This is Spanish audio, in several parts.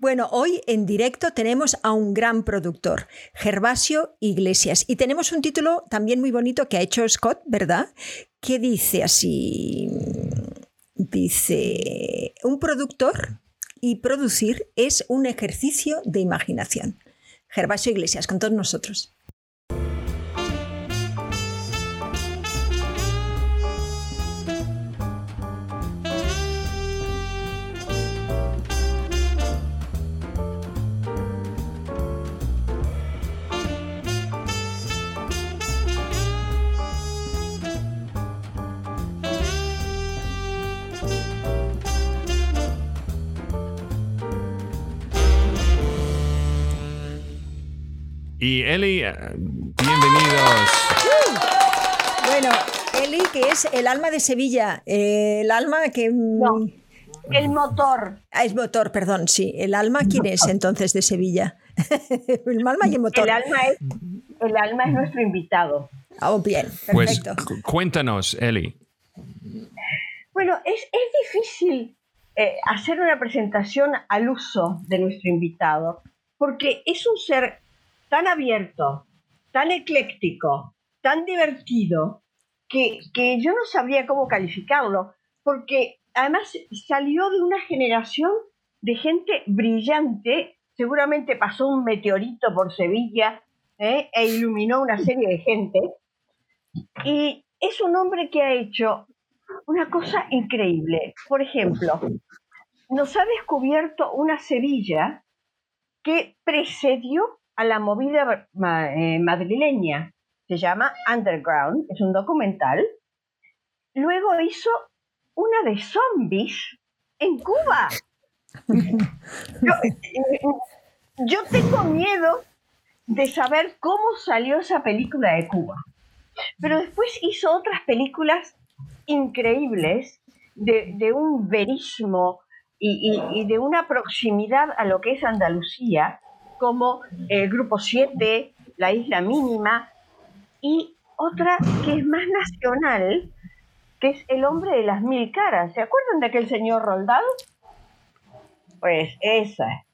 Bueno, hoy en directo tenemos a un gran productor, Gervasio Iglesias, y tenemos un título también muy bonito que ha hecho Scott, ¿verdad? Que dice así, dice, un productor y producir es un ejercicio de imaginación. Gervasio Iglesias, con todos nosotros. Y Eli, eh, bienvenidos. Bueno, Eli, que es el alma de Sevilla, eh, el alma que... No, el motor. Ah, es motor, perdón, sí. ¿El alma quién es entonces de Sevilla? el alma y el motor. El alma es, el alma es nuestro invitado. Oh, bien, pues, perfecto. Pues cuéntanos, Eli. Bueno, es, es difícil eh, hacer una presentación al uso de nuestro invitado, porque es un ser tan abierto, tan ecléctico, tan divertido, que, yo no sabría cómo calificarlo, porque además salió de una generación de gente brillante, seguramente pasó un meteorito por Sevilla ¿eh? e iluminó una serie de gente, y es un hombre que ha hecho una cosa increíble. Por ejemplo, nos ha descubierto una Sevilla que precedió a la movida eh, madrileña. Se llama Underground, es un documental. Luego hizo una de zombies en Cuba. Eh, yo, tengo miedo de saber cómo salió esa película de Cuba. Pero después hizo otras películas increíbles de, un verismo y, de una proximidad a lo que es Andalucía como el Grupo 7, La Isla Mínima, y otra que es más nacional, que es El Hombre de las Mil Caras. ¿Se acuerdan de aquel señor Roldán? Pues esa.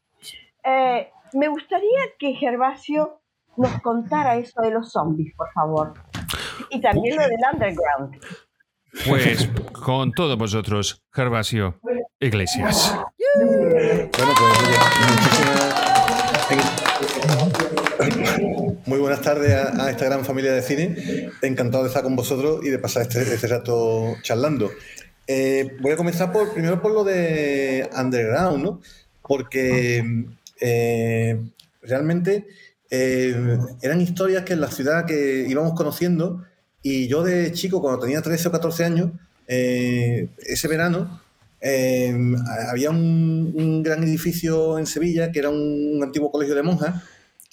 Eh, me gustaría que Gervasio nos contara eso de los zombies, por favor. Y también lo del underground. Pues con todos vosotros, Gervasio Iglesias. Bueno, pues muy buenas tardes a, esta gran familia de cine. Encantado de estar con vosotros y de pasar este, este rato charlando. Eh, voy a comenzar por, primero por lo de Underground, ¿no? Porque eh, realmente eh, eran historias que en la ciudad que íbamos conociendo y yo de chico, cuando tenía 13 o 14 años, ese verano había un, gran edificio en Sevilla que era un, antiguo colegio de monjas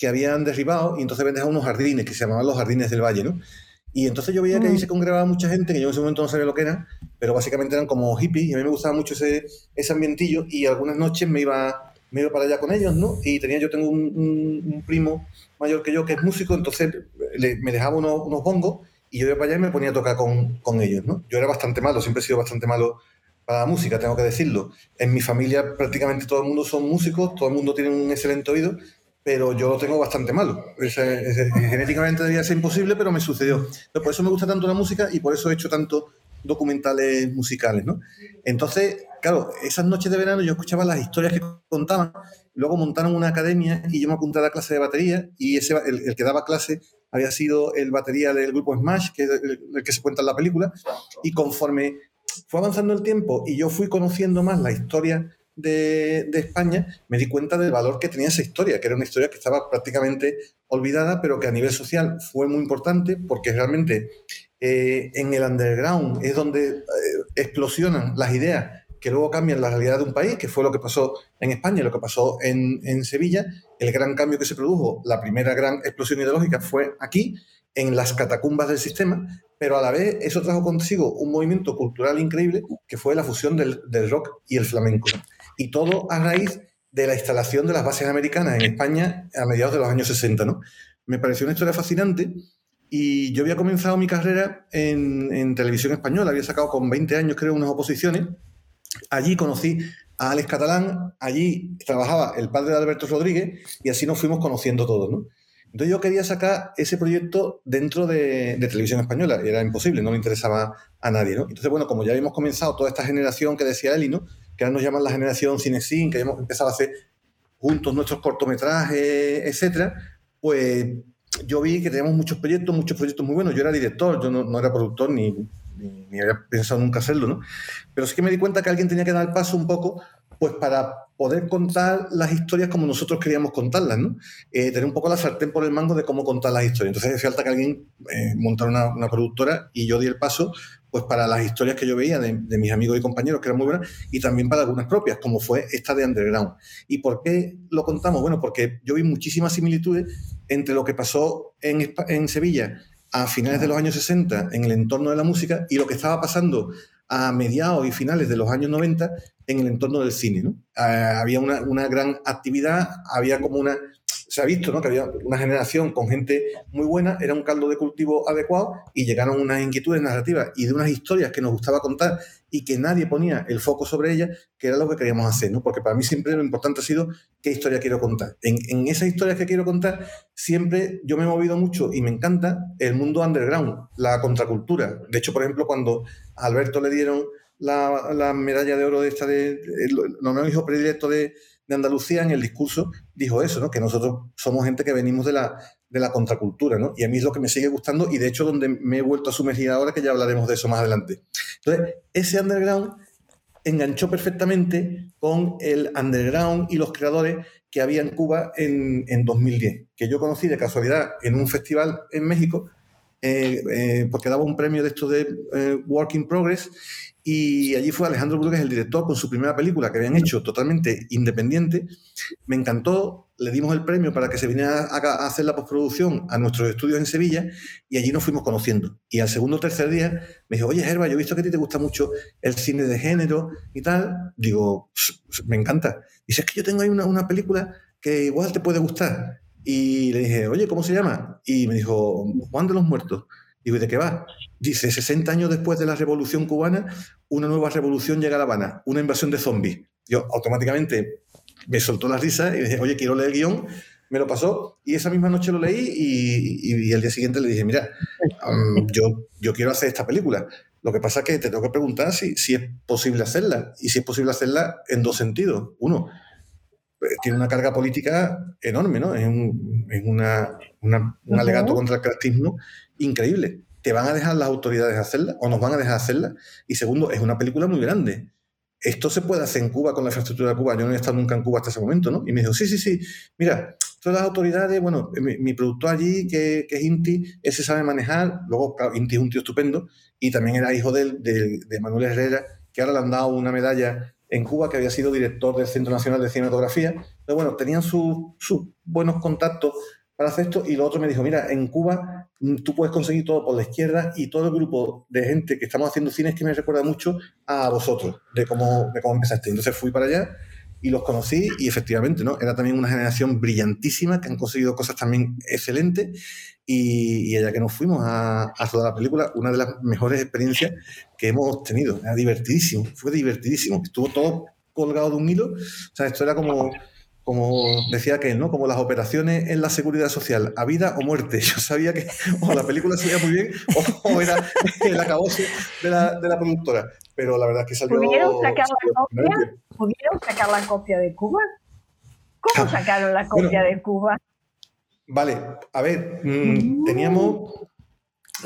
que habían derribado y entonces habían dejado unos jardines que se llamaban los Jardines del Valle, ¿no? Y entonces yo veía que ahí mm. se congregaba mucha gente, que yo en ese momento no sabía lo que era, pero básicamente eran como hippies y a mí me gustaba mucho ese, ese ambientillo y algunas noches me iba, me iba para allá con ellos, ¿no? Y tenía, yo tengo un, primo mayor que yo que es músico, entonces me dejaba unos, unos bongos y yo iba para allá y me ponía a tocar con, con ellos, ¿no? Yo era bastante malo, siempre he sido bastante malo para la música, tengo que decirlo. En mi familia prácticamente todo el mundo son músicos, todo el mundo tiene un excelente oído, pero yo lo tengo bastante malo. genéticamente debía ser imposible, pero me sucedió. por eso me gusta tanto la música y por eso he hecho tantos documentales musicales, ¿no? Entonces, claro, esas noches de verano yo escuchaba las historias que contaban, luego montaron una academia y yo me apunté a la clase de batería y ese, el, que daba clase había sido el batería del grupo Smash, que es el que se cuenta en la película, y conforme fue avanzando el tiempo y yo fui conociendo más la historia de, España, me di cuenta del valor que tenía esa historia, que era una historia que estaba prácticamente olvidada, pero que a nivel social fue muy importante porque realmente eh, en el underground es donde eh, explosionan las ideas que luego cambian la realidad de un país, que fue lo que pasó en España, lo que pasó en, en Sevilla, el gran cambio que se produjo, la primera gran explosión ideológica fue aquí, en las catacumbas del sistema, pero a la vez eso trajo consigo un movimiento cultural increíble que fue la fusión del, rock y el flamenco. Y todo a raíz de la instalación de las bases americanas en España a mediados de los años 60. ¿no? Me pareció una historia fascinante y yo había comenzado mi carrera en, televisión española, había sacado con 20 años creo unas oposiciones. Allí conocí a Alex Catalán, allí trabajaba el padre de Alberto Rodríguez y así nos fuimos conociendo todos, ¿no? Entonces yo quería sacar ese proyecto dentro de, televisión española era imposible, no le interesaba a nadie, ¿no? Entonces, bueno, como ya habíamos comenzado toda esta generación que decía Eli, ¿no? Que ahora nos llaman la generación Cinecin, que hemos empezado a hacer juntos nuestros cortometrajes, etcétera, pues yo vi que teníamos muchos proyectos, muchos proyectos muy buenos. Yo era director, yo no, era productor ni, ni, había pensado nunca hacerlo, ¿no? Pero sí que me di cuenta que alguien tenía que dar el paso un poco pues para poder contar las historias como nosotros queríamos contarlas, ¿no? Eh, tener un poco la sartén por el mango de cómo contar las historias. Entonces hacía falta que alguien eh, montara una, una, productora y yo di el paso pues para las historias que yo veía de, mis amigos y compañeros, que eran muy buenas, y también para algunas propias, como fue esta de Underground. ¿Y por qué lo contamos? Bueno, porque yo vi muchísimas similitudes entre lo que pasó en, en Sevilla a finales de los años 60 en el entorno de la música y lo que estaba pasando a mediados y finales de los años 90 en el entorno del cine. Ah, había una, una, gran actividad, había como una... Se ha visto ¿no? que había una generación con gente muy buena, era un caldo de cultivo adecuado y llegaron unas inquietudes narrativas y de unas historias que nos gustaba contar y que nadie ponía el foco sobre ellas, que era lo que queríamos hacer, ¿no? Porque para mí siempre lo importante ha sido qué historia quiero contar. En, esas historias que quiero contar, siempre yo me he movido mucho y me encanta el mundo underground, la contracultura. De hecho, por ejemplo, cuando a Alberto le dieron la, medalla de oro de esta de, no hijo predilecto de, de, Andalucía en el discurso dijo eso, ¿no? Que nosotros somos gente que venimos de la, de la contracultura, ¿no? Y a mí es lo que me sigue gustando y de hecho donde me he vuelto a sumergir ahora, que ya hablaremos de eso más adelante. Entonces, ese underground enganchó perfectamente con el underground y los creadores que había en Cuba en, en 2010, que yo conocí de casualidad en un festival en México, eh, eh, porque daba un premio de esto de eh, Work in Progress, y allí fue Alejandro Burgues el director con su primera película que habían hecho totalmente independiente. Me encantó, le dimos el premio para que se viniera a, hacer la postproducción a nuestros estudios en Sevilla y allí nos fuimos conociendo. Y al segundo o tercer día me dijo, oye, Gerba, yo he visto que a ti te gusta mucho el cine de género y tal. Digo, me encanta. Dice, es que yo tengo ahí una, una película que igual te puede gustar. Y le dije, oye, ¿cómo se llama? Y me dijo, Juan de los Muertos. ¿Y de qué va? Dice, 60 años después de la revolución cubana, una nueva revolución llega a La Habana, una invasión de zombies. Yo automáticamente me soltó la risa y dije, oye, quiero leer el guion. Me lo pasó y esa misma noche lo leí y, y, al día siguiente le dije, mira, yo, yo quiero hacer esta película. Lo que pasa es que te tengo que preguntar si, si es posible hacerla y si es posible hacerla en dos sentidos. Uno, tiene una carga política enorme, ¿no? Es un, es una, un alegato contra el castismo increíble. ¿Te van a dejar las autoridades hacerla o nos van a dejar hacerla? Y segundo, es una película muy grande. Esto se puede hacer en Cuba con la infraestructura de Cuba. Yo no he estado nunca en Cuba hasta ese momento, ¿no? Y me dijo, sí, sí, sí. Mira, todas las autoridades, bueno, mi, productor allí, que, es Inti, ese sabe manejar. Luego, claro, Inti es un tío estupendo. Y también era hijo de, de Manuel Herrera, que ahora le han dado una medalla en Cuba, que había sido director del Centro Nacional de Cinematografía. Pero bueno, tenían sus buenos contactos para hacer esto. Y lo otro me dijo, mira, en Cuba mm, tú puedes conseguir todo por la izquierda y todo el grupo de gente que estamos haciendo cine es que me recuerda mucho a vosotros, de cómo, de cómo empezaste. Entonces fui para allá y los conocí y efectivamente, ¿no? Era también una generación brillantísima que han conseguido cosas también excelentes y, allá que nos fuimos a, a toda la película, una de las mejores experiencias que hemos tenido. Era divertidísimo, fue divertidísimo. Estuvo todo colgado de un hilo. O sea, esto era como, como decía que ¿no? Como las operaciones en la seguridad social, a vida o muerte. Yo sabía que o la película salía muy bien o, era el acabose de la, de la productora. Pero la verdad es que salió... ¿Pudieron sacar la copia? ¿Pudieron sacar la copia de Cuba? ¿Cómo ah, sacaron la copia de Cuba? Vale, a ver, mm, teníamos...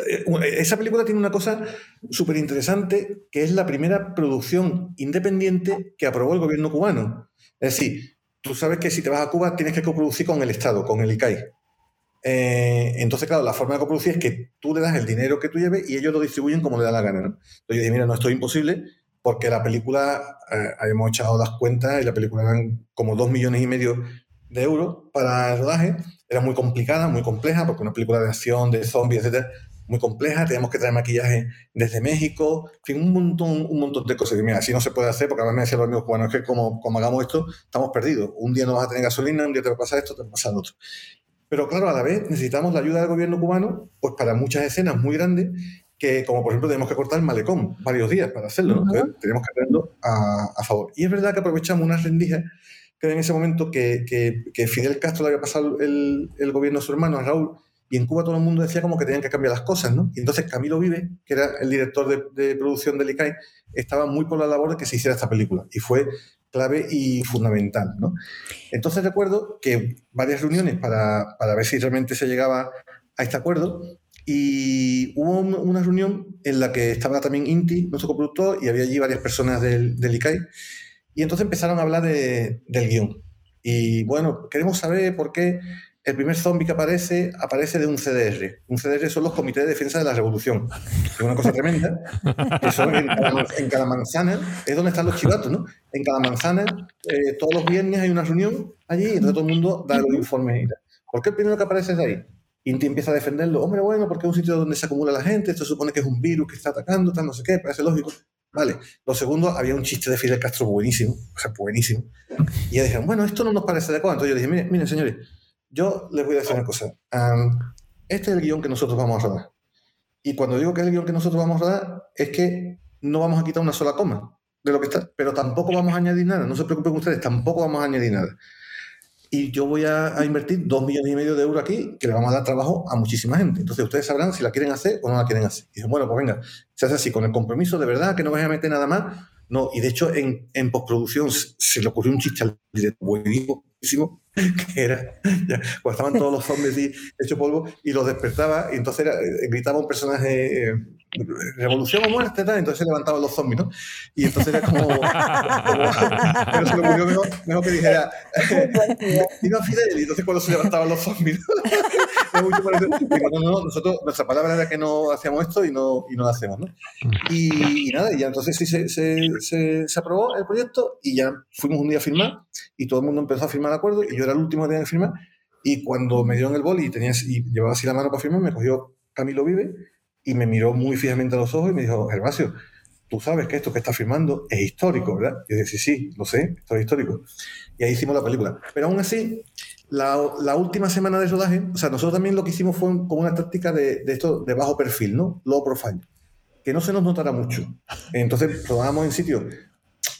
Eh, esa película tiene una cosa súper interesante, que es la primera producción independiente que aprobó el gobierno cubano. Es decir, tú sabes que si te vas a Cuba tienes que coproducir con el Estado, con el ICAI. Eh, entonces, claro, la forma de coproducir es que tú le das el dinero que tú lleves y ellos lo distribuyen como le da la gana. ¿no? Entonces yo dije, mira, no, esto es imposible porque la película, eh, habíamos echado las cuentas y la película eran como dos millones y medio de euros para el rodaje. Era muy complicada, muy compleja, porque una película de acción, de zombies, etcétera, muy compleja. Teníamos que traer maquillaje desde México, en fin, un montón, un montón de cosas. Y mira, así no se puede hacer, porque además me decían los amigos cubanos que como, como hagamos esto, estamos perdidos. Un día no vas a tener gasolina, un día te va a pasar esto, te va a pasar otro. Pero claro, a la vez necesitamos la ayuda del gobierno cubano pues para muchas escenas muy grandes que, como por ejemplo, tenemos que cortar el malecón varios días para hacerlo, Entonces, tenemos que hacerlo a, a, favor. Y es verdad que aprovechamos unas rendijas que en ese momento que, que, Fidel Castro le había pasado el, el, gobierno a su hermano, a Raúl, y en Cuba todo el mundo decía como que tenían que cambiar las cosas, ¿no? Y entonces Camilo Vive, que era el director de, de producción del ICAI, estaba muy por la labor de que se hiciera esta película. Y fue clave y fundamental. ¿no? Entonces recuerdo que varias reuniones para, para, ver si realmente se llegaba a este acuerdo y hubo una reunión en la que estaba también Inti, nuestro coproductor, y había allí varias personas del, del ICAI. Y entonces empezaron a hablar de, del guion. Y bueno, queremos saber por qué el primer zombie que aparece aparece de un CDR. Un CDR son los comités de defensa de la revolución. Es una cosa tremenda. Que son en, cada, manzana, es donde están los chivatos, ¿no? En cada manzana, eh, todos los viernes hay una reunión allí y entonces todo el mundo da los informes. ¿Por qué el primero que aparece es de ahí? Inti empieza a defenderlo. Hombre, bueno, porque es un sitio donde se acumula la gente, esto supone que es un virus que está atacando, tal, no sé qué, parece lógico. Vale. Lo segundo, había un chiste de Fidel Castro buenísimo, o sea, buenísimo. Y ya dijeron, bueno, esto no nos parece adecuado. Entonces yo dije, miren, miren señores, yo les voy a decir una cosa. este es el guion que nosotros vamos a rodar. Y cuando digo que es el guion que nosotros vamos a rodar, es que no vamos a quitar una sola coma de lo que está, pero tampoco vamos a añadir nada. No se preocupen ustedes, tampoco vamos a añadir nada. Y yo voy a, invertir dos millones y medio de euros aquí, que le vamos a dar trabajo a muchísima gente. Entonces ustedes sabrán si la quieren hacer o no la quieren hacer. Y dicen, bueno, pues venga, se hace así, con el compromiso de verdad, que no vais a meter nada más. No, y de hecho en, en postproducción se le ocurrió un chiste al director buenísimo, que era ya, cuando estaban todos los zombies y hecho polvo y los despertaba y entonces era, eh, gritaba un personaje eh, revolución o muerte tal, entonces se levantaban los zombies ¿no? y entonces era como, pero se le ocurrió mejor, mejor que dijera iba Fidel y entonces cuando se levantaban los zombies ¿no? No, no, nosotros nuestra palabra era que no hacíamos esto y no, y no lo hacemos ¿no? y, nada y ya entonces sí se, se, se, se aprobó el proyecto y ya fuimos un día a firmar y todo el mundo empezó a firmar el acuerdo y yo era el último que tenía que firmar. Y cuando me dieron el boli y, tenía, y llevaba así la mano para firmar, me cogió Camilo Vive y me miró muy fijamente a los ojos y me dijo, Gervasio, tú sabes que esto que estás firmando es histórico, ¿verdad? Y yo dije, sí, sí, lo sé, esto es histórico. Y ahí hicimos la película. Pero aún así, la, última semana de rodaje, o sea, nosotros también lo que hicimos fue como una táctica de, de, esto de bajo perfil, ¿no? Low profile. Que no se nos notara mucho. Entonces, rodábamos en sitios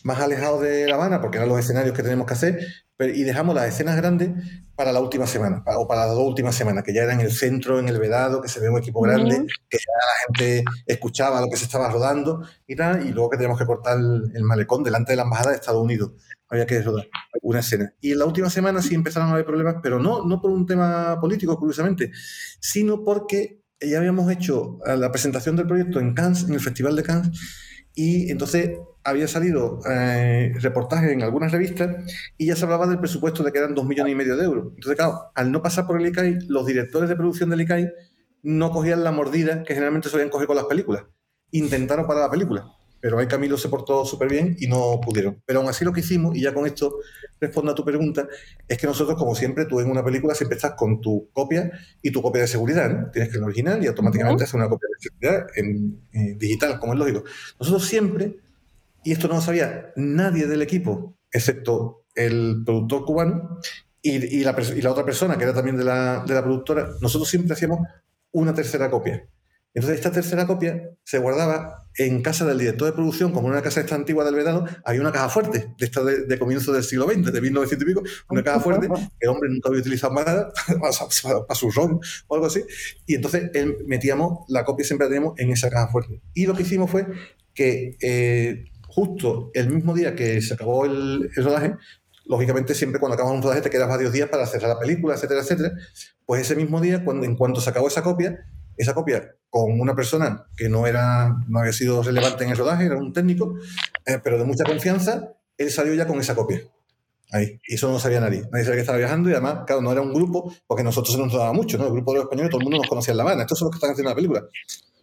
más alejados de La Habana, porque eran los escenarios que tenemos que hacer, y dejamos las escenas grandes para la última semana, o para las dos últimas semanas, que ya era en el centro, en el Vedado, que se ve un equipo grande, que ya la gente escuchaba lo que se estaba rodando y tal, y luego que teníamos que cortar el, malecón delante de la Embajada de Estados Unidos. Había que rodar una escena. Y en la última semana sí empezaron a haber problemas, pero no, no por un tema político, curiosamente, sino porque ya habíamos hecho la presentación del proyecto en Cannes, en el Festival de Cannes, y entonces había salido eh, reportajes en algunas revistas y ya se hablaba del presupuesto de que eran dos millones y medio de euros. Entonces, claro, al no pasar por el ICAI, los directores de producción del ICAI no cogían la mordida que generalmente solían coger con las películas. Intentaron parar la película, pero ahí Camilo se portó súper bien y no pudieron. Pero aún así lo que hicimos, y ya con esto respondo a tu pregunta, es que nosotros, como siempre, tú en una película siempre estás con tu copia y tu copia de seguridad. ¿no? Tienes que ir original y automáticamente hacer una copia de seguridad en, en digital, como es lógico. Nosotros siempre y esto no lo sabía nadie del equipo, excepto el productor cubano y, la, otra persona, que era también de la, productora. Nosotros siempre hacíamos una tercera copia. Entonces, esta tercera copia se guardaba en casa del director de producción, como en una casa esta antigua del Vedado, había una caja fuerte, de esta de, comienzo del siglo XX, de 1900 y pico, una caja fuerte, que el hombre nunca había utilizado más nada, para, su ron o algo así. Y entonces él, metíamos, la copia siempre la teníamos en esa caja fuerte. Y lo que hicimos fue que eh, justo el mismo día que se acabó el, rodaje, lógicamente siempre cuando acabas un rodaje te quedas varios días para cerrar la película, etcétera, etcétera. Pues ese mismo día, cuando, en cuanto se acabó esa copia, esa copia con una persona que no, era, no había sido relevante en el rodaje, era un técnico, eh, pero de mucha confianza, él salió ya con esa copia. Ahí. Y eso no sabía nadie. Nadie sabía que estaba viajando y además, claro, no era un grupo, porque nosotros se nos daba mucho, ¿no? El grupo de los españoles, todo el mundo nos conocía en La Habana. Estos son los que están haciendo la película.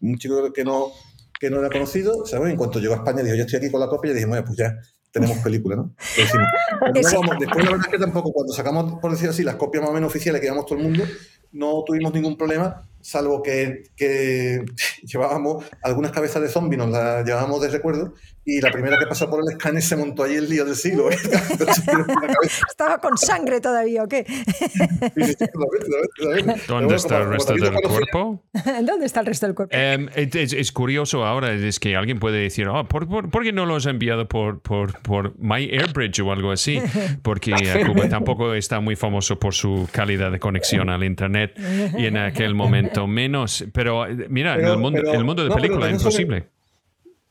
Un chico que no, que no era conocido, ¿sabes? En cuanto llegó a España, dijo, yo estoy aquí con la copia, y dije, bueno, pues ya tenemos película, ¿no? después, la verdad es que tampoco, cuando sacamos, por decir así, las copias más o menos oficiales que llevamos todo el mundo, no tuvimos ningún problema, salvo que, llevábamos algunas cabezas de zombies, nos las llevábamos de recuerdo, y la primera que pasó por el escáner se montó allí el lío del siglo. ¿eh? Estaba con sangre todavía, ¿o qué? ¿Dónde está el resto del cuerpo? ¿Dónde está el resto del cuerpo? Em, es, curioso ahora, es que alguien puede decir, oh, ¿por, por, qué no lo has enviado por, por, por My Airbridge o algo así? Porque Cuba tampoco está muy famoso por su calidad de conexión al Internet y en aquel momento menos. Pero mira, en el mundo, el mundo de película es imposible.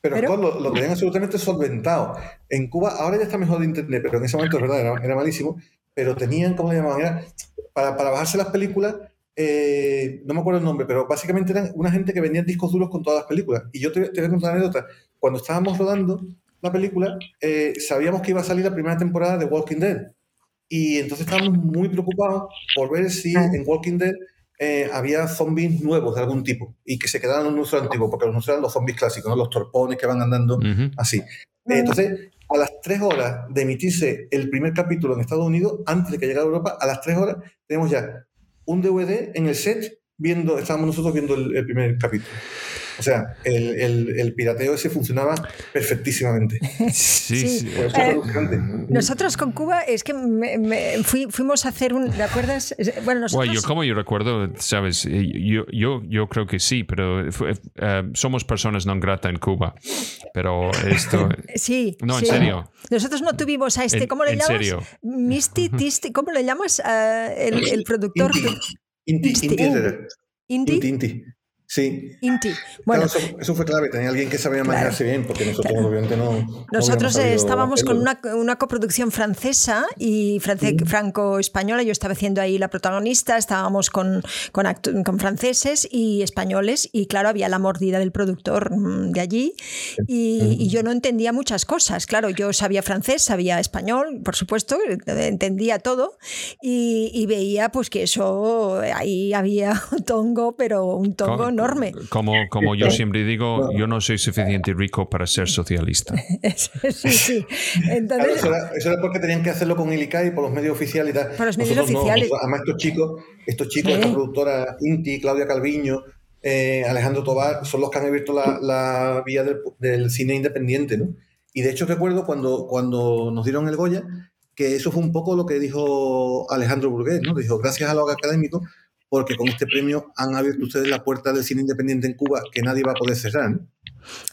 Pero, lo, lo, tenían absolutamente solventado. En Cuba, ahora ya está mejor de internet, pero en ese momento es verdad, era, malísimo. Pero tenían, ¿cómo le llamaban? para, para bajarse las películas, eh, no me acuerdo el nombre, pero básicamente eran una gente que vendía discos duros con todas las películas. Y yo te, te voy a contar una anécdota. Cuando estábamos rodando la película, eh, sabíamos que iba a salir la primera temporada de Walking Dead. Y entonces estábamos muy preocupados por ver si ah. en Walking Dead eh, había zombies nuevos de algún tipo y que se quedaran en uso antiguo, porque los nuestros eran los zombies clásicos, los torpones que van andando así. Entonces, a las tres horas de emitirse el primer capítulo en Estados Unidos, antes de que llegara a Europa, a las tres horas tenemos ya un DVD en el set viendo, estábamos nosotros viendo el primer capítulo. O sea, el, el, pirateo ese funcionaba perfectísimamente. Sí, sí. Eh, nosotros con Cuba es que fuimos a hacer un. ¿Te acuerdas? Bueno, nosotros. yo, como yo recuerdo, sabes, yo, yo, yo creo que sí, pero eh, somos personas no grata en Cuba. Pero esto. Sí. No, en serio. Nosotros no tuvimos a este. ¿Cómo le llamas? En serio. Misty, Tisti, ¿cómo le llamas? el, el, productor. Inti. Inti. Inti. Inti. Sí. Inti. Bueno, eso, fue clave, tenía alguien que sabía manejarse bien, porque nosotros obviamente no. Nosotros estábamos con una, una, coproducción francesa y franco-española. Yo estaba haciendo ahí la protagonista, estábamos con, con, con, franceses y españoles, y claro, había la mordida del productor mm, de allí, y, yo no entendía muchas cosas. Claro, yo sabía francés, sabía español, por supuesto, entendía todo, y, y veía pues que eso ahí había un tongo, pero un tongo no como, como yo siempre digo, yo no soy suficiente rico para ser socialista. sí, sí. eso, era, porque tenían que hacerlo con y por los medios oficiales y tal. Por los medios oficiales. además, estos chicos, estos chicos, esta productora Inti, Claudia Calviño, eh, Alejandro Tobar, son los que han abierto la, vía del, cine independiente, ¿no? Y de hecho recuerdo cuando, cuando nos dieron el Goya, que eso fue un poco lo que dijo Alejandro Burgués, ¿no? Dijo, gracias a los académicos porque con este premio han abierto ustedes la puerta del cine independiente en Cuba que nadie va a poder cerrar.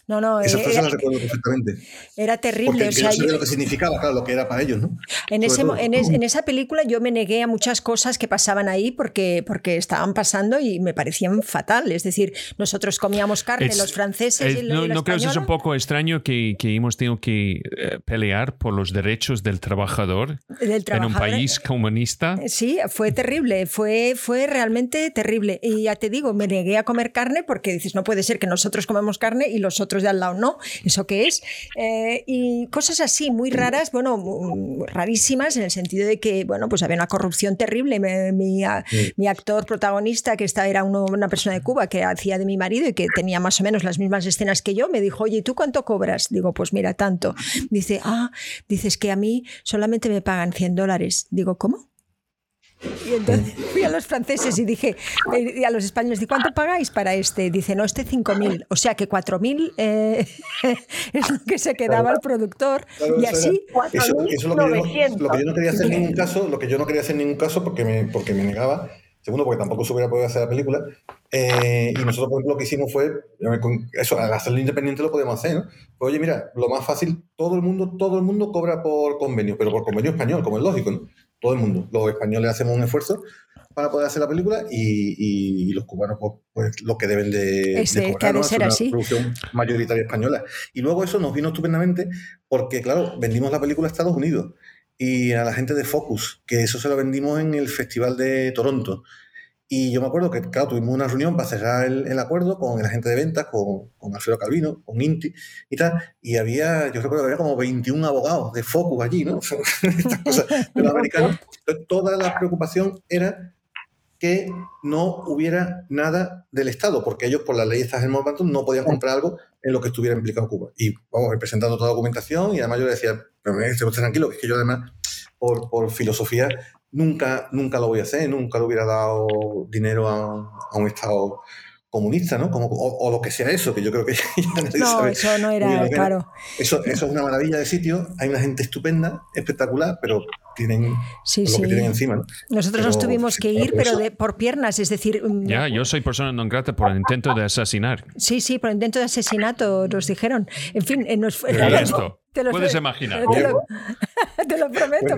No, Esa frase la recuerdo perfectamente. Era terrible. o sea, yo, lo que significaba, claro, lo que era para ellos, ¿no? En, ese, en, esa película yo me negué a muchas cosas que pasaban ahí porque, porque estaban pasando y me parecían fatal. Es decir, nosotros comíamos carne, los franceses y No, no creo que es un poco extraño que, que hemos tenido que eh, pelear por los derechos del trabajador, en un país comunista. Sí, fue terrible, fue, fue realmente terrible. Y ya te digo, me negué a comer carne porque dices, no puede ser que nosotros comemos carne y los otros de al lado no. ¿Eso qué es? Eh, y cosas así, muy raras, bueno, rarísimas en el sentido de que, bueno, pues había una corrupción terrible. Mi, mi, actor protagonista, que esta era una persona de Cuba que hacía de mi marido y que tenía más o menos las mismas escenas que yo, me dijo, oye, ¿y tú cuánto cobras? Digo, pues mira, tanto. Dice, ah, dices que a mí solamente me pagan 100 dólares. Digo, ¿cómo? Y entonces fui a los franceses y dije, y a los españoles, ¿y cuánto pagáis para este? Dice, no, este 5.000. O sea que 4.000 eh, es lo que se quedaba el productor. y así. Eso, es lo, que yo no, quería hacer en ningún caso, lo que yo no quería hacer en ningún caso porque me, porque me negaba. Segundo, porque tampoco se hubiera podido hacer la película. Eh, y nosotros, por ejemplo, lo que hicimos fue, eso, al hacerlo independiente lo podemos hacer, ¿no? Pues oye, mira, lo más fácil, todo el mundo, todo el mundo cobra por convenio, pero por convenio español, como es lógico, ¿no? Todo el mundo. Los españoles hacemos un esfuerzo para poder hacer la película y, los cubanos, pues, pues, lo que deben de, es, de cobrar, ser así. producción mayoritaria española. Y luego eso nos vino estupendamente porque, claro, vendimos la película a Estados Unidos y a la gente de Focus, que eso se lo vendimos en el Festival de Toronto. Y yo me acuerdo que, claro, tuvimos una reunión para cerrar el, acuerdo con el agente de ventas, con, con, Alfredo Calvino, con Inti y tal. Y había, yo recuerdo que había como 21 abogados de Focus allí, ¿no? Estas cosas de los americanos. Entonces, toda la preocupación era que no hubiera nada del Estado, porque ellos, por la ley de en momento, no podían comprar algo en lo que estuviera implicado Cuba. Y vamos, presentando toda la documentación y además yo le decía, pero esté tranquilo, que es que yo además, por, por filosofía, nunca, nunca lo voy a hacer, nunca le hubiera dado dinero a, un Estado comunista, ¿no? Como, o, lo que sea eso, que yo creo que No, eso no era, claro. Eso, eso es una maravilla de sitio, hay una gente estupenda, espectacular, pero tienen lo que tienen encima. ¿no? Nosotros nos tuvimos que ir, pero de, por piernas, es decir... Mm, ya, yo soy persona no grata por el intento de asesinar. Sí, sí, por el intento de asesinato, nos dijeron. En fin, nos fue... esto? Puedes imaginar. Te lo, prometo.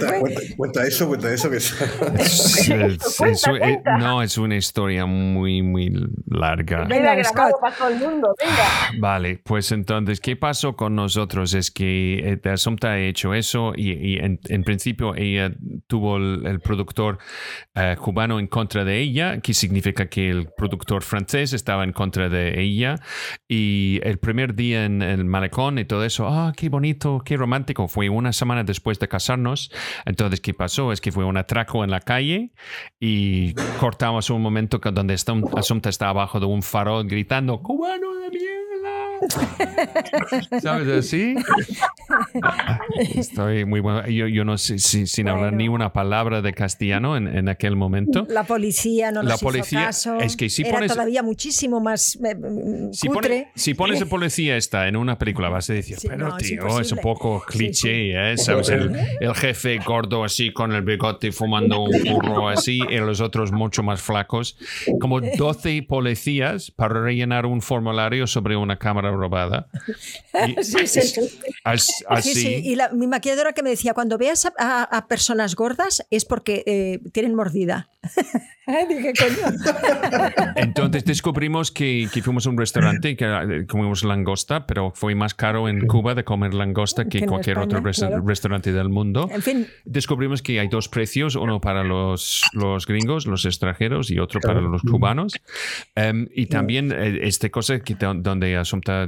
Cuenta, eso, cuenta eso. Que no, es una historia muy, muy larga. Venga, grabado para todo el mundo. Venga. Vale, pues entonces, ¿qué pasó con nosotros? Es que eh, Asunta ha hecho eso y, en, principio ella tuvo el, productor eh, cubano en contra de ella, que significa que el productor francés estaba en contra de ella. Y el primer día en el malecón y todo eso, ah, qué bonito qué romántico. Fue una semana después de casarnos. Entonces, ¿qué pasó? Es que fue un atraco en la calle y cortamos un momento donde Asunta está abajo de un farol gritando, cubano de mierda. ¿Sabes así? Estoy muy bueno. Yo, no sé, si, sin hablar ni una palabra de castellano en, aquel momento. La policía no nos la policía, hizo caso. Es que si Era pones, todavía muchísimo más eh, mm, si, si pones el policía esta en una película, vas a decir, pero tío, es, un poco cliché, ¿eh? ¿Sabes? El, el, jefe gordo así con el bigote fumando un burro así y los otros mucho más flacos. Como 12 policías para rellenar un formulario sobre una cámara robada. sí, sí. Así. Sí, Y mi maquilladora que me decía, cuando veas a, personas gordas es porque eh, tienen mordida. Dije, coño. Entonces descubrimos que, que, fuimos a un restaurante que eh, comimos langosta, pero fue más caro en Cuba de comer langosta que, cualquier otro restaurante del mundo. En fin. Descubrimos que hay dos precios, uno para los, los gringos, los extranjeros, y otro para los cubanos. Em, y también eh, este cosa que donde Asunta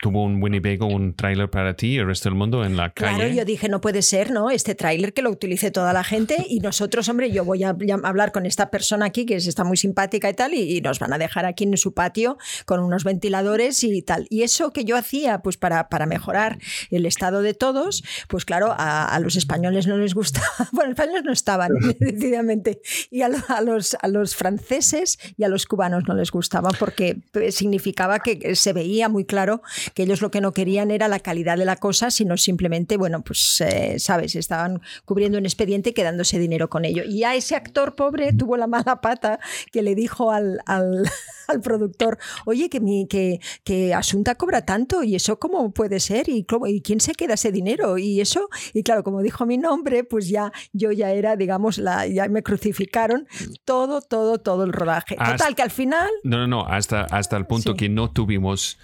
tuvo un Winnebago, un trailer para ti y el resto del mundo en la calle. Claro, yo dije, no puede ser, ¿no? Este tráiler que lo utilice toda la gente y nosotros, hombre, yo voy a, hablar con esta persona aquí que está muy simpática y tal y, nos van a dejar aquí en su patio con unos ventiladores y tal. Y eso que yo hacía, pues para, para mejorar el estado de todos, pues claro, a, los españoles no les gustaba. Bueno, los españoles no estaban, decididamente. Y a, los, a los franceses y a los cubanos no les gustaba porque significaba que se veía muy claro que ellos lo que no querían era la calidad de la cosa, sino simplemente, bueno, pues, eh, sabes, estaban cubriendo un expediente y quedándose dinero con ello. Y a ese actor pobre tuvo la mala pata que le dijo al, al, productor, oye, que, mi, que, que Asunta cobra tanto y eso cómo puede ser y, y quién se queda ese dinero y eso. Y claro, como dijo mi nombre, pues ya yo ya era, digamos, la, ya me crucificaron todo, todo, todo el rodaje. Total, que al final... No, no, no, hasta, hasta el punto que no tuvimos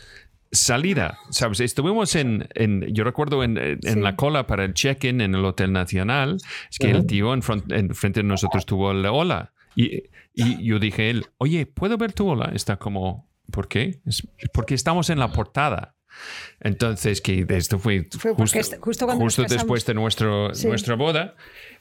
salida, ¿sabes? Estuvimos en, en yo recuerdo en, en la cola para el check-in en el Hotel Nacional, es que el tío en, frente de nosotros tuvo el hola y, y, yo dije él, oye, ¿puedo ver tu hola? Está como, ¿por qué? Es porque estamos en la portada. Entonces, que esto fue, justo, justo, justo después de nuestro, nuestra boda.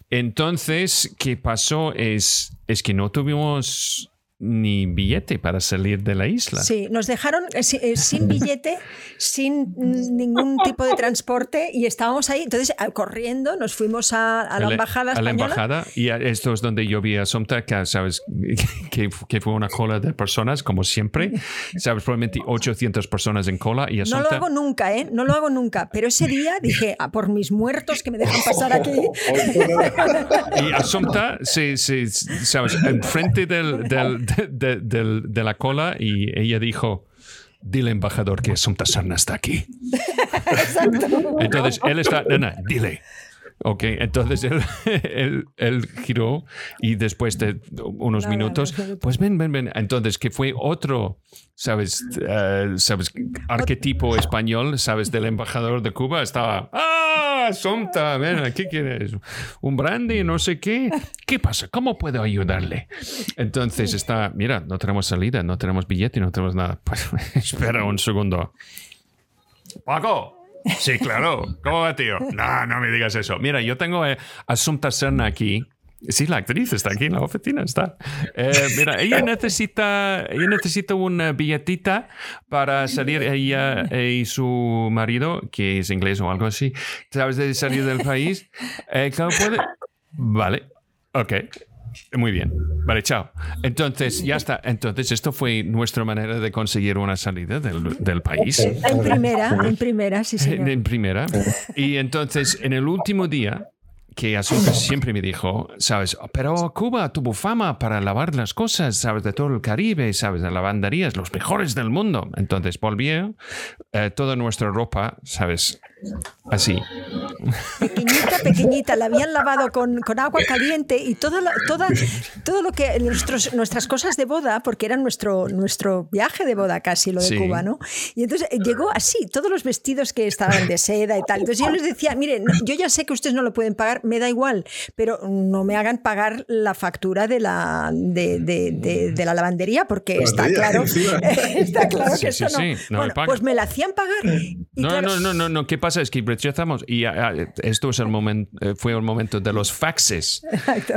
Entonces, ¿qué pasó? Es, es que no tuvimos ni billete para salir de la isla. Sí, nos dejaron eh, eh, sin billete, sin ningún tipo de transporte y estábamos ahí. Entonces, corriendo, nos fuimos a, la embajada. A la embajada y esto es donde yo vi a Somta, que sabes que, que, fue una cola de personas, como siempre. Sabes, probablemente 800 personas en cola. Y No lo hago nunca, ¿eh? No lo hago nunca. Pero ese día dije, a ah, por mis muertos que me dejan pasar aquí. y Asomta, se, se, sabes, enfrente del, del de, la cola y ella dijo, dile embajador que Sumta Sarna está aquí. Entonces él está, nena, dile. Ok, entonces él, él, giró y después de unos minutos, pues ven, ven, ven. Entonces, que fue otro, ¿sabes? Uh, ¿Sabes? Arquetipo español, ¿sabes? Del embajador de Cuba. Estaba, ¡ah! Somta, ven, ¿qué quieres? ¿Un brandy? No sé qué. ¿Qué pasa? ¿Cómo puedo ayudarle? Entonces está, mira, no tenemos salida, no tenemos billete, no tenemos nada. Pues espera un segundo. Paco, Sí, claro. ¿Cómo va, tío? No, no me digas eso. Mira, yo tengo a Asunta Serna aquí. Sí, la actriz está aquí en la oficina, está. Eh, mira, ella necesita, ella necesita una billetita para salir ella y su marido, que es inglés o algo así, ¿sabes? De salir del país. Eh, ¿Cómo puede? Vale, ok. Muy bien. Vale, chao. Entonces, ya está. Entonces, esto fue nuestra manera de conseguir una salida del, del país. En primera, en primera, sí, señor. En primera. Y entonces, en el último día, que siempre me dijo, sabes, pero Cuba tuvo fama para lavar las cosas, sabes, de todo el Caribe, sabes, de lavanderías, los mejores del mundo. Entonces volvió eh, toda nuestra ropa, sabes, así. Pequeñita, pequeñita, la habían lavado con, con agua caliente y toda, la- toda, todo lo que, nuestros, nuestras cosas de boda, porque era nuestro, nuestro viaje de boda casi, lo de Sí. Cuba, ¿no? Y entonces eh, llegó así, todos los vestidos que estaban de seda y tal. Entonces yo les decía, miren, yo ya sé que ustedes no lo pueden pagar, me da igual, pero no me hagan pagar la factura de la, de, de- de- de la lavandería, porque está claro, está claro Sí, que sí, eso no. sí, no me Bueno, pagan. pues me la hacían pagar. Y No, claro, no, no, no, no. ¿Qué pasa? Es que rechazamos. Y ah, ah, esto es el momento, eh, fue el momento de los faxes.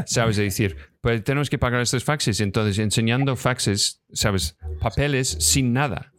¿Sabes? Es decir, pues tenemos que pagar estos faxes. Entonces, enseñando faxes, ¿sabes? Papeles sin nada.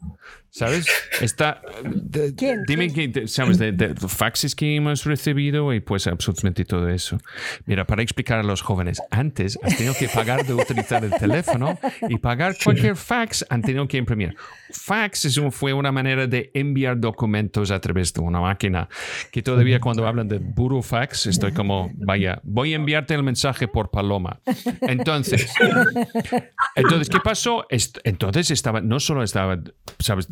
¿Sabes? Está. de- ¿Quién? Dime, de- ¿sabes? De, de los faxes que hemos recibido y pues absolutamente todo eso. Mira, para explicar a los jóvenes, antes has tenido que pagar de utilizar el teléfono y pagar cualquier fax han tenido que imprimir. Fax es un- fue una manera de enviar documentos a través de una máquina que todavía cuando hablan de burofax estoy como, vaya, voy a enviarte el mensaje por paloma. Entonces, entonces, ¿qué pasó? Entonces estaba, no solo estaba, sabes,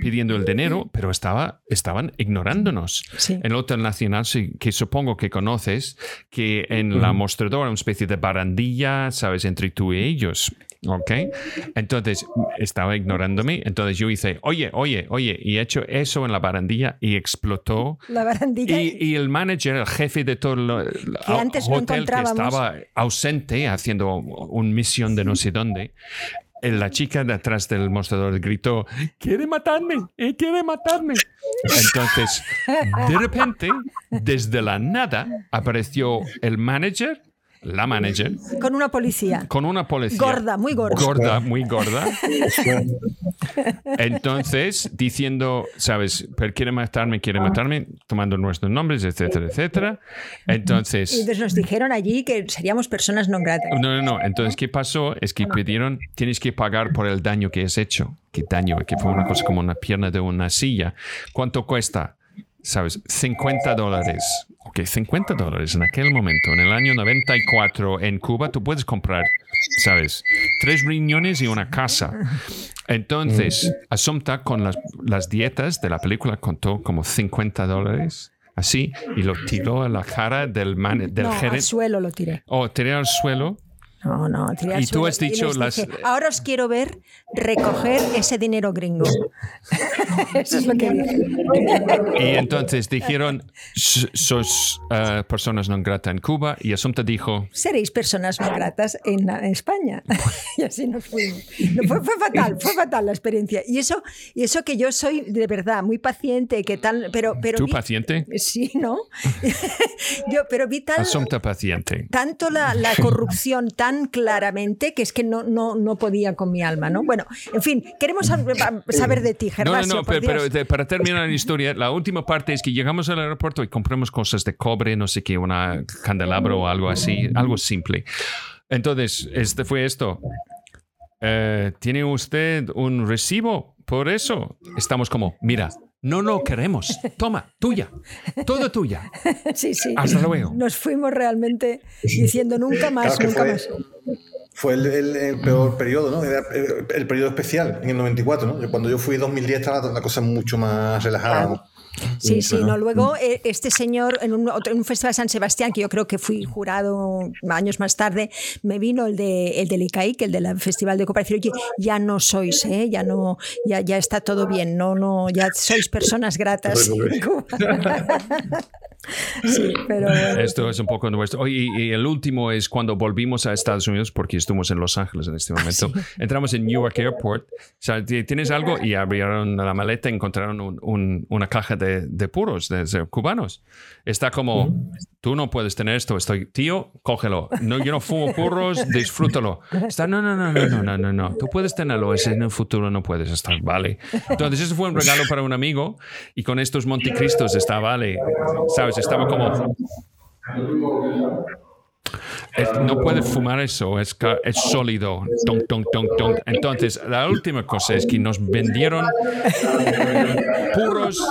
pidiendo el dinero, pero estaba, estaban ignorándonos. Sí. En el Hotel Nacional, que supongo que conoces, que en la mostradora, una especie de barandilla, sabes, entre tú y ellos. ¿Ok? Entonces estaba ignorándome. Entonces yo hice, oye, oye, oye, y he hecho eso en la barandilla y explotó. la barandilla. Y, y el manager, el jefe de todo el el antes no hotel que encontrábamos. estaba ausente haciendo un misión de no sé dónde, la chica de atrás del mostrador gritó, quiere matarme, eh, quiere matarme. Entonces, de repente, desde la nada, apareció el manager, la manager, con una policía. con una policía. Gorda, muy gorda. Gorda, muy gorda. Entonces, diciendo, sabes, pero quiere matarme, quiere matarme, tomando nuestros nombres, etcétera, etcétera. Y Entonces, entonces nos dijeron allí que seríamos personas non gratas. no, no, no. Entonces, ¿qué pasó? Es que pidieron, tienes que pagar por el daño que has hecho. ¿Qué daño? Que fue una cosa como una pierna de una silla. ¿Cuánto cuesta? ¿Sabes? 50 dólares. Ok, 50 dólares en aquel momento, en el año 94 en Cuba, tú puedes comprar, ¿sabes? Tres riñones y una casa. Entonces, Assumpta con las, las dietas de la película contó como 50 dólares, así, y lo tiró a la cara del, man, del no, al suelo lo tiré. O tiré al suelo. No, no, Y tú has dicho las- dije, Ahora os quiero ver recoger ese dinero gringo. Eso es lo que dije. Y entonces dijeron, "S- sos eh, personas non grata en Cuba. Y Asunta dijo, Seréis personas no gratas en, en España. y así nos fuimos. No, fue, fue fatal, fue fatal la experiencia. Y eso, y eso que yo soy de verdad muy paciente, que tal, pero, pero ¿tú vi- paciente? Sí, ¿no? yo, pero vi tal, Asunta paciente. tanto la, la corrupción tan claramente que es que no, no, no podía con mi alma, ¿no? Bueno, en fin, queremos sab- saber de ti, No, no, Gervasio. no, por pero, Dios. para terminar la historia, la última parte es que llegamos al aeropuerto y compramos cosas de cobre, no sé qué, una candelabro o algo así, algo simple. Entonces, este fue esto. Eh, ¿Tiene usted un recibo por eso? Estamos como, mira, no lo queremos. Toma, tuya, todo tuya. Sí, sí. Hasta luego. Nos fuimos realmente diciendo nunca más, Claro nunca fue, más. fue el, el- el peor periodo, ¿no? Era el, el periodo especial, en el 94, ¿no? Yo- Cuando yo fui en 2010 estaba la cosa mucho más relajada. ¿no? Sí, sí, bueno, no. Luego, eh, este señor, en un, en un festival de San Sebastián, que yo creo que fui jurado años más tarde, me vino el de el del ICAIC, el del Festival de Cooperación. Oye, ya no sois, ¿eh? ya no, ya, ya está todo bien, no, no, ya sois personas gratas. No sí, pero. Esto es un poco nuestro. Y, y el último es cuando volvimos a Estados Unidos, porque estuvimos en Los Ángeles en este momento. Entramos en Newark Airport. O sea, ti- tienes algo y abrieron la maleta encontraron un- un- una caja de, de puros de, de cubanos. Está como, tú no puedes tener esto. Estoy, tío, cógelo. No, yo no fumo purros, disfrútalo. Está, no, no, no, no, no, no, no, no. Tú puedes tenerlo, ese en el futuro no puedes estar. Vale. Entonces, eso fue un regalo para un amigo y con estos Montecristos está, vale. ¿Sabes? Estaba como. No puede fumar eso, es, es sólido. Entonces, la última cosa es que nos vendieron puros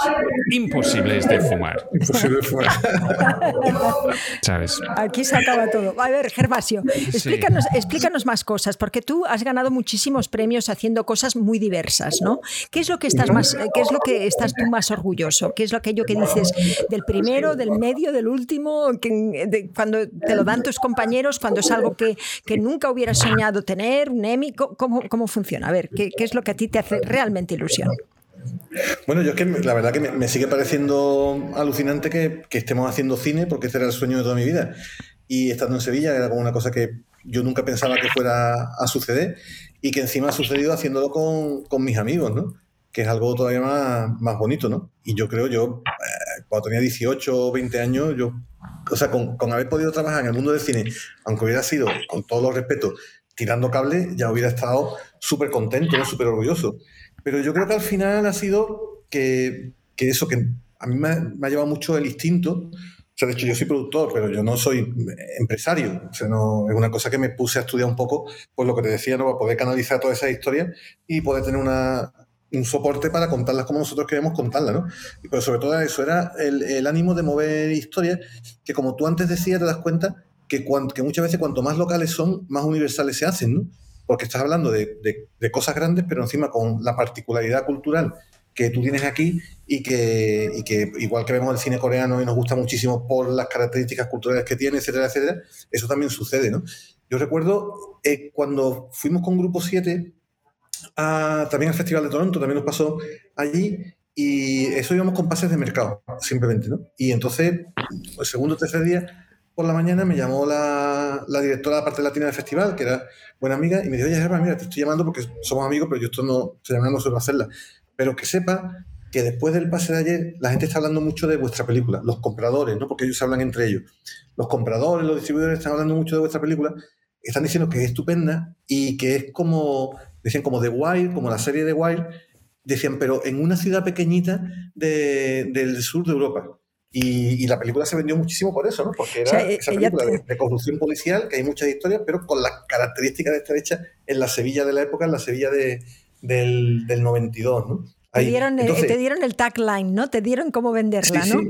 imposibles de fumar. Imposible fumar. ¿Sabes? Aquí se acaba todo. A ver, Gervasio, explícanos, explícanos más cosas, porque tú has ganado muchísimos premios haciendo cosas muy diversas, ¿no? ¿Qué es lo que estás más, qué es lo que estás tú más orgulloso? ¿Qué es lo aquello que dices del primero, del medio, del último, cuando te lo dan tus compañeros, cuando es algo que, que nunca hubieras soñado tener, un Emmy, ¿cómo, cómo funciona? A ver, ¿qué, ¿qué es lo que a ti te hace realmente ilusión? Bueno, yo es que la verdad que me, sigue pareciendo alucinante que, que, estemos haciendo cine, porque este era el sueño de toda mi vida. Y estando en Sevilla era como una cosa que yo nunca pensaba que fuera a suceder y que encima ha sucedido haciéndolo con, con mis amigos, ¿no? Que es algo todavía más, más bonito, ¿no? Y yo creo, yo, eh, cuando tenía 18 o 20 años, yo, o sea, con, con haber podido trabajar en el mundo del cine, aunque hubiera sido, con todos los respetos, tirando cable, ya hubiera estado súper contento, súper orgulloso. Pero yo creo que al final ha sido que, que eso, que a mí me, me, ha llevado mucho el instinto. O sea, de hecho, yo soy productor, pero yo no soy empresario. O sea, no, es una cosa que me puse a estudiar un poco, pues lo que te decía, ¿no? Para poder canalizar todas esas historias y poder tener una, un soporte para contarlas como nosotros queremos contarlas, ¿no? Pero sobre todo eso, era el, el ánimo de mover historias que, como tú antes decías, te das cuenta que, que muchas veces cuanto más locales son, más universales se hacen, ¿no? porque estás hablando de, cosas grandes, pero encima con la particularidad cultural que tú tienes aquí y que, que, igual que vemos el cine coreano y nos gusta muchísimo por las características culturales que tiene, etcétera, etcétera, eso también sucede, ¿no? Yo recuerdo eh, cuando fuimos con Grupo 7 también al Festival de Toronto, también nos pasó allí, y eso íbamos con pases de mercado, simplemente, ¿no? Y entonces, el segundo o tercer día, por la mañana me llamó la, directora de la parte latina del festival, que era buena amiga, y me dijo, oye, Germán, mira, te estoy llamando porque somos amigos, pero yo esto no, se llama no suelo hacerla. Pero que sepa que después del pase de ayer, la gente está hablando mucho de vuestra película, los compradores, ¿no? Porque ellos hablan entre ellos. Los compradores, los distribuidores están hablando mucho de vuestra película, están diciendo que es estupenda y que es como, decían, como The Wild, como la serie de Wild, decían, pero en una ciudad pequeñita del sur de Europa. Y, la película se vendió muchísimo por eso, ¿no? Porque era e-, esa película de, corrupción policial, que hay muchas historias, pero con las características de esta hecha en la Sevilla de la época, en la Sevilla de, del, del 92, ¿no? te, dieron, te dieron el tagline, ¿no? Te dieron cómo venderla, ¿no? Sí,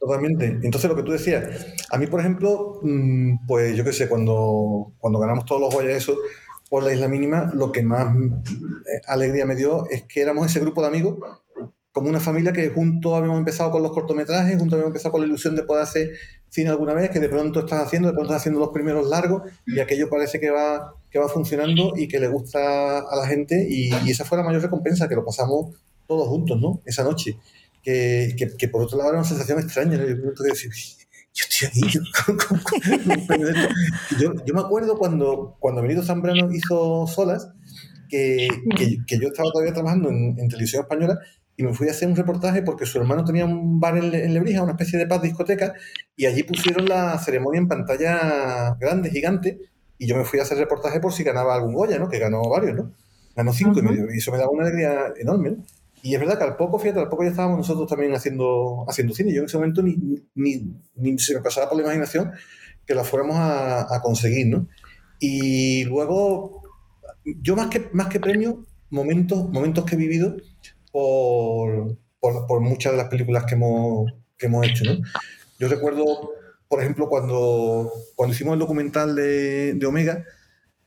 totalmente. Entonces, lo que tú decías, a mí, por ejemplo, mm, pues yo qué sé, cuando, cuando ganamos todos los Goya eso, por la isla mínima, lo que más eh, alegría me dio es que éramos ese grupo de amigos como una familia que juntos habíamos empezado con los cortometrajes, juntos habíamos empezado con la ilusión de poder hacer cine alguna vez, que de pronto estás haciendo, de pronto estás haciendo los primeros largos y aquello parece que va, que va funcionando y que le gusta a la gente y, esa fue la mayor recompensa, que lo pasamos todos juntos, ¿no? Esa noche. Que, que, por otro lado era una sensación extraña, ¿no? Yo, decir, yo estoy aquí. Yo, yo, me acuerdo cuando, cuando Benito Zambrano hizo Solas, que, que, yo estaba todavía trabajando en, en televisión española y me fui a hacer un reportaje porque su hermano tenía un bar en, Lebrija, una especie de paz discoteca, y allí pusieron la ceremonia en pantalla grande, gigante, y yo me fui a hacer reportaje por si ganaba algún Goya, ¿no? Que ganó varios, ¿no? Ganó cinco y, eso me daba una alegría enorme, Y es verdad que al poco, fíjate, al poco ya estábamos nosotros también haciendo, haciendo cine. Yo en ese momento ni, ni, ni se me pasaba por la imaginación que la fuéramos a, a conseguir, ¿no? Y luego, yo más que, más que premio, momentos, momentos que he vivido por, por, muchas de las películas que hemos, que hemos hecho. ¿no? Yo recuerdo, por ejemplo, cuando, cuando hicimos el documental de, de Omega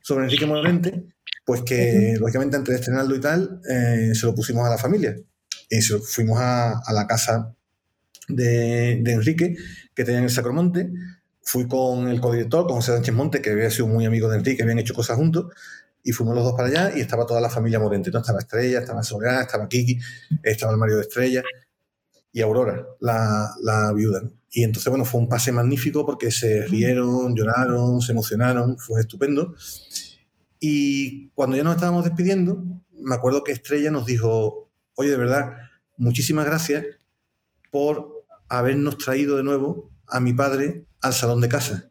sobre Enrique Morente, pues que lógicamente antes de estrenarlo y tal, eh, se lo pusimos a la familia. Y se fuimos a, a la casa de, de, Enrique, que tenía en el Sacromonte. Fui con el codirector, con José Sánchez Monte, que había sido muy amigo de Enrique, habían hecho cosas juntos y fuimos los dos para allá y estaba toda la familia Morente, ¿no? Estaba Estrella, estaba Soledad, estaba Kiki, estaba el Mario de Estrella y Aurora, la, la viuda. Y entonces, bueno, fue un pase magnífico porque se rieron, lloraron, se emocionaron, fue estupendo. Y cuando ya nos estábamos despidiendo, me acuerdo que Estrella nos dijo, oye, de verdad, muchísimas gracias por habernos traído de nuevo a mi padre al salón de casa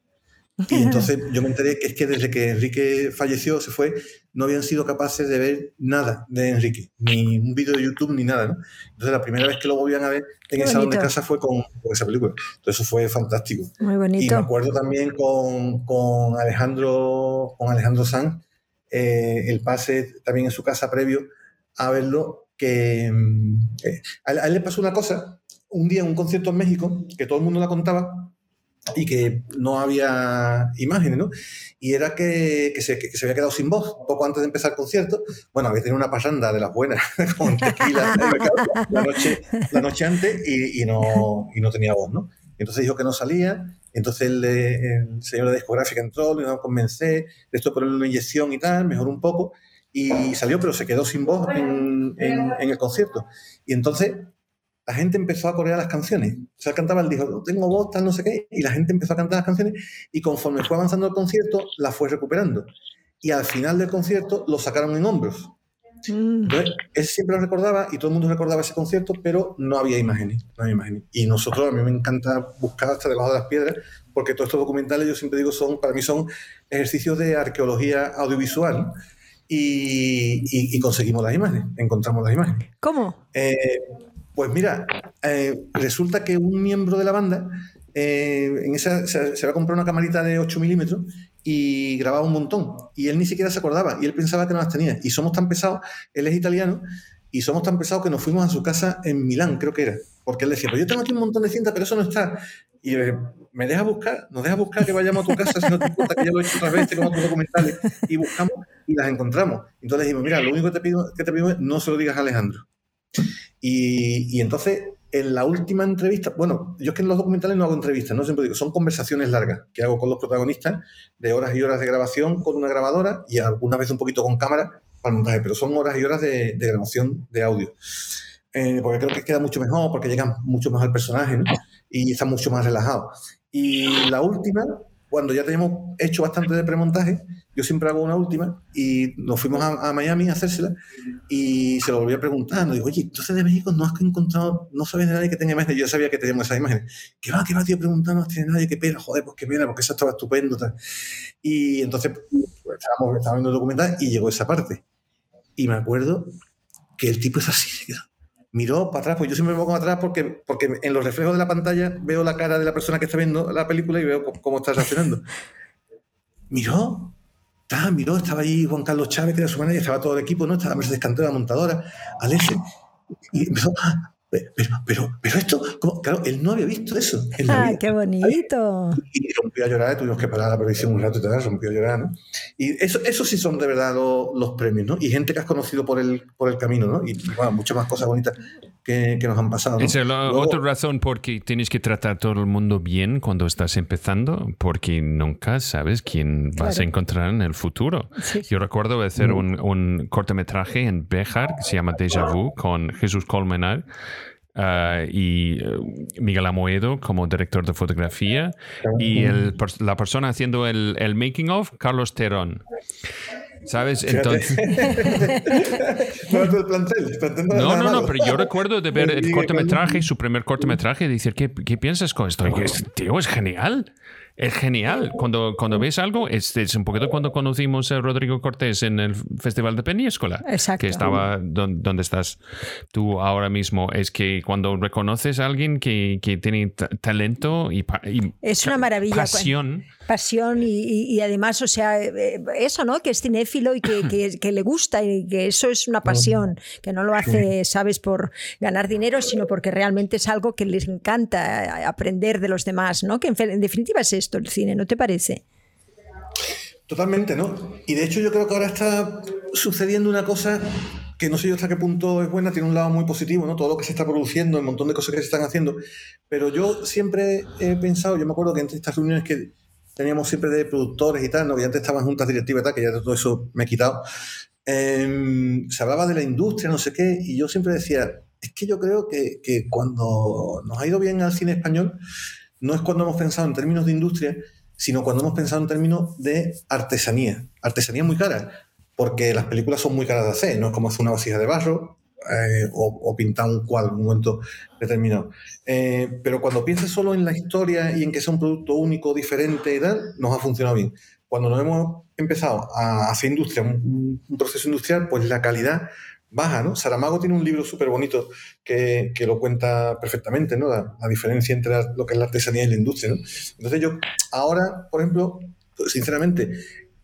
Y entonces yo me enteré que es que desde que Enrique falleció, se fue, no habían sido capaces de ver nada de Enrique, ni un vídeo de YouTube ni nada, ¿no? Entonces la primera vez que lo volvían a ver en el salón de casa fue con, esa película. Entonces eso fue fantástico. Muy bonito. Y me acuerdo también con, con Alejandro, con Alejandro Sanz, eh, el pase también en su casa previo a verlo, que mm, eh, a, él, le pasó una cosa, un día en un concierto en México, que todo el mundo la contaba, y que no había imágenes, ¿no? Y era que, que, se, que, se, había quedado sin voz poco antes de empezar el concierto. Bueno, había tenido una pasanda de las buenas con tequila la noche, la noche antes y, y, no, y no tenía voz, ¿no? Entonces dijo que no salía entonces el, el, señor de discográfica entró, le convencer, esto por una inyección y tal, mejoró un poco, y salió, pero se quedó sin voz en, en, el concierto. Y entonces la gente empezó a corear las canciones. O sea, cantaba, él dijo, no tengo voz, tal, no sé qué, y la gente empezó a cantar las canciones, y conforme fue avanzando el concierto, la fue recuperando. Y al final del concierto lo sacaron en hombros. Mm. Entonces, él siempre lo recordaba y todo el mundo recordaba ese concierto, pero no había imágenes, no había imágenes. Y nosotros, a mí me encanta buscar hasta debajo de las piedras, porque todos estos documentales, yo siempre digo, son para mí son ejercicios de arqueología audiovisual y, y, conseguimos las imágenes, encontramos las imágenes. ¿Cómo? Eh, pues mira, eh, resulta que un miembro de la banda eh, en esa, se, se, va a comprar una camarita de 8 milímetros y grababa un montón. Y él ni siquiera se acordaba y él pensaba que no las tenía. Y somos tan pesados, él es italiano, y somos tan pesados que nos fuimos a su casa en Milán, creo que era. Porque él decía, pues yo tengo aquí un montón de cintas, pero eso no está. Y me deja buscar, nos deja buscar que vayamos a tu casa, si no te importa, que ya lo he hecho otra vez, tengo otros documentales, y buscamos y las encontramos. Entonces dijimos, mira, lo único que te pido, que te pido es no se lo digas a Alejandro. Y, y entonces en la última entrevista, bueno, yo es que en los documentales no hago entrevistas, no siempre digo, son conversaciones largas que hago con los protagonistas de horas y horas de grabación con una grabadora y alguna vez un poquito con cámara para montaje, pero son horas y horas de, grabación de audio. Eh, porque creo que queda mucho mejor, porque llegan mucho más al personaje y está mucho más relajado. Y la última, cuando ya tenemos hecho bastante de premontaje, yo siempre hago una última y nos fuimos a, Miami a hacérsela y se lo volví a preguntar. digo, oye, entonces de México no has encontrado, no sabes de nadie que tenga imágenes. Yo sabía que teníamos esas imágenes. ¿Qué va, qué va, tío, preguntando? No tiene nadie, qué pena, joder, pues qué pena, porque eso estaba estupendo. Y entonces pues, estábamos, estábamos viendo el documental y llegó esa parte. Y me acuerdo que el tipo es así, miró para atrás, pues yo siempre me pongo atrás porque, porque en los reflejos de la pantalla veo la cara de la persona que está viendo la película y veo cómo está reaccionando. Miró, estaba, miró, estaba ahí Juan Carlos Chávez, que era su manager, estaba todo el equipo, ¿no? Estaba Mercedes Cantera, la montadora, Alexis, y empezó, ah, pero, pero, pero esto, claro, él no había visto eso. ¡Ah, qué bonito! Y, rompió a llorar, tuvimos que parar la previsión un rato y tal, rompió a llorar, ¿no? Y eso, eso sí son de verdad los, premios, ¿no? Y gente que has conocido por el, por el camino, ¿no? Y bueno, muchas más cosas bonitas que, que nos han pasado. Esa es la otra razón porque tienes que tratar a todo el mundo bien cuando estás empezando, porque nunca sabes quién vas a encontrar en el futuro. Yo recuerdo hacer mm. un, un cortometraje en Béjar que se llama Déjà Vu con Jesús Colmenar Uh, y uh, Miguel Amoedo como director de fotografía y el, la persona haciendo el, el, making of, Carlos Terón. ¿Sabes? Entonces. no, no, no, pero yo recuerdo de ver el cortometraje, su primer cortometraje, y decir, ¿qué, qué piensas con esto? Este tío, es genial es genial. Cuando, cuando ves algo, es, es, un poquito cuando conocimos a Rodrigo Cortés en el Festival de Peñíscola. Exacto. Que estaba donde, estás tú ahora mismo. Es que cuando reconoces a alguien que, que tiene talento y, es una maravilla. Pasión pasión y, además, o sea, eh, eso, ¿no? Que es cinéfilo y que, que, le gusta y que eso es una pasión, que no lo hace, sabes, por ganar dinero, sino porque realmente es algo que les encanta aprender de los demás, ¿no? Que en, definitiva es esto el cine, ¿no te parece? Totalmente, ¿no? Y de hecho yo creo que ahora está sucediendo una cosa que no sé yo hasta qué punto es buena, tiene un lado muy positivo, ¿no? Todo lo que se está produciendo, un montón de cosas que se están haciendo, pero yo siempre he pensado, yo me acuerdo que entre estas reuniones que teníamos siempre de productores y tal, ¿no? y antes estaban juntas directivas que ya todo eso me he quitado. Em, se hablaba de la industria, no sé qué, y yo siempre decía, es que yo creo que, que, cuando nos ha ido bien al cine español, no es cuando hemos pensado en términos de industria, sino cuando hemos pensado en términos de artesanía. Artesanía muy cara, porque las películas son muy caras de hacer, no es como hacer una vasija de barro, eh, o, pintar un cuadro en un momento determinado. Eh, pero cuando piensas solo en la historia y en que sea un producto único, diferente y tal, nos ha funcionado bien. Cuando nos hemos empezado a hacer industria, un, proceso industrial, pues la calidad baja, ¿no? Saramago tiene un libro súper bonito que, que, lo cuenta perfectamente, ¿no? La, diferencia entre lo que es la artesanía y la industria, ¿no? Entonces yo ahora, por ejemplo, sinceramente,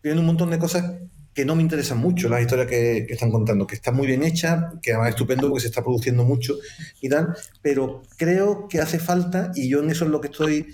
viendo un montón de cosas que no me interesan mucho, las historias que, están contando, que están muy bien hechas, que además es estupendo porque se está produciendo mucho y tal, pero creo que hace falta, y yo en eso es lo que estoy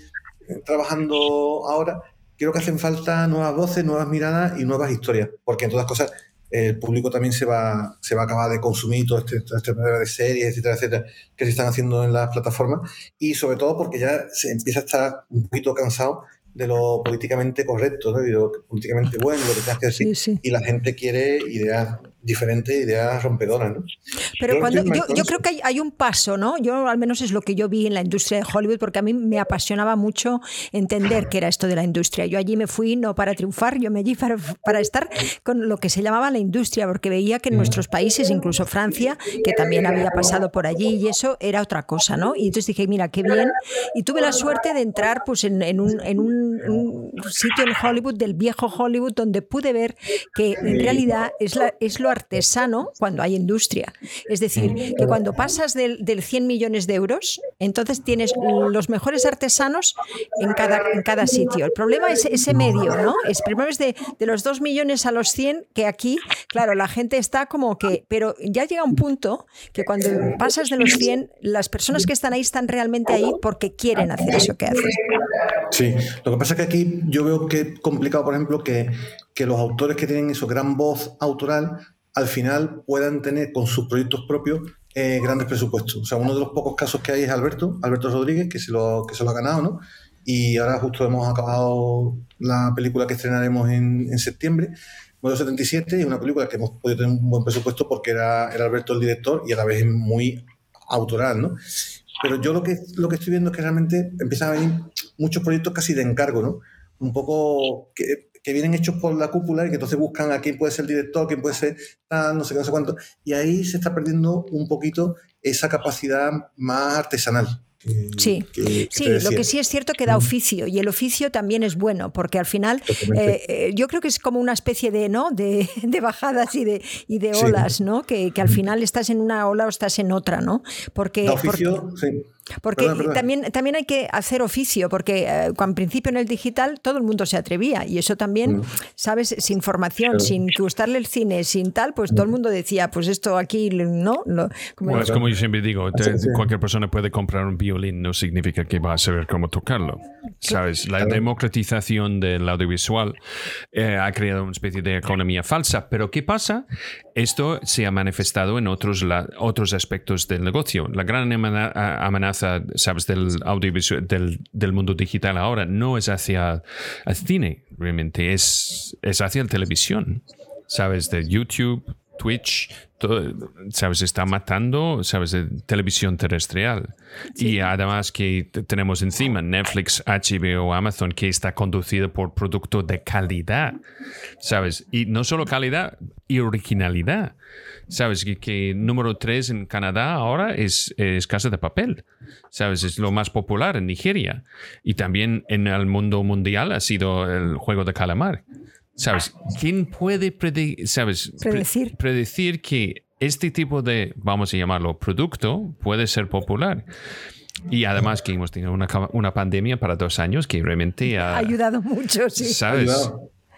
eh, trabajando ahora, creo que hacen falta nuevas voces, nuevas miradas y nuevas historias, porque en todas cosas el público también se va, se va a acabar de consumir todo este, todo este de series, etcétera, etcétera, que se están haciendo en las plataformas, y sobre todo porque ya se empieza a estar un poquito cansado de lo políticamente correcto, ¿no? de lo políticamente bueno, lo que tengas que decir. Y la gente quiere ideas diferentes, ideas rompedoras. ¿no? Pero cuando, yo, creo que hay, un paso, ¿no? Yo al menos es lo que yo vi en la industria de Hollywood, porque a mí me apasionaba mucho entender qué era esto de la industria. Yo allí me fui no para triunfar, yo me allí para, para estar con lo que se llamaba la industria, porque veía que en nuestros países, incluso Francia, que también había pasado por allí, y eso era otra cosa, ¿no? Y entonces dije, mira, qué bien. Y tuve la suerte de entrar pues, en, en un, en un un, sitio en Hollywood, del viejo Hollywood, donde pude ver que en realidad es, la, es lo artesano cuando hay industria. Es decir, que cuando pasas del, del 100 millones de euros, entonces tienes los mejores artesanos en cada, en cada sitio. El problema es ese medio, ¿no? Es primero es de, de los 2 millones a los 100, que aquí, claro, la gente está como que, pero ya llega un punto que cuando pasas de los 100, las personas que están ahí están realmente ahí porque quieren hacer eso que haces. Sí, lo que pasa es que aquí yo veo que es complicado, por ejemplo, que, los autores que tienen eso gran voz autoral al final puedan tener con sus proyectos propios eh, grandes presupuestos. O sea, uno de los pocos casos que hay es Alberto, Alberto Rodríguez, que se lo, que se lo ha ganado, ¿no? Y ahora justo hemos acabado la película que estrenaremos en, en septiembre, Modelo 77, y una película que hemos podido tener un buen presupuesto porque era, era Alberto el director y a la vez muy autoral, ¿no? Pero yo lo que, lo que estoy viendo es que realmente empiezan a venir muchos proyectos casi de encargo, ¿no? Un poco que, que vienen hechos por la cúpula y que entonces buscan a quién puede ser el director, quién puede ser tal, no sé qué, no sé cuánto. Y ahí se está perdiendo un poquito esa capacidad más artesanal sí, sí lo que sí es cierto que da oficio y el oficio también es bueno porque al final eh, yo creo que es como una especie de no de, bajadas y de, y de olas, ¿no? Que, que, al final estás en una ola o estás en otra, ¿no? Porque, oficio, sí. Porque También, también hay que hacer oficio, porque eh, al principio en el digital todo el mundo se atrevía y eso también, mm. ¿sabes? Sin formación, sin gustarle el cine, sin tal, pues todo el mm. mundo decía, pues esto aquí, ¿no? como es como yo siempre digo, cualquier persona puede comprar un violín, no significa que va a saber cómo tocarlo, ¿sabes? La democratización del audiovisual eh, ha creado una especie de economía falsa, pero ¿qué pasa? Esto se ha manifestado en otros, otros aspectos del negocio. La gran amenaza, sabes, del audiovisual, del, mundo digital ahora no es hacia el cine, realmente, es, es hacia la televisión. Sabes, de YouTube, Twitch, todo, sabes, está matando, sabes, de televisión terrestrial. Y además que tenemos encima Netflix, HBO, Amazon, que está conducido por producto de calidad, sabes. Y no solo calidad, y originalidad. Sabes que, que número tres en Canadá ahora es, es Casa de Papel. Sabes, es lo más popular en Nigeria. Y también en el mundo mundial ha sido el juego de calamar. ¿Sabes? ¿Quién puede ¿sabes? predecir? predecir que este tipo de, vamos a llamarlo, producto puede ser popular? Y además que hemos tenido una, una pandemia para dos años que realmente ha, ayudado mucho, sí. ¿Sabes?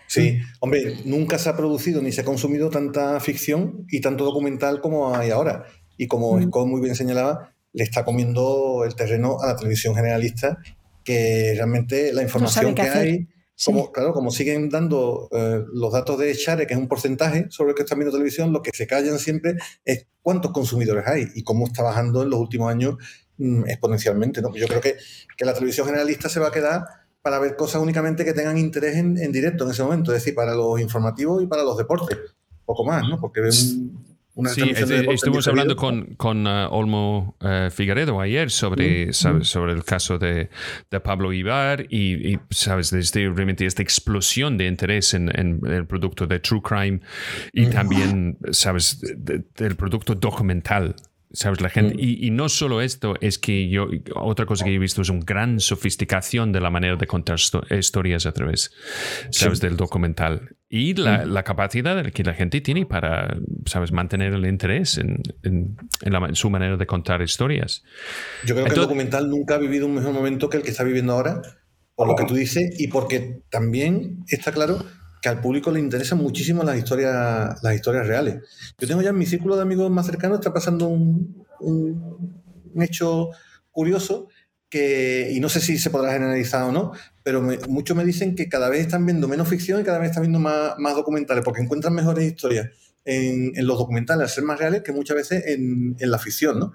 Sí, hombre, nunca se ha producido ni se ha consumido tanta ficción y tanto documental como hay ahora. Y como mm. Scott muy bien señalaba, le está comiendo el terreno a la televisión generalista, que realmente la información que hay como, Claro, como siguen dando eh, los datos de Share, que es un porcentaje sobre el que están viendo televisión, lo que se callan siempre es cuántos consumidores hay y cómo está bajando en los últimos años mm, exponencialmente. ¿no? Yo creo que, que, la televisión generalista se va a quedar para ver cosas únicamente que tengan interés en, en, directo en ese momento, es decir, para los informativos y para los deportes. Poco más, ¿no? Porque ven sí, estuvimos hablando con, con uh, Olmo uh, Figueredo ayer sobre, mm, mm. sobre el caso de, de Pablo Ibar y, sabes, desde realmente esta explosión de interés en, el producto de True Crime y mm. también, sabes, del producto documental. ¿Sabes? La gente. Y, y, no solo esto, es que yo. Otra cosa que he visto es una gran sofisticación de la manera de contar historias a través, ¿sabes? Del documental. Y la, la, capacidad que la gente tiene para, ¿sabes? Mantener el interés en, en, en, su manera de contar historias. Yo creo que el documental nunca ha vivido un mejor momento que el que está viviendo ahora, por lo que tú dices, y porque también está claro que al público le interesan muchísimo las historias, las historias reales. Yo tengo ya en mi círculo de amigos más cercanos, está pasando un, un, hecho curioso que, y no sé si se podrá generalizar o no, pero muchos me dicen que cada vez están viendo menos ficción y cada vez están viendo más, más documentales, porque encuentran mejores historias en, los documentales, al ser más reales, que muchas veces en, en, la ficción, ¿no?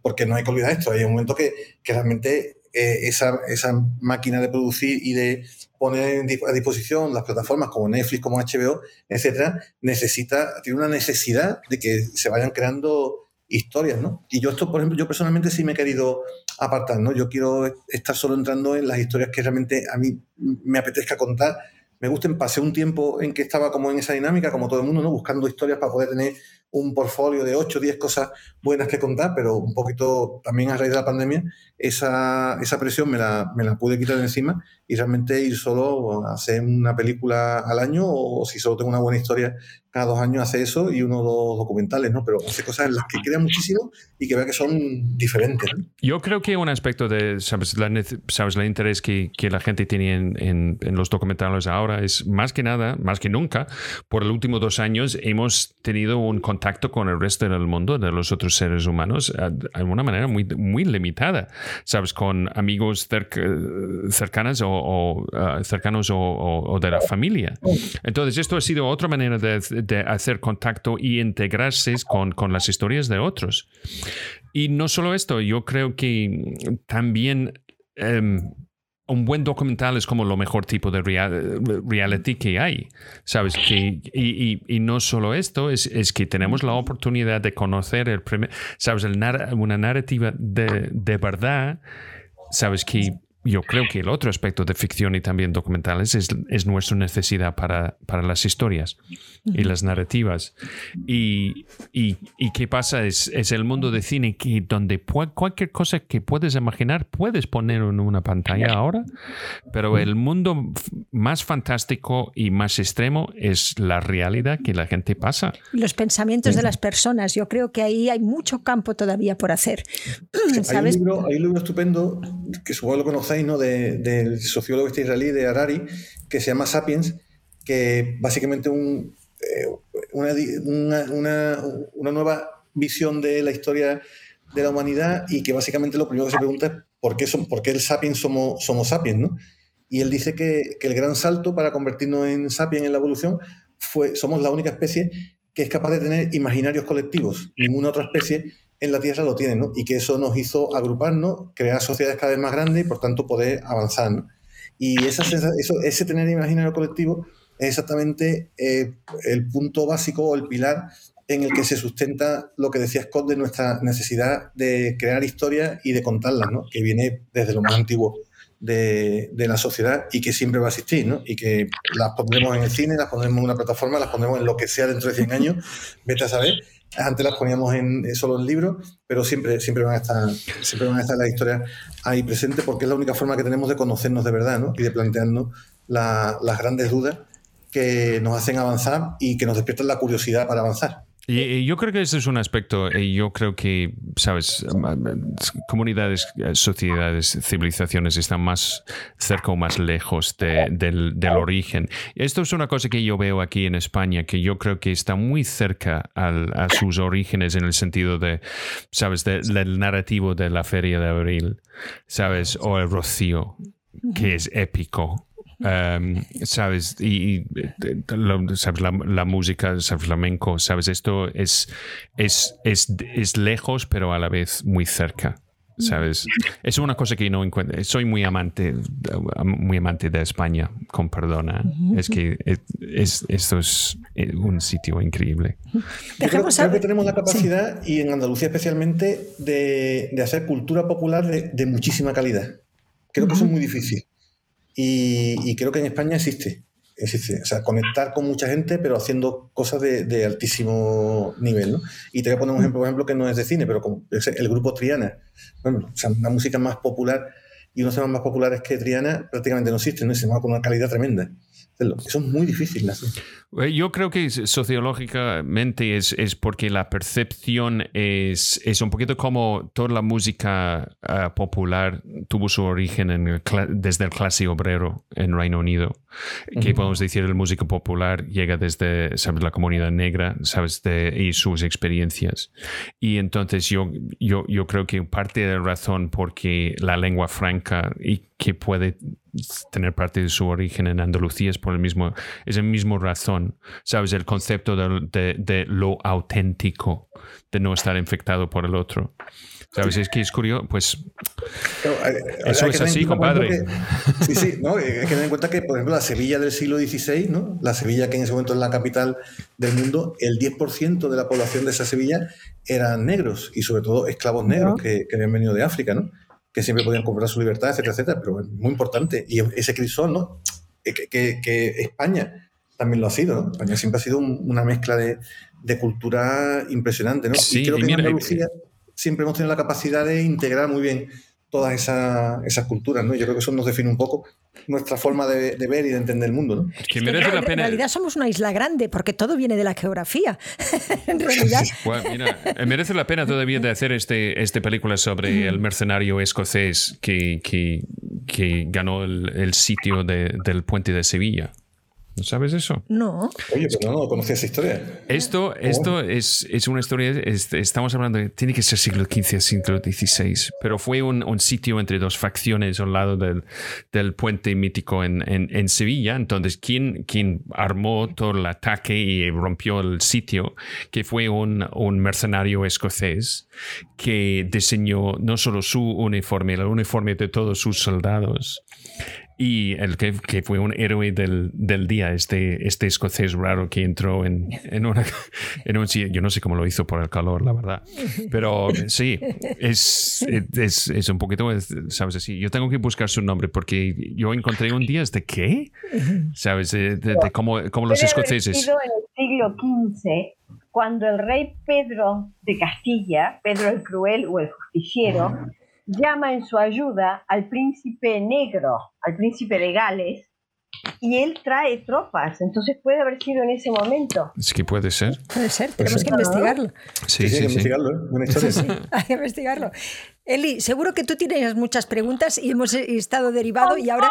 Porque no hay que olvidar esto, hay un momento que, que realmente eh, esa, esa máquina de producir y de poner a disposición las plataformas como Netflix, como HBO, etcétera, necesita, tiene una necesidad de que se vayan creando historias, ¿no? Y yo esto, por ejemplo, yo personalmente sí me he querido apartar, ¿no? Yo quiero estar solo entrando en las historias que realmente a mí me apetezca contar. Me gusten, pasé un tiempo en que estaba como en esa dinámica, como todo el mundo, ¿no? Buscando historias para poder tener un portfolio de 8 o 10 cosas buenas que contar, pero un poquito también a raíz de la pandemia, esa, esa presión me la, me la pude quitar de encima y realmente ir solo a hacer una película al año o si solo tengo una buena historia cada dos años hace eso y uno o dos documentales, ¿no? Pero hace cosas en las que crea muchísimo y que vea que son diferentes. Yo creo que un aspecto de, ¿sabes? La, ¿sabes? el interés que, que, la gente tiene en, en, en, los documentales ahora es más que nada, más que nunca, por los últimos dos años hemos tenido un contacto con el resto del mundo, de los otros seres humanos, de una manera muy, muy limitada, ¿sabes? Con amigos cercanos o, uh, cercanos o, de la familia. Entonces, esto ha sido otra manera de hacer contacto y integrarse con, con las historias de otros. Y no solo esto, yo creo que también um, un buen documental es como lo mejor tipo de real, reality que hay, ¿sabes? Que, y, y, y, no solo esto, es, es, que tenemos la oportunidad de conocer, el primer, ¿sabes? El una narrativa de, de verdad, ¿sabes? Que yo creo que el otro aspecto de ficción y también documentales es, es nuestra necesidad para, para, las historias y las narrativas. Y, y, y qué pasa es, es, el mundo de cine que donde cualquier cosa que puedes imaginar puedes poner en una pantalla ahora, pero el mundo más fantástico y más extremo es la realidad que la gente pasa. Los pensamientos de las personas, yo creo que ahí hay mucho campo todavía por hacer. ¿Sabes? Hay, un libro, hay un libro estupendo que supongo lo del sociólogo este israelí de Harari, que se llama Sapiens, que básicamente un, eh, una, una, una, nueva visión de la historia de la humanidad y que básicamente lo primero que se pregunta es por qué, son, por qué el sapiens somos, somos sapiens, ¿no? Y él dice que, que, el gran salto para convertirnos en sapiens en la evolución fue, somos la única especie que es capaz de tener imaginarios colectivos. Ninguna otra especie en la Tierra lo tienen, ¿no? Y que eso nos hizo agruparnos, crear sociedades cada vez más grandes y por tanto poder avanzar, ¿no? Y esa, eso, ese tener imaginario colectivo es exactamente eh, el punto básico o el pilar en el que se sustenta lo que decía Scott de nuestra necesidad de crear historias y de contarlas, ¿no? que viene desde lo más antiguo de, la sociedad y que siempre va a existir, ¿no? y que las pondremos en el cine, las pondremos en una plataforma, las pondremos en lo que sea dentro de 100 años, vete a saber, antes las poníamos en, eh, solo en libros, pero siempre, siempre, van a estar, siempre van a estar las historias ahí presentes porque es la única forma que tenemos de conocernos de verdad ¿no? y de plantearnos la, las grandes dudas que nos hacen avanzar y que nos despiertan la curiosidad para avanzar. Y, yo creo que ese es un aspecto, y yo creo que, sabes, comunidades, sociedades, civilizaciones están más cerca o más lejos de, del, del, origen. Esto es una cosa que yo veo aquí en España, que yo creo que está muy cerca al, a sus orígenes en el sentido de, sabes, de, del narrativo de la Feria de Abril, sabes, o el Rocío, que es épico Um, ¿Sabes? Y, ¿sabes? La, la, música, ¿sabes? Flamenco, ¿sabes? Esto es, es, es, es lejos, pero a la vez muy cerca. ¿sabes? Es una cosa que no encuentro. Soy muy amante, muy amante de España, con perdona. Es que es, esto es eh, un sitio increíble. Yo creo, que tenemos la capacidad, y en Andalucía especialmente, de, hacer cultura popular de, muchísima calidad. Creo que eso es muy difícil. Y, creo que en España existe. Existe. O sea, conectar con mucha gente, pero haciendo cosas de, altísimo nivel. ¿no? Y te voy a poner un ejemplo, por ejemplo, que no es de cine, pero como el grupo Triana. Bueno, o sea, una música más popular y unos temas más populares que Triana prácticamente no existen, ¿no? se llama con una calidad tremenda. Eso es muy difícil. Eh, yo creo que sociológicamente es, es porque la percepción es, es, un poquito como toda la música eh, popular tuvo su origen en desde el clase obrero en Reino Unido. Que podemos decir, el música popular llega desde ¿sabes? la comunidad negra ¿sabes? De, y sus experiencias. Y entonces yo, yo, yo creo que parte de la razón porque la lengua franca y que puede tener parte de su origen en Andalucía es por el mismo, es el mismo razón, ¿sabes? El concepto de, de, lo auténtico, de no estar infectado por el otro. ¿Sabes? Es que es curioso, pues eso es así, compadre. sí, sí, ¿no? hay que tener en cuenta que, por ejemplo, la Sevilla del siglo XVI, ¿no? la Sevilla que en ese momento es la capital del mundo, el 10% de la población de esa Sevilla eran negros y sobre todo esclavos negros que, que habían venido de África, ¿no? que siempre podían comprar su libertad, etcétera, etcétera, pero es muy importante. Y ese crisol, ¿no? Que, España también lo ha sido, ¿no? España siempre ha sido una mezcla de, cultura impresionante, ¿no? Sí, y creo que en Andalucía siempre hemos tenido la capacidad de integrar muy bien todas esas culturas, ¿no? Yo creo que eso nos define un poco nuestra forma de, ver y de entender el mundo, ¿no? Que merece la pena. En realidad somos una isla grande porque todo viene de la geografía. en realidad. Bueno, mira, eh, merece la pena todavía de hacer este, este película sobre el mercenario escocés que, que, que ganó el, el sitio de, del puente de Sevilla. ¿No sabes eso? No. Oye, pero no, no conocía esa historia. Esto, esto es, es, una historia, estamos hablando, de, tiene que ser siglo XV, siglo XVI, pero fue un, un, sitio entre dos facciones al lado del, del puente mítico en, en, en, Sevilla. Entonces, ¿quién, quién armó todo el ataque y rompió el sitio? Que fue un, un mercenario escocés que diseñó no solo su uniforme, el uniforme de todos sus soldados y el que, que, fue un héroe del, del, día, este, este escocés raro que entró en, en, una, en un Yo no sé cómo lo hizo por el calor, la verdad. Pero sí, es, es, es un poquito, ¿sabes? Así. Yo tengo que buscar su nombre porque yo encontré un día, ¿de qué? ¿Sabes? De, de, cómo, cómo, los escoceses. En el siglo XV, cuando el rey Pedro de Castilla, Pedro el Cruel o el Justiciero, llama en su ayuda al príncipe negro, al príncipe de Gales, y él trae tropas, entonces puede haber sido en ese momento. Es que puede ser. Puede ser, tenemos que investigarlo. Sí, sí, sí. investigarlo, ¿eh? hay que investigarlo. Eli, seguro que tú tienes muchas preguntas y hemos estado derivado y ahora...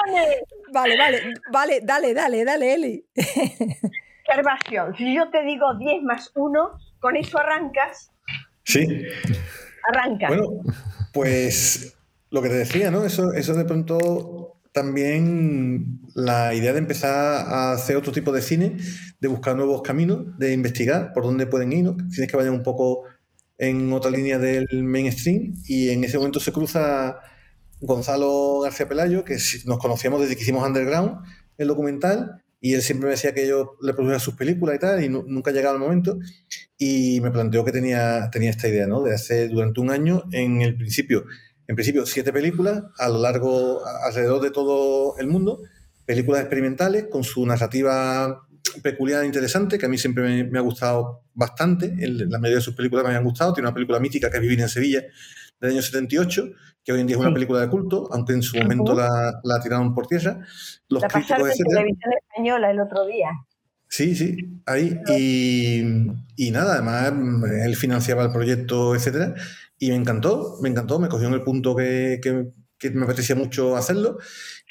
Vale, vale, vale, dale, dale, dale, Eli. Observación, si yo te digo 10 más 1, con eso arrancas. Sí. Arranca. Bueno, pues lo que te decía, ¿no? Eso, eso de pronto también la idea de empezar a hacer otro tipo de cine, de buscar nuevos caminos, de investigar por dónde pueden ir, ¿no? Tienes que vayan un poco en otra línea del mainstream y en ese momento se cruza Gonzalo García Pelayo, que nos conocíamos desde que hicimos Underground, el documental, y él siempre me decía que yo le producía sus películas y tal, y nunca llegaba el momento. Y me planteó que tenía, tenía esta idea, ¿no? De hacer durante un año, en el principio, en principio, siete películas a lo largo, alrededor de todo el mundo, películas experimentales con su narrativa peculiar e interesante, que a mí siempre me, ha gustado bastante. la mayoría de sus películas me han gustado. Tiene una película mítica que es Vivir en Sevilla, del año 78, que hoy en día es una película de culto, aunque en su momento la, la, tiraron por tierra. Los la críticos de televisión española el otro día. Sí, sí, ahí. Y, y, nada, además él financiaba el proyecto, etcétera, y me encantó, me encantó, me cogió en el punto que, que, que me apetecía mucho hacerlo.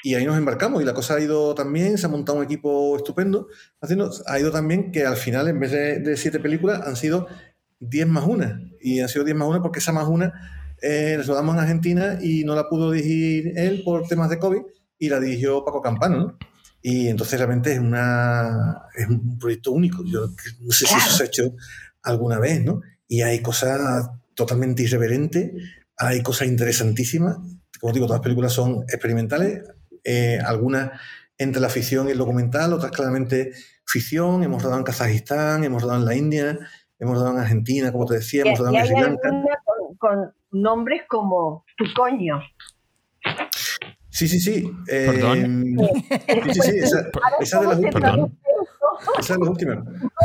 Y ahí nos embarcamos y la cosa ha ido también, se ha montado un equipo estupendo. Haciendo, ha ido también que al final, en vez de, de siete películas, han sido diez más una. Y han sido diez más una porque esa más una eh, nos rodamos en Argentina y no la pudo dirigir él por temas de COVID y la dirigió Paco Campano, Y entonces realmente es, una, es un proyecto único. Yo no sé si eso se ha hecho alguna vez, ¿no? Y hay cosas totalmente irreverentes, hay cosas interesantísimas. Como digo, todas las películas son experimentales, eh, algunas entre la ficción y el documental, otras claramente ficción, hemos rodado en Kazajistán, hemos rodado en la India, hemos rodado en Argentina, como te decía, hemos rodado en Sri Lanka. Con, con, nombres como tu coño. Sí, sí, sí. Eh, ¿Perdón? Sí, sí, sí. Esa, esa de las últimas. Esa de las últimas.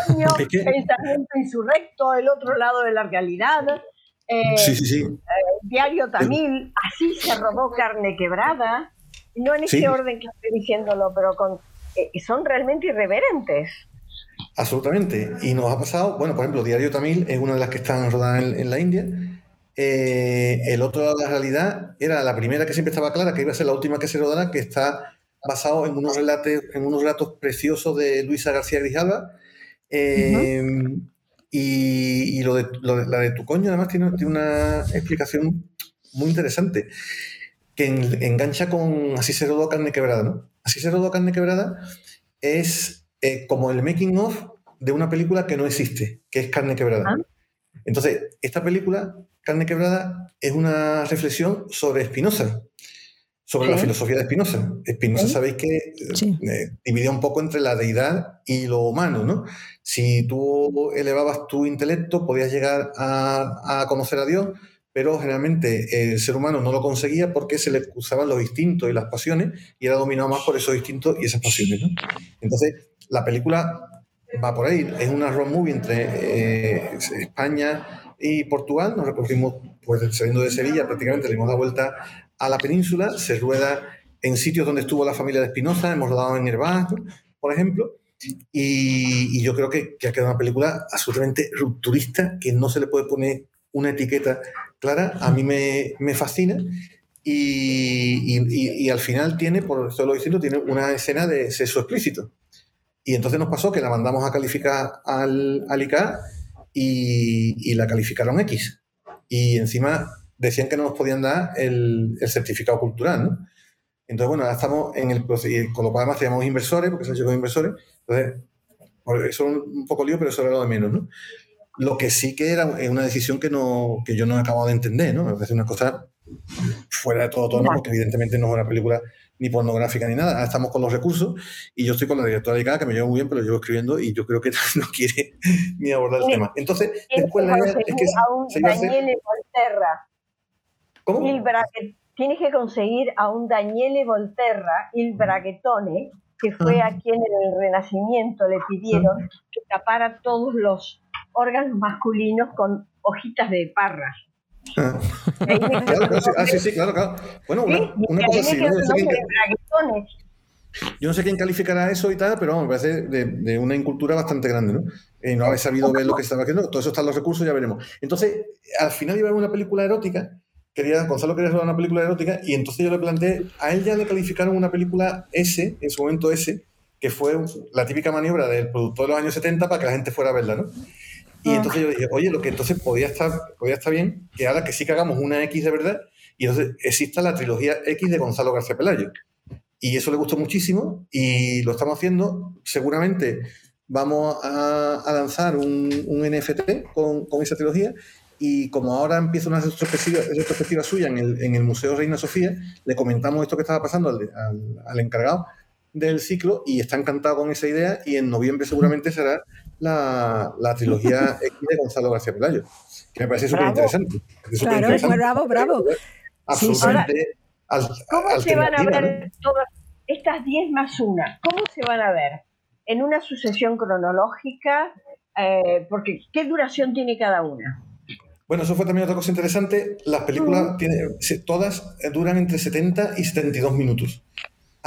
Coño, es que... pensamiento insurrecto, el otro lado de la realidad. Eh, sí, sí, sí. Eh, diario Tamil, así se robó carne quebrada. No en este orden que estoy diciéndolo, pero con, eh, son realmente irreverentes. Absolutamente. Y nos ha pasado, bueno, por ejemplo, Diario Tamil es una de las que están rodadas en, la India. El otro lado de la realidad era la primera que siempre estaba clara, que iba a ser la última que se rodara, que está basado en unos, relatos, en unos relatos preciosos de Luisa García Grijalva. Y, lo, de, la de tu coño además tiene, una explicación muy interesante que engancha con Así se rodó carne quebrada. ¿no? Así se rodó carne quebrada es eh, como el making of de una película que no existe, que es carne quebrada. Ah. Entonces, esta película, Carne Quebrada, es una reflexión sobre Spinoza, sobre la filosofía de Spinoza. Spinoza, sabéis que eh, dividía un poco entre la deidad y lo humano, ¿no? Si tú elevabas tu intelecto, podías llegar a, conocer a Dios, pero generalmente el ser humano no lo conseguía porque se le usaban los instintos y las pasiones y era dominado más por esos instintos y esas pasiones, ¿no? Entonces, la película va por ahí. Es una road movie entre eh, España y Portugal. Nos recorrimos, pues saliendo de Sevilla, prácticamente le dimos la vuelta a la península, se rueda en sitios donde estuvo la familia de Espinoza, hemos rodado en Herbaz, por ejemplo, y, yo creo que, ha quedado una película absolutamente rupturista, que no se le puede poner una etiqueta clara, a mí me, fascina, y, al final tiene, por eso lo diciendo, tiene una escena de sexo explícito. Y entonces nos pasó que la mandamos a calificar al, al ICA y, y la calificaron X. Y encima decían que no nos podían dar el, certificado cultural, ¿no? Entonces, bueno, ahora estamos en el proceso, con lo cual además teníamos inversores, porque se han hecho con inversores, entonces, pues, eso es un poco lío, pero eso era lo de menos, ¿no? Lo que sí que era una decisión que, no, que yo no he acabado de entender, ¿no? Me parece una cosa fuera de todo tono, porque evidentemente no es una película ni pornográfica ni nada. Ahora estamos con los recursos y yo estoy con la directora de cada que me llevo muy bien, pero llevo escribiendo y yo creo que no quiere ni abordar el tema. Entonces, después la idea es que se, ¿Cómo? tienes que conseguir a un Daniele Volterra, il Braghetone, que fue a quien en el Renacimiento le pidieron que tapara todos los órganos masculinos con hojitas de parra. Ah. ah, sí, sí, claro, claro. Bueno, una, cosa así. ¿no? Yo no sé quién calificará eso y tal, pero me parece de, una incultura bastante grande, ¿no? Y no habéis sabido ver lo que estaba haciendo. Todo eso está en los recursos, ya veremos. Entonces, al final iba a haber una película erótica quería, Gonzalo quería hacer una película erótica y entonces yo le planteé, a él ya le calificaron una película S, en su momento S, que fue la típica maniobra del productor de los años 70 para que la gente fuera a verla, ¿no? Y entonces yo dije, oye, lo que entonces podía estar, podía estar bien, que ahora que sí que hagamos una X de verdad, y entonces exista la trilogía X de Gonzalo García Pelayo. Y eso le gustó muchísimo y lo estamos haciendo. Seguramente vamos a, lanzar un, NFT con, con, esa trilogía y como ahora empieza una retrospectiva, suya en el, en el, Museo Reina Sofía, le comentamos esto que estaba pasando al, al, encargado del ciclo y está encantado con esa idea y en noviembre seguramente será la, la trilogía X de Gonzalo García Pelayo, que me parece súper interesante. Claro, bravo, bravo. Absolutamente. ¿Cómo se van a ver todas estas 10 más una? ¿Cómo se van a ver? ¿En una sucesión cronológica? Eh, porque ¿qué duración tiene cada una? Bueno, eso fue también otra cosa interesante. Las películas, todas duran entre 70 y 72 minutos.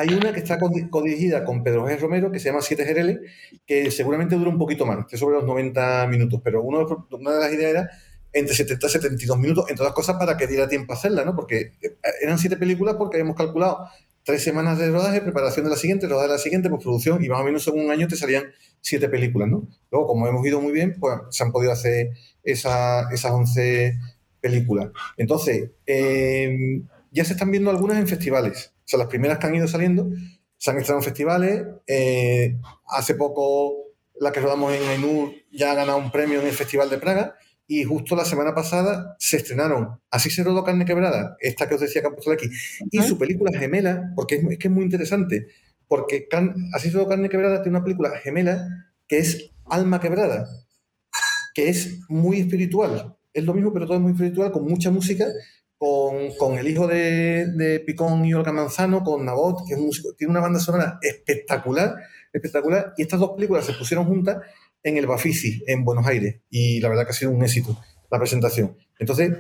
Hay una que está codirigida con Pedro G. Romero, que se llama 7 GRL, que seguramente dura un poquito más, que sobre los 90 minutos. Pero una de las ideas era entre 70 y 72 minutos, entre otras cosas, para que diera tiempo a hacerla, ¿no? Porque eh, eran siete películas porque habíamos calculado tres semanas de rodaje, preparación de la siguiente, rodaje de la siguiente, postproducción, y más o menos en un año te salían siete películas, ¿no? Luego, como hemos ido muy bien, pues se han podido hacer esas 11 películas. Entonces, em, ya se están viendo algunas en festivales. O sea, las primeras que han ido saliendo se han estrenado en festivales. Eh, hace poco, la que rodamos en Ainur ya ha ganado un premio en el Festival de Praga. Y justo la semana pasada se estrenaron Así se rodó Carne Quebrada, esta que os decía que han puesto aquí, y su película gemela, porque es, que es muy interesante, porque Así solo carne quebrada tiene una película gemela que es Alma quebrada, que es muy espiritual. Es lo mismo, pero todo es muy espiritual, con mucha música, con, con el hijo de, de, Picón y Olga Manzano, con Nabot, que es un músico, tiene una banda sonora espectacular, espectacular, y estas dos películas se pusieron juntas en el Bafisi, en Buenos Aires, y la verdad que ha sido un éxito la presentación. Entonces,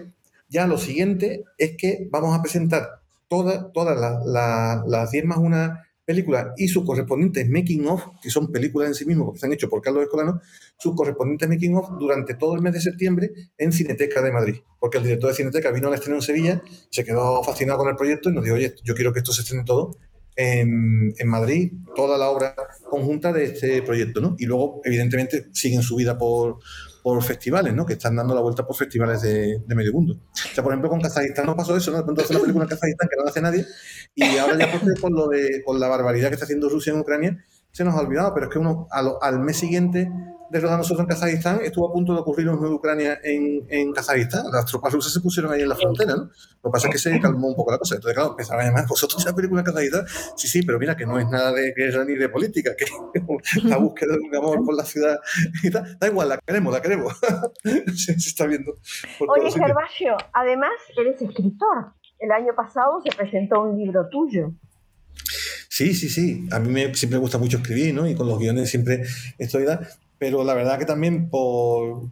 ya lo siguiente es que vamos a presentar todas toda las 10 más una películas y sus correspondientes making of, que son películas en sí mismos, porque están hechos por Carlos Escolano, sus correspondientes making of durante todo el mes de septiembre en Cineteca de Madrid. Porque el director de Cineteca vino al estreno en Sevilla, se quedó fascinado con el proyecto y nos dijo, oye, yo quiero que esto se estrene todo en, en, Madrid, toda la obra conjunta de este proyecto, ¿no? Y luego, evidentemente, siguen su vida por, por festivales, ¿no? Que están dando la vuelta por festivales de, medio mundo. O sea, por ejemplo, con Kazajistán no pasó eso, ¿no? De pronto hace una película en Kazajistán que no hace nadie y ahora ya por, lo de, por la barbaridad que está haciendo Rusia en Ucrania se nos ha olvidado, pero es que uno al mes siguiente de rodar nosotros en Kazajistán, estuvo a punto de ocurrir en Ucrania en, en Kazajistán. Las tropas rusas se pusieron ahí en la frontera, ¿no? Lo que pasa es que se calmó un poco la cosa. Entonces, claro, empezaron a llamar, ¿vosotros la película en Kazajistán? Sí, sí, pero mira, que no es nada de guerra ni de política, que la búsqueda de un amor por la ciudad y tal. Da igual, la queremos, la queremos. se, está viendo. Oye, Gervasio, además eres escritor. El año pasado se presentó un libro tuyo. Sí, sí, sí. A mí me, siempre me gusta mucho escribir, ¿no? Y con los guiones siempre estoy... Da, pero la verdad que también por...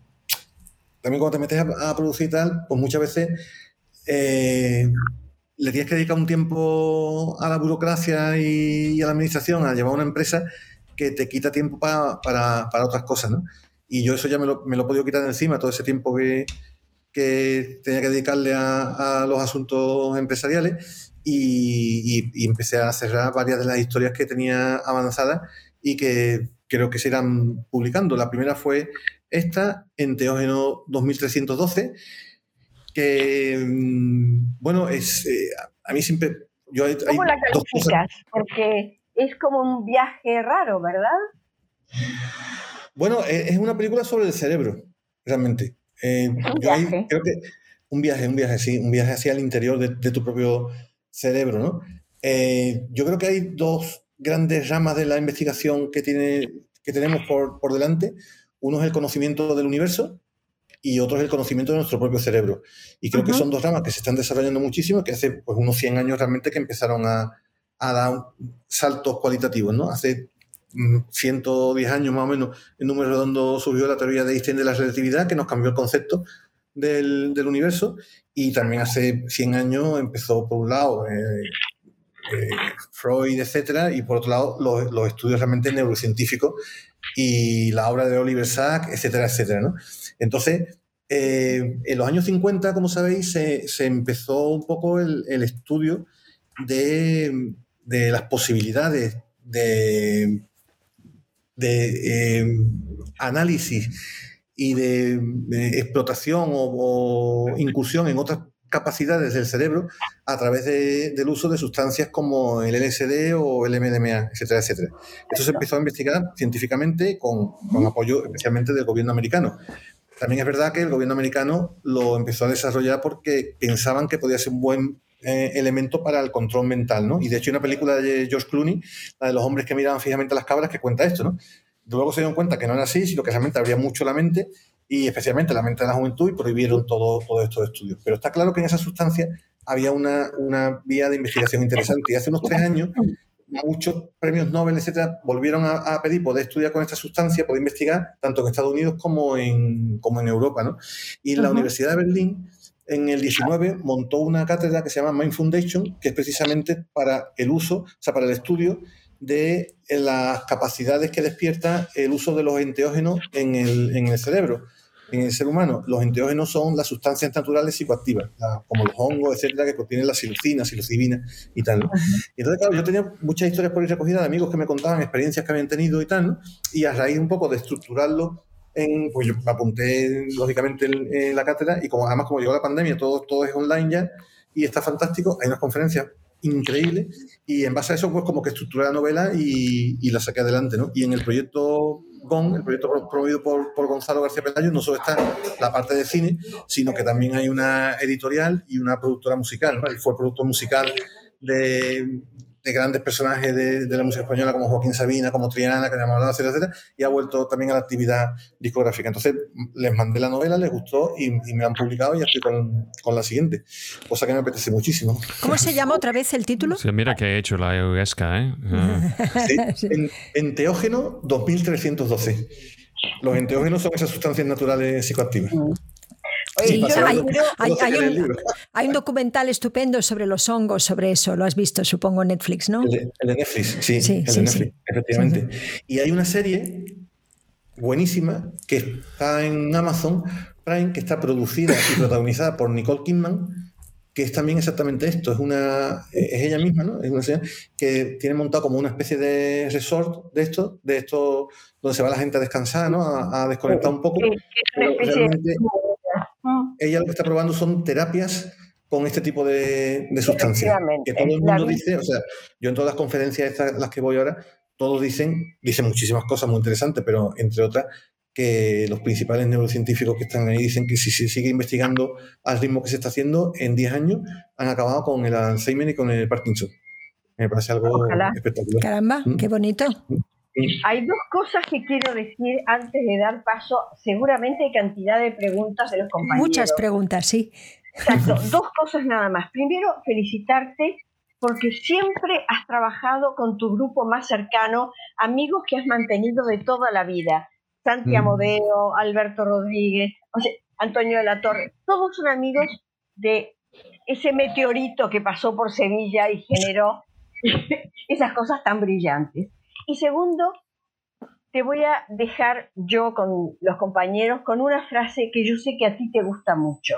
También cuando te metes a, producir tal, pues muchas veces eh, le tienes que dedicar un tiempo a la burocracia y, a la administración, a llevar una empresa que te quita tiempo para, para, otras cosas. Y yo eso ya me lo, me lo he podido quitar de encima, todo ese tiempo que, que tenía que dedicarle a, a los asuntos empresariales y, y, empecé a cerrar varias de las historias que tenía avanzadas y que creo que se irán publicando. La primera fue esta, en Teógeno 2312, que, mm, bueno, es, eh, a mí siempre... Yo ¿Cómo la calificas? Porque es como un viaje raro, ¿verdad? Bueno, e, es una película sobre el cerebro, realmente. Eh, un viaje. creo que un viaje, un viaje, sí, un viaje hacia el interior de, tu propio cerebro, ¿no? Eh, yo creo que hay dos grandes ramas de la investigación que, tiene, que tenemos por, por delante. Uno es el conocimiento del universo y otro es el conocimiento de nuestro propio cerebro. Y creo que son dos ramas que se están desarrollando muchísimo, que hace pues, unos 100 años realmente que empezaron a, a dar saltos cualitativos. ¿no? Hace 110 mm, años más o menos, en número redondo surgió la teoría de Einstein de la relatividad, que nos cambió el concepto del, del universo. Y también hace 100 años empezó, por un lado, eh, eh, Freud, etcétera, y por otro lado los, estudios realmente neurocientíficos y la obra de Oliver Sacks, etcétera, etcétera. Entonces, eh, en los años 50, como sabéis, se, empezó un poco el, estudio de, las posibilidades de, eh, análisis y de, explotación o, incursión en otras capacidades del cerebro a través del uso de sustancias como el LSD o el MDMA, etcétera, etcétera. Esto se empezó a investigar científicamente con, con, apoyo especialmente del gobierno americano. También es verdad que el gobierno americano lo empezó a desarrollar porque pensaban que podía ser un buen eh, elemento para el control mental, ¿no? Y de hecho hay una película de George Clooney, la de los hombres que miraban fijamente a las cabras, que cuenta esto, ¿no? Luego se dieron cuenta que no era así, sino que realmente abría mucho la mente y especialmente la mente de la juventud y prohibieron todo, todo estos estudios. Pero está claro que en esa sustancia había una, una vía de investigación interesante y hace unos tres años muchos premios Nobel, etcétera, volvieron a, pedir poder estudiar con esta sustancia, poder investigar tanto en Estados Unidos como en, como en Europa. ¿no? Y la Universidad de Berlín, en el 19, montó una cátedra que se llama Mind Foundation, que es precisamente para el uso, o sea, para el estudio de las capacidades que despierta el uso de los enteógenos en el, en el cerebro en el ser humano, los enteógenos son las sustancias naturales psicoactivas, como los hongos, etcétera, que contienen la psilocina, psilocibina y tal. Y entonces, claro, yo tenía muchas historias por ir recogidas de amigos que me contaban experiencias que habían tenido y tal, ¿no? Y a raíz un poco de estructurarlo, en, pues yo me apunté lógicamente en, la cátedra y como además como llegó la pandemia, todo, todo es online ya y está fantástico, hay unas conferencias increíbles y en base a eso pues como que estructuré la novela y, y la saqué adelante, ¿no? Y en el proyecto GON, el proyecto promovido por, por, Gonzalo García Pelayo, no solo está la parte de cine, sino que también hay una editorial y una productora musical. Él fue productor musical de, de grandes personajes de, la música española como Joaquín Sabina, como Triana, que hemos hablado, etcétera, etcétera, y ha vuelto también a la actividad discográfica. Entonces les mandé la novela, les gustó y, me han publicado y ya estoy con, la siguiente, cosa que me apetece muchísimo. ¿Cómo se llama otra vez el título? mira que he hecho la EUSCA, ¿eh? En, enteógeno 2312. Los enteógenos son esas sustancias naturales psicoactivas. Hay, un, documental estupendo sobre los hongos, sobre eso, lo has visto, supongo, en Netflix, ¿no? El de, Netflix, sí, el de Netflix, efectivamente. Y hay una serie buenísima que está en Amazon Prime, que está producida y protagonizada por Nicole Kidman, que es también exactamente esto, es una es ella misma, ¿no? Es una serie que tiene montado como una especie de resort de esto, de esto donde se va la gente a descansar, ¿no? A, desconectar un poco. Ella lo que está probando son terapias con este tipo de, sustancias. Que todo el mundo dice, o sea, yo en todas las conferencias estas, las que voy ahora, todos dicen, dicen muchísimas cosas muy interesantes, pero entre otras, que los principales neurocientíficos que están ahí dicen que si se sigue investigando al ritmo que se está haciendo, en 10 años han acabado con el Alzheimer y con el Parkinson. Me parece algo espectacular. Caramba, ¿Mm? qué bonito. ¿Mm? Hay dos cosas que quiero decir antes de dar paso. Seguramente hay cantidad de preguntas de los compañeros. Muchas preguntas, sí. Exacto. Dos cosas nada más. Primero, felicitarte porque siempre has trabajado con tu grupo más cercano, amigos que has mantenido de toda la vida. Santi mm. Amodeo, Alberto Rodríguez, Antonio de la Torre, todos son amigos de ese meteorito que pasó por Sevilla y generó esas cosas tan brillantes. Y segundo, te voy a dejar yo con los compañeros con una frase que yo sé que a ti te gusta mucho.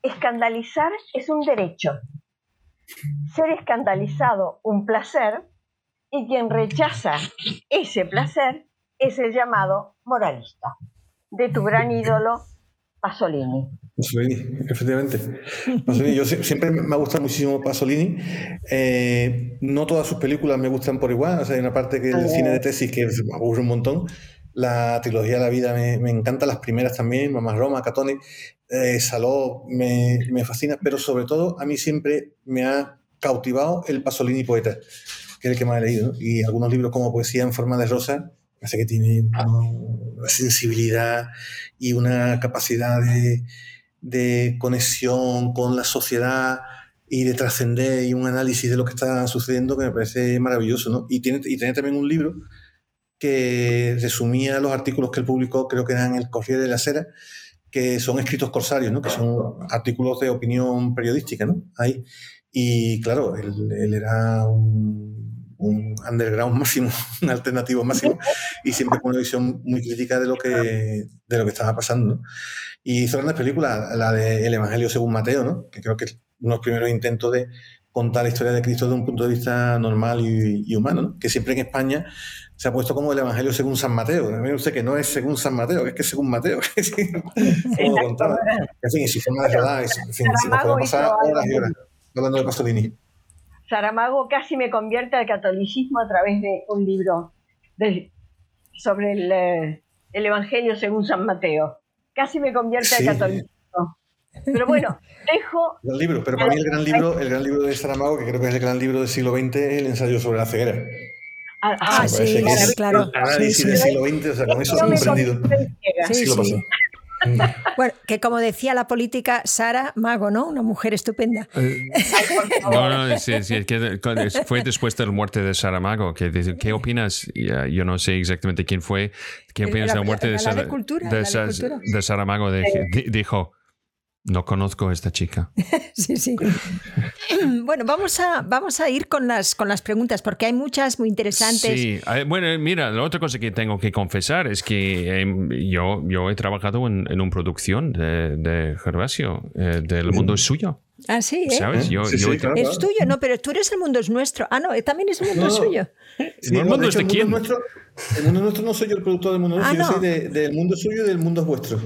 Escandalizar es un derecho. Ser escandalizado un placer y quien rechaza ese placer es el llamado moralista. De tu gran ídolo, Pasolini. Pasolini, efectivamente. Pasolini, yo siempre me ha gustado muchísimo Pasolini. Eh, no todas sus películas me gustan por igual. O sea, hay una parte que el cine de tesis que me aburre un montón. La trilogía de la vida me, me encanta, las primeras también, Mamá Roma, Catone, eh, Saló, me, me fascina, pero sobre todo a mí siempre me ha cautivado el Pasolini poeta, que es el que más he leído. Y algunos libros como Poesía en forma de rosa, Parece que tiene una sensibilidad y una capacidad de, conexión con la sociedad y de trascender y un análisis de lo que está sucediendo que me parece maravilloso. ¿no? Y, tiene, y tiene también un libro que resumía los artículos que él publicó, creo que eran el Corriere de la Sera, que son escritos corsarios, ¿no? que son artículos de opinión periodística. ¿no? Ahí. Y claro, él era un un underground máximo, un alternativo máximo, y siempre con una visión muy crítica de lo que, de lo que estaba pasando. Y hizo grandes películas, la de El Evangelio según Mateo, ¿no? que creo que es uno de los primeros intentos de contar la historia de Cristo desde un punto de vista normal y, humano, que siempre en España se ha puesto como el Evangelio según San Mateo. No sé que no es según San Mateo, que es que es según Mateo. como lo contaba. En fin, y si forma de verdad, en fin, si nos podemos pasar horas y horas hablando de Pasolini. Saramago casi me convierte al catolicismo a través de un libro sobre eh, el, Evangelio según San Mateo. Casi me convierte al catolicismo. Pero bueno, dejo. El libro, pero para mí el gran libro, el gran libro de Saramago, que creo que es el gran libro del siglo XX, es el ensayo sobre la ceguera. Ah, ah sí, claro. Análisis del siglo XX, o sea, con eso he comprendido. Sí, sí. Bueno, que como decía la política, Sara Mago, ¿no? Una mujer estupenda. Eh, no, no, sí, sí, fue después de la muerte de Sara Mago. Que, ¿Qué opinas? Yo no sé exactamente quién fue. ¿Qué opinas de la muerte de, Sara, de, Sara Mago? dijo, no conozco a esta chica. sí, sí. bueno, vamos a, vamos a ir con las, con las preguntas porque hay muchas muy interesantes. Sí, bueno, mira, la otra cosa que tengo que confesar es que em, yo, yo he trabajado en, en una producción de, de Gervasio, eh, del mundo es suyo. Ah, sí, ¿eh? ¿Sabes? Yo, Es tuyo, no, pero tú eres el mundo es nuestro. Ah, no, también es el mundo suyo. ¿El mundo es de quién? el mundo nuestro no soy yo el productor del mundo ah, nuestro, yo soy del mundo suyo y del mundo es vuestro.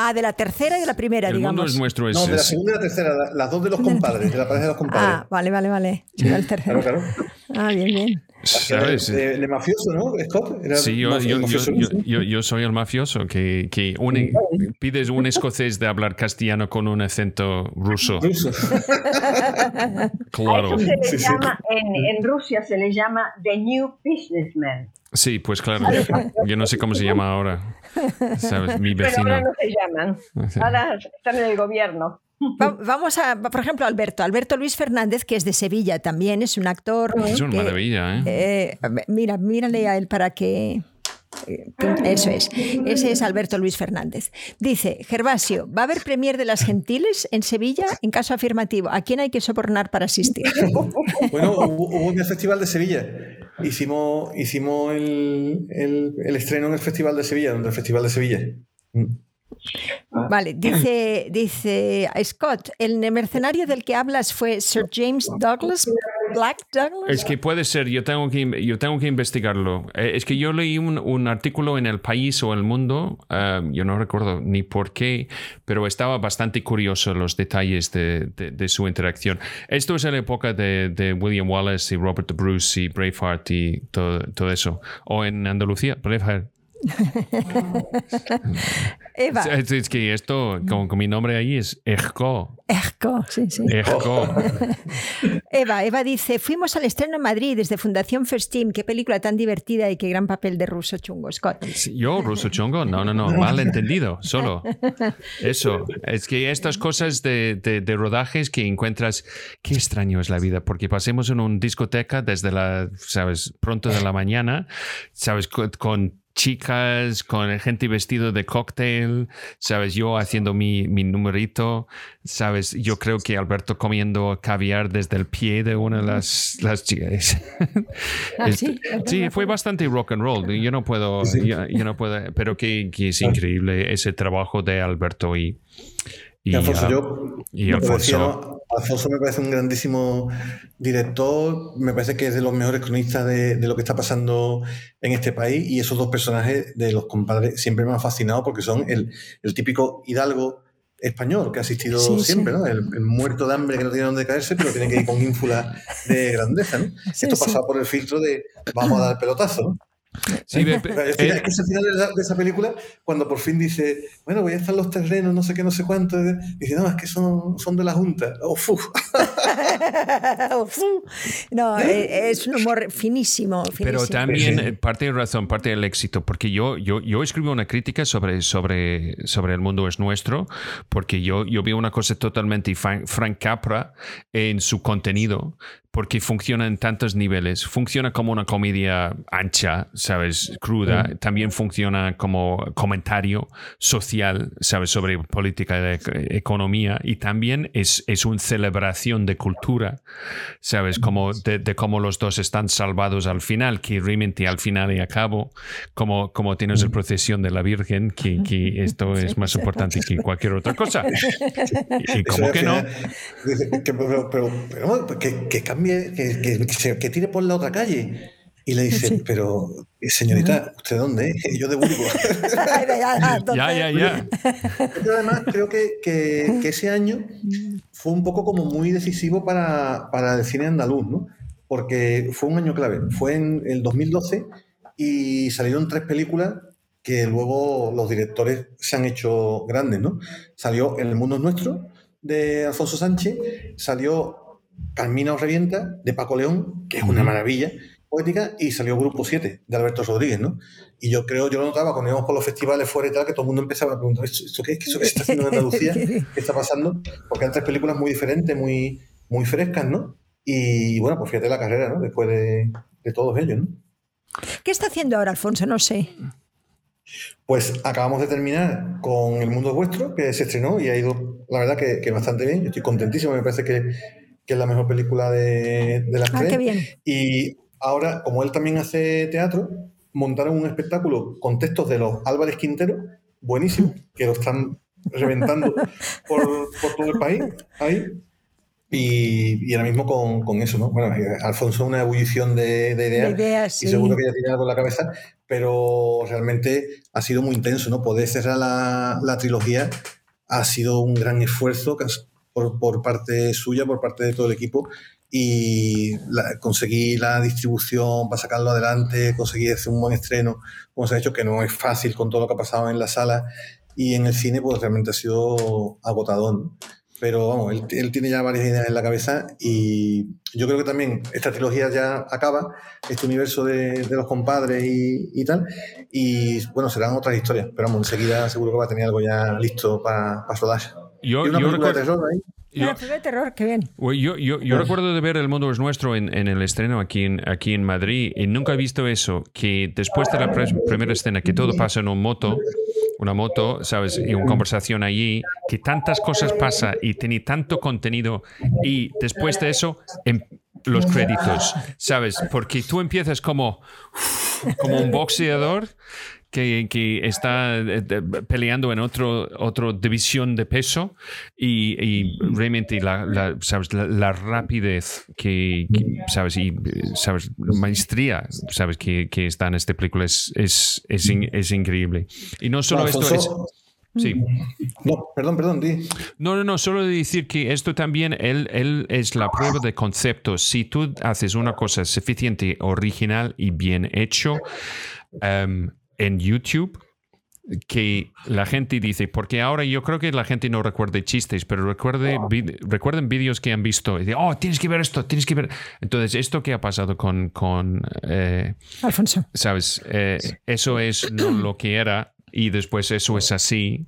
Ah, de la tercera y de la primera, el digamos. Mundo es nuestro, no, de la segunda y la tercera, las dos de los compadres, de la pareja de los compadres. Ah, vale, vale, vale. el tercero. Claro, claro. Ah, bien, bien. ¿Sabes? El, mafioso, ¿no? Scott. sí, yo, yo, soy el mafioso que, que pides un escocés de hablar castellano con un acento ruso. claro. en, Rusia se le llama The New Businessman. Sí, pues claro. Yo no sé cómo se llama ahora. ¿Sabes? Mi vecino. Pero ahora no se llaman. Ahora están en el gobierno. vamos a, por ejemplo, Alberto. Alberto Luis Fernández, que es de Sevilla también, es un actor. Es una maravilla, ¿eh? ¿eh? Mira, mírale a él para que. Eh, eso es. Ese es Alberto Luis Fernández. Dice, Gervasio, ¿va a haber premier de las gentiles en Sevilla? En caso afirmativo, ¿a quién hay que sobornar para asistir? Bueno, hubo, un festival de Sevilla. Hicimos, hicimos el, el, estreno en el Festival de Sevilla, donde el Festival de Sevilla. Ah. Vale, dice, dice Scott, el mercenario del que hablas fue Sir James Douglas, Black Douglas. Es que puede ser, yo tengo que, yo tengo que investigarlo. Eh, es que yo leí un, artículo en El País o El Mundo, eh, yo no recuerdo ni por qué, pero estaba bastante curioso los detalles de, su interacción. Esto es en la época de, William Wallace y Robert Bruce y Braveheart y todo, todo eso. O en Andalucía, Braveheart. Eva. Es, que esto, con, mi nombre ahí es Erco. Erco, sí, sí. Eva, Eva dice, fuimos al estreno en Madrid desde Fundación First Team. Qué película tan divertida y qué gran papel de ruso chungo, Scott. yo, ruso chungo, no, no, no, mal entendido, solo. Eso, es que estas cosas de, de, rodajes que encuentras, qué extraño es la vida, porque pasemos en una discoteca desde la, sabes, pronto de la mañana, sabes, con chicas, con gente vestido de cóctel, ¿sabes? Yo haciendo mi, mi numerito, ¿sabes? Yo creo que Alberto comiendo caviar desde el pie de una de las, las chicas. Ah, sí, sí, fue bastante rock and roll. Yo no puedo, yo, no puedo, pero que, que es increíble ese trabajo de Alberto y, y, Alfonso, yo, y Alfonso. Alfonso me parece un grandísimo director, me parece que es de los mejores cronistas de, lo que está pasando en este país y esos dos personajes de los compadres siempre me han fascinado porque son el, típico hidalgo español que ha asistido siempre, ¿no? El, muerto de hambre que no tiene dónde caerse, pero tiene que ir con ínfula de grandeza, ¿no? Esto pasa por el filtro de vamos a dar pelotazo, ¿no? Sí, es, que, es que es el final de, esa película, cuando por fin dice, bueno, voy a estar los terrenos, no sé qué, no sé cuánto, dice, no, es que son, son de la Junta. no, eh, es un humor finísimo, Pero también eh, parte de razón, parte del éxito, porque yo, yo, yo escribo una crítica sobre, sobre, sobre El mundo es nuestro, porque yo, yo vi una cosa totalmente Frank Capra en su contenido, porque funciona en tantos niveles. Funciona como una comedia ancha, ¿sabes? Cruda. Mm. También funciona como comentario social, ¿sabes? Sobre política de economía. Y también es, es una celebración de cultura, ¿sabes? Como de, cómo los dos están salvados al final, que realmente al final y a cabo, como, como tienes la mm. procesión de la Virgen, que, que esto es más importante que cualquier otra cosa. Y, como que no. pero, pero, pero que, que cambia que, que, tire por la otra calle. Y le dice, pero señorita, ¿usted dónde? Yo de Burgos. ya, ya, ya. Pero además creo que, que, ese año fue un poco como muy decisivo para, para, el cine andaluz, ¿no? Porque fue un año clave. Fue en el 2012 y salieron tres películas que luego los directores se han hecho grandes, ¿no? Salió El mundo es nuestro, de Alfonso Sánchez, salió Carmina o Revienta, de Paco León, que es una maravilla poética, y salió Grupo 7, de Alberto Rodríguez, ¿no? Y yo creo, yo lo notaba cuando íbamos por los festivales fuera y tal, que todo el mundo empezaba a preguntar, ¿esto qué, ¿Eso qué está haciendo en Andalucía? ¿Qué está pasando? Porque eran tres películas muy diferentes, muy, muy frescas, ¿no? Y bueno, pues fíjate la carrera, ¿no? Después de, todos ellos, ¿no? ¿Qué está haciendo ahora, Alfonso? No sé. Pues acabamos de terminar con El Mundo Vuestro, que se estrenó y ha ido, la verdad, que, que bastante bien. Yo estoy contentísimo, me parece que que es la mejor película de, de las ah, tres. Qué bien. Y ahora, como él también hace teatro, montaron un espectáculo con textos de los Álvarez Quintero, buenísimo, que lo están reventando por, por todo el país ahí. Y, y, ahora mismo con, con, eso, ¿no? Bueno, eh, Alfonso una ebullición de, de ideas, y seguro que ya tiene algo en la cabeza, pero realmente ha sido muy intenso, ¿no? Poder cerrar la, la trilogía ha sido un gran esfuerzo por, por, parte suya, por parte de todo el equipo, y conseguí la distribución para sacarlo adelante, conseguí hacer un buen estreno, como se ha hecho, que no es fácil con todo lo que ha pasado en la sala y en el cine pues realmente ha sido agotador. Pero vamos, él, tiene ya varias ideas en la cabeza y yo creo que también esta trilogía ya acaba, este universo de, los compadres y, tal, y bueno, serán otras historias, pero vamos, enseguida seguro que va a tener algo ya listo para, para rodar. Yo, yo recuerdo, yo, de terror, qué bien. Yo, yo, yo recuerdo de ver El Mundo es Nuestro en, en, el estreno aquí en, aquí en Madrid y nunca he visto eso, que después de la primera escena, que todo pasa en un moto, una moto, ¿sabes? Y una conversación allí, que tantas cosas pasa y tiene tanto contenido y después de eso, en los créditos, ¿sabes? Porque tú empiezas como, como un boxeador que, está eh, peleando en otro, otra división de peso y, realmente la, ¿sabes? La, rapidez que, sabes y sabes maestría sabes que, está en esta película es, es, es, increíble y no solo esto es Sí. No, perdón, perdón, di. No, no, no, solo decir que esto también, él, él es la prueba de concepto. Si tú haces una cosa suficiente, original y bien hecho, um, en YouTube que la gente dice, porque ahora yo creo que la gente no recuerde chistes, pero recuerde, recuerden vídeos que han visto y dice, oh, tienes que ver esto, tienes que ver. Entonces, esto que ha pasado con, con eh, Alfonso, sabes, eh, eso es no lo que era y después eso es así.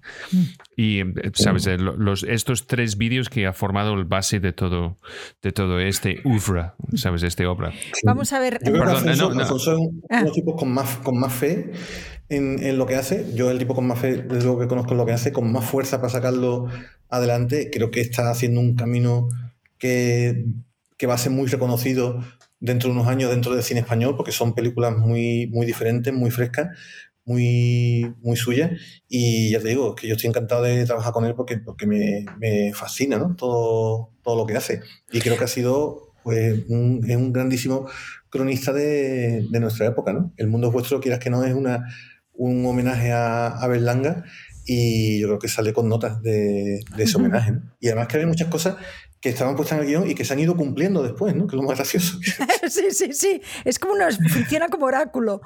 Y, sabes, eh, los, estos tres vídeos que ha formado el base de todo, de todo este ufra sabes, este obra. Vamos a ver. Yo creo que Alfonso, es ah. un tipo con más, con más fe en, en, lo que hace. Yo, el tipo con más fe, desde luego que conozco lo que hace, con más fuerza para sacarlo adelante. Creo que está haciendo un camino que, que va a ser muy reconocido dentro de unos años dentro del cine español, porque son películas muy, muy diferentes, muy frescas, muy, muy suya y ya te digo, que yo estoy encantado de trabajar con él porque, porque me, me fascina ¿no? todo, todo lo que hace y creo que ha sido pues, un, es un grandísimo cronista de, de, nuestra época. ¿no? El mundo vuestro, quieras que no, es una, un homenaje a, a Berlanga y yo creo que sale con notas de, de ese homenaje. Y además que hay muchas cosas que estaban puestas en el guion y que se han ido cumpliendo después, ¿no? Que es lo más gracioso. sí, sí, sí. Es como una, funciona como oráculo.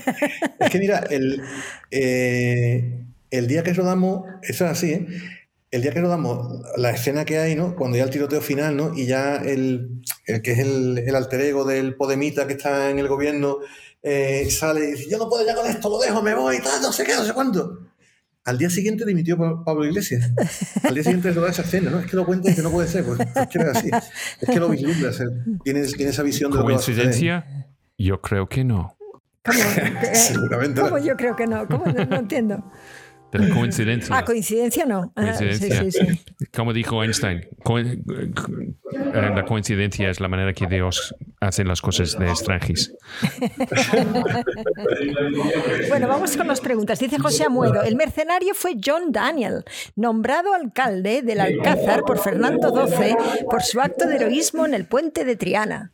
es que mira, el, eh, el día que rodamos, eso es así, ¿eh? El día que rodamos, la escena que hay, ¿no? Cuando ya el tiroteo final, ¿no? Y ya el, el que es el, el, alter ego del Podemita que está en el gobierno eh, sale y dice, yo no puedo ya con esto, lo dejo, me voy, y tal, no sé qué, no sé cuánto. Al día siguiente dimitió Pablo Iglesias. Al día siguiente de esa escena, ¿no? Es que lo cuenta y que no puede ser, pues, es que así. Es que lo vislumbra, tiene, tiene, esa visión de ¿Coincidencia? Yo creo que no. ¿Cómo? Seguramente. ¿Cómo yo creo que no? ¿Cómo? no entiendo. De la coincidencia. Ah, coincidencia no. Ah, coincidencia. sí, sí, sí. Como dijo Einstein, eh, la coincidencia es la manera que Dios hace las cosas de extranjis. bueno, vamos con las preguntas. Dice José Amuedo, el mercenario fue John Daniel, nombrado alcalde del Alcázar por Fernando XII por su acto de heroísmo en el puente de Triana.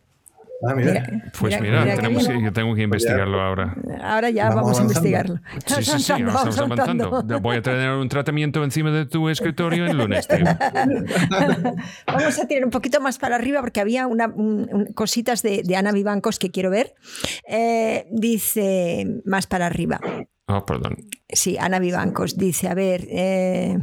Ah, mira. Pues mira, tenemos que, yo tengo que investigarlo ahora. Ahora ya vamos, a investigarlo. Sí, sí, sí, estamos avanzando. Voy a tener un tratamiento encima de tu escritorio el lunes. vamos a tirar un poquito más para arriba porque había una, cositas de, Ana Vivancos que quiero ver. Eh, dice más para arriba. Oh, perdón. Sí, Ana Vivancos dice, a ver... Eh,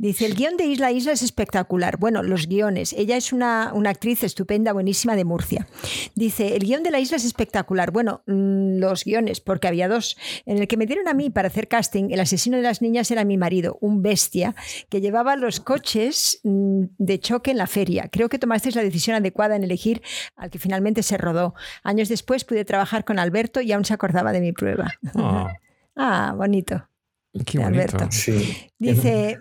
Dice, el guion de Isla Isla es espectacular. Bueno, los guiones. Ella es una, actriz estupenda, buenísima de Murcia. Dice, el guion de la isla es espectacular. Bueno, mm, los guiones, porque había dos. En el que me dieron a mí para hacer casting, el asesino de las niñas era mi marido, un bestia, que llevaba los coches mm, de choque en la feria. Creo que tomasteis la decisión adecuada en elegir al que finalmente se rodó. Años después pude trabajar con Alberto y aún se acordaba de mi prueba. ah, ah bonito. Qué bonito. Dice,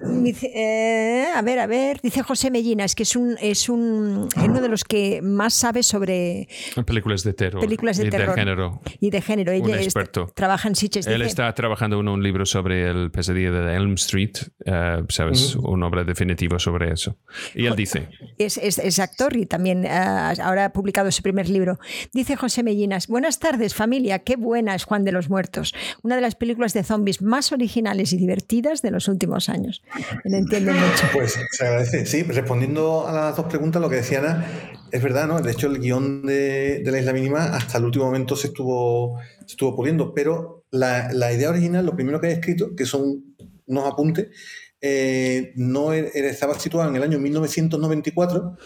eh, a ver, a ver, dice José Mellinas, que es un, es un uno de los que más sabe sobre películas de terror, películas de, y terror de género. Y de género. Un experto. trabaja en Sitges. Él está trabajando en un libro sobre el pesadilla de Elm Street, uh, ¿sabes? Una obra definitiva sobre eso. Y él dice... Es, es, es actor y también uh, ahora ha publicado su primer libro. Dice José Mellinas, buenas tardes familia, qué buena es Juan de los Muertos. Una de las películas de zombies más originales originales y divertidas de los últimos años. Me entienden mucho. Pues se agradece. Sí, respondiendo a las dos preguntas, lo que decía Ana, es verdad, ¿no? De hecho, el guion de, la Isla Mínima hasta el último momento se estuvo, estuvo puliendo, pero la, idea original, lo primero que he escrito, que son unos apuntes, eh, no e, estaba situado en el año 1994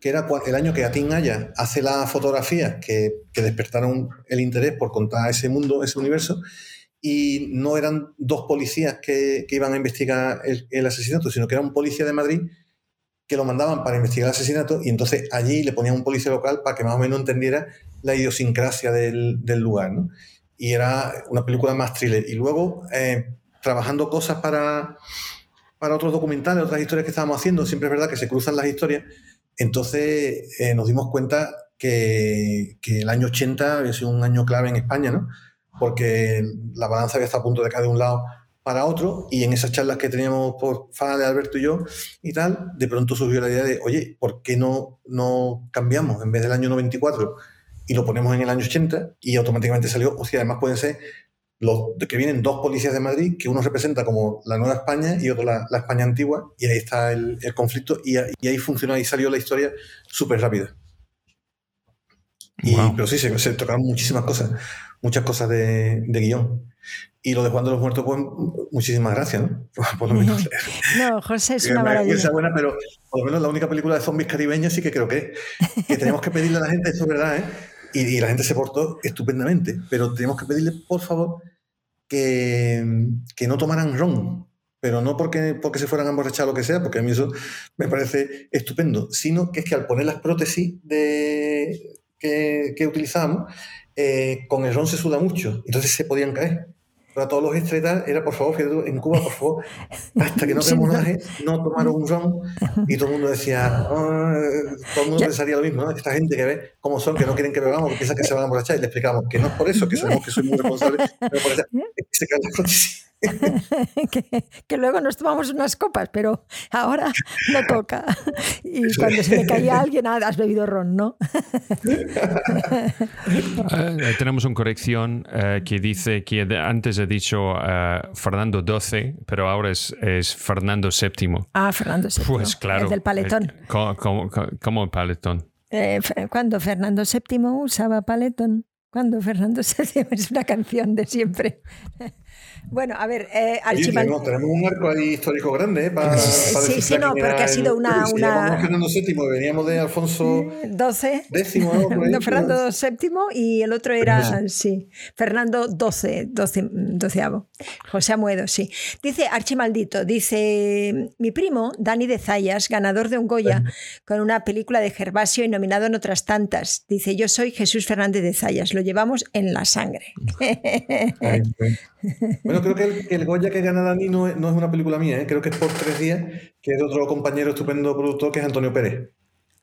que era el año que Atin Aya hace las fotografías que, despertaron el interés por contar ese mundo, ese universo, y no eran dos policías que, iban a investigar el, asesinato, sino que era un policía de Madrid que lo mandaban para investigar el asesinato y entonces allí le ponían un policía local para que más o menos entendiera la idiosincrasia del, lugar. Y era una película más thriller. Y luego, eh, trabajando cosas para, para otros documentales, otras historias que estábamos haciendo, siempre es verdad que se cruzan las historias, entonces eh, nos dimos cuenta que, el año 80 había sido un año clave en España, ¿no? Porque la balanza había estado a punto de caer de un lado para otro y en esas charlas que teníamos por Fade, Alberto y yo y tal, de pronto surgió la idea de, oye, ¿por qué no, no cambiamos en vez del año 94 y lo ponemos en el año 80? Y automáticamente salió, o sea, además pueden ser los, que vienen dos policías de Madrid, que uno representa como la Nueva España y otro la, España antigua, y ahí está el, conflicto, y, ahí funcionó, ahí salió la historia súper rápida. Pero sí, se, tocaron muchísimas cosas, muchas cosas de, guion. Y lo de Juan de los Muertos, pues muchísimas gracias, ¿no? Por lo menos. no, José es una maravilla. buena, pero por lo menos la única película de zombies caribeños sí que creo que, que tenemos que pedirle a la gente, esto es verdad, ¿eh? Y, y, la gente se portó estupendamente, pero tenemos que pedirle, por favor, que, no tomaran ron, pero no porque, porque se fueran a emborrachar o lo que sea, porque a mí eso me parece estupendo, sino que es que al poner las prótesis de, que, que utilizamos, eh, con el ron se suda mucho, entonces se podían caer. Para todos los extretas era, por favor, en Cuba, por favor, hasta que no se monaje, no tomaron un ron y todo el mundo decía, ah", todo el mundo pensaría lo mismo, ¿no? Esta gente que ve cómo son, que no quieren que bebamos, que piensan que se van a emborrachar y le explicamos que no es por eso, que sabemos que soy muy responsable, pero por eso es que se caen las prótesis. que, luego nos tomamos unas copas, pero ahora no toca. Y cuando se le caía a alguien, ah, has bebido ron, ¿no? Eh, tenemos una corrección eh, que dice que antes he dicho eh, Fernando XII, pero ahora es, es, Fernando VII. Ah, Fernando VII. Pues claro. El del paletón. ¿Cómo, el paletón? cuando Fernando VII usaba paletón. Cuando Fernando VII es una canción de siempre. Bueno, a ver, eh, tenemos, un arco ahí histórico grande, ¿eh? Para, sí, sí, no, porque ha sido una. Si una... Fernando VII, veníamos de Alfonso XII. Décimo, ¿no? Fernando VII y el otro era, sí, Fernando XII, doceavo. José Amuedo, sí. Dice Archimaldito, dice mi primo, Dani de Zayas, ganador de un Goya con una película de Gervasio y nominado en otras tantas. Dice, yo soy Jesús Fernández de Zayas, lo llevamos en la sangre. Bueno, creo que el, Goya que gana Dani no es, no es una película mía, ¿eh? creo que es por tres días, que es otro compañero estupendo productor que es Antonio Pérez.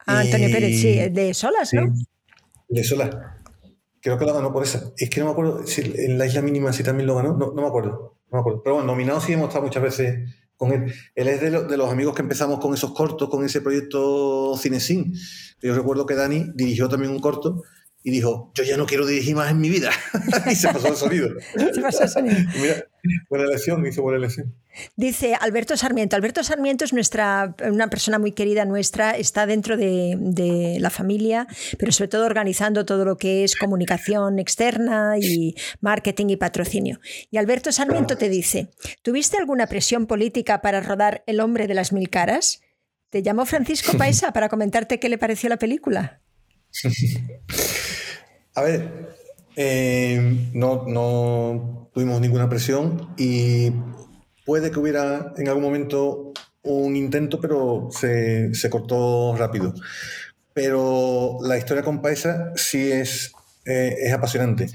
Ah, Antonio Pérez, sí, de Solas, ¿no? de Solas. Creo que lo ganó por esa. Es que no me acuerdo si en la isla mínima si también lo ganó, no, no me acuerdo. No me acuerdo. Pero bueno, nominado sí hemos estado muchas veces con él. Él es de, de, los amigos que empezamos con esos cortos, con ese proyecto Cinesin. Yo recuerdo que Dani dirigió también un corto y dijo, yo ya no quiero dirigir más en mi vida. y se pasó el sonido. se pasó el sonido. Mira, buena elección, hizo buena elección. Dice Alberto Sarmiento. Alberto Sarmiento es nuestra, una persona muy querida nuestra, está dentro de, de, la familia, pero sobre todo organizando todo lo que es comunicación externa y marketing y patrocinio. Y Alberto Sarmiento te dice, ¿tuviste alguna presión política para rodar El hombre de las mil caras? ¿Te llamó Francisco Paisa para comentarte qué le pareció la película? A ver, eh, no, no tuvimos ninguna presión y puede que hubiera en algún momento un intento, pero se, cortó rápido. Pero la historia con Paisa sí es, eh, es apasionante.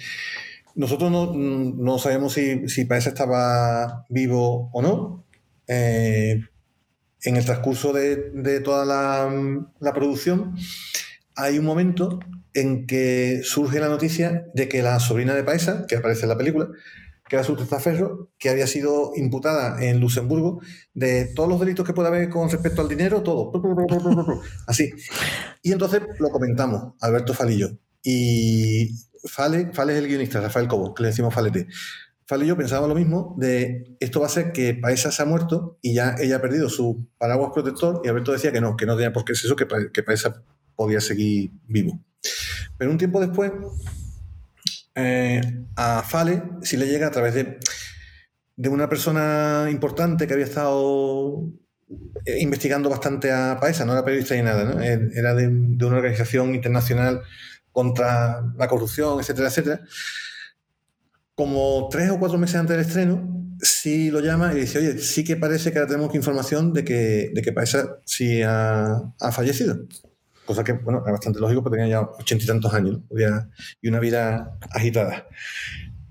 Nosotros no, sabemos si, si, Paisa estaba vivo o no. Eh, en el transcurso de, toda la, la producción hay un momento en que surge la noticia de que la sobrina de Paisa, que aparece en la película, que era su testaferro, que había sido imputada en Luxemburgo de todos los delitos que puede haber con respecto al dinero, todo. Así. Y entonces lo comentamos, Alberto Falillo. Y Fale, Fale es el guionista, Rafael Cobo, que le decimos Falete. Fale y lo mismo de esto va a ser que Paesa se ha muerto y ya ella ha perdido su paraguas protector y Alberto decía que no, que no tenía por qué ser eso, que Paesa podía seguir vivo. Pero un tiempo después, eh, a Fale sí le llega a través de, de una persona importante que había estado eh, investigando bastante a Paesa, no era periodista ni nada, ¿no? Eh, era de, una organización internacional contra la corrupción, etcétera, etcétera como tres o cuatro meses antes del estreno, sí lo llama y dice, oye, sí que parece que ahora tenemos información de que, de que Paesa sí ha, fallecido. Cosa que, bueno, era bastante lógico porque tenía ya ochenta y tantos años y una vida agitada.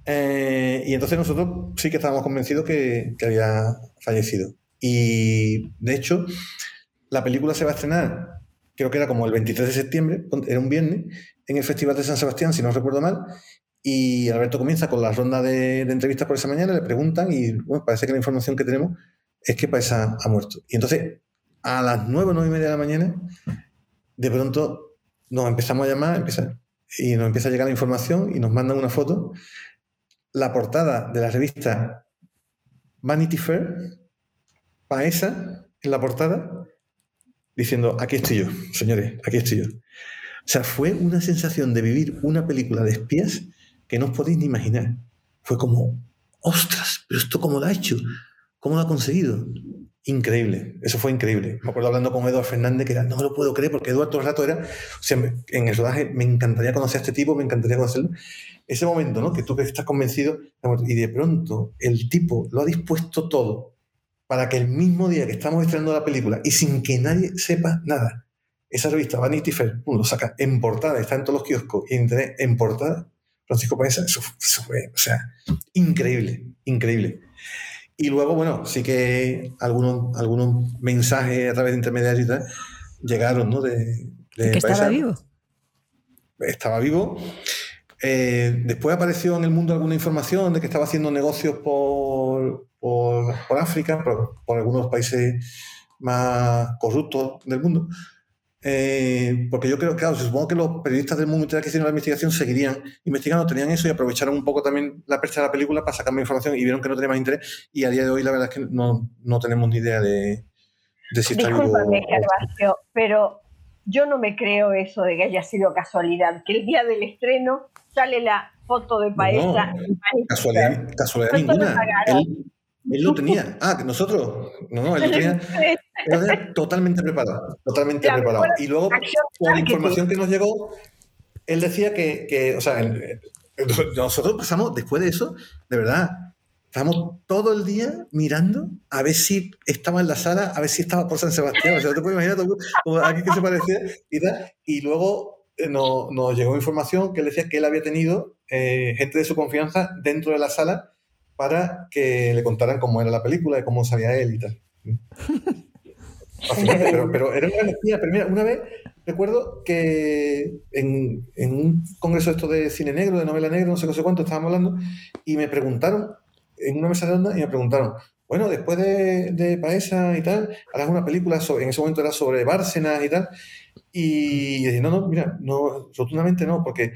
Eh, y entonces nosotros sí que estábamos convencidos que, había fallecido. Y de hecho, la película se va a estrenar, creo que era como el 23 de septiembre, era un viernes, en el Festival de San Sebastián, si no recuerdo mal, y Alberto comienza con la ronda de, entrevistas por esa mañana, le preguntan y bueno, parece que la información que tenemos es que Paesa ha muerto. Y entonces, a las nueve o nueve y media de la mañana, de pronto nos empezamos a llamar y nos empieza a llegar la información y nos mandan una foto. La portada de la revista Vanity Fair, Paesa, en la portada, diciendo, aquí estoy yo, señores, aquí estoy yo. O sea, fue una sensación de vivir una película de espías que no os podéis ni imaginar. Fue como, ostras, pero esto cómo lo ha hecho, cómo lo ha conseguido. Increíble, eso fue increíble. Me acuerdo hablando con Eduardo Fernández que era, no lo puedo creer, porque Eduardo todo el rato era, o sea, en el rodaje me encantaría conocer a este tipo, me encantaría conocerlo. Ese momento, ¿no? Que tú que estás convencido, y de pronto el tipo lo ha dispuesto todo para que el mismo día que estamos estrenando la película y sin que nadie sepa nada, esa revista Vanity Fair, lo saca en portada, está en todos los kioscos y en en portada, Francisco Paesa, eso, fue, o sea, increíble, increíble. Y luego, bueno, sí que algunos, algunos mensajes a través de intermediarios y tal llegaron, ¿no? De, de que estaba vivo. Estaba vivo. Eh, después apareció en el mundo alguna información de que estaba haciendo negocios por, por, por África, por, por, algunos países más corruptos del mundo. Eh, porque yo creo, claro, supongo que los periodistas del mundo que hicieron la investigación seguirían investigando, tenían eso y aprovecharon un poco también la percha de la película para sacar más información y vieron que no tenía más interés. Y a día de hoy, la verdad es que no, no tenemos ni idea de, de si está Discúlpame, Gervasio, pero yo no me creo eso de que haya sido casualidad, que el día del estreno sale la foto de Paesa. No, casualidad, casualidad ninguna. Él lo tenía. Ah, que nosotros. No, no, él lo tenía, totalmente preparado. Totalmente preparado. Y luego, con la información que nos llegó, él decía que, que o sea, nosotros pasamos, después de eso, de verdad, estábamos todo el día mirando a ver si estaba en la sala, a ver si estaba por San Sebastián. O sea, te puedes imaginar como aquí que se parecía y tal. Y luego eh, nos, nos, llegó información que él decía que él había tenido eh, gente de su confianza dentro de la sala para que le contaran cómo era la película y cómo sabía él y tal. pero, pero, era una energía. Pero mira, una vez recuerdo que en, en, un congreso esto de cine negro, de novela negra, no sé, no sé cuánto, estábamos hablando, y me preguntaron, en una mesa redonda, y me preguntaron, bueno, después de, de Paesa y tal, harás una película, sobre, en ese momento era sobre Bárcenas y tal, y, y dije, no, no, mira, no, rotundamente no, porque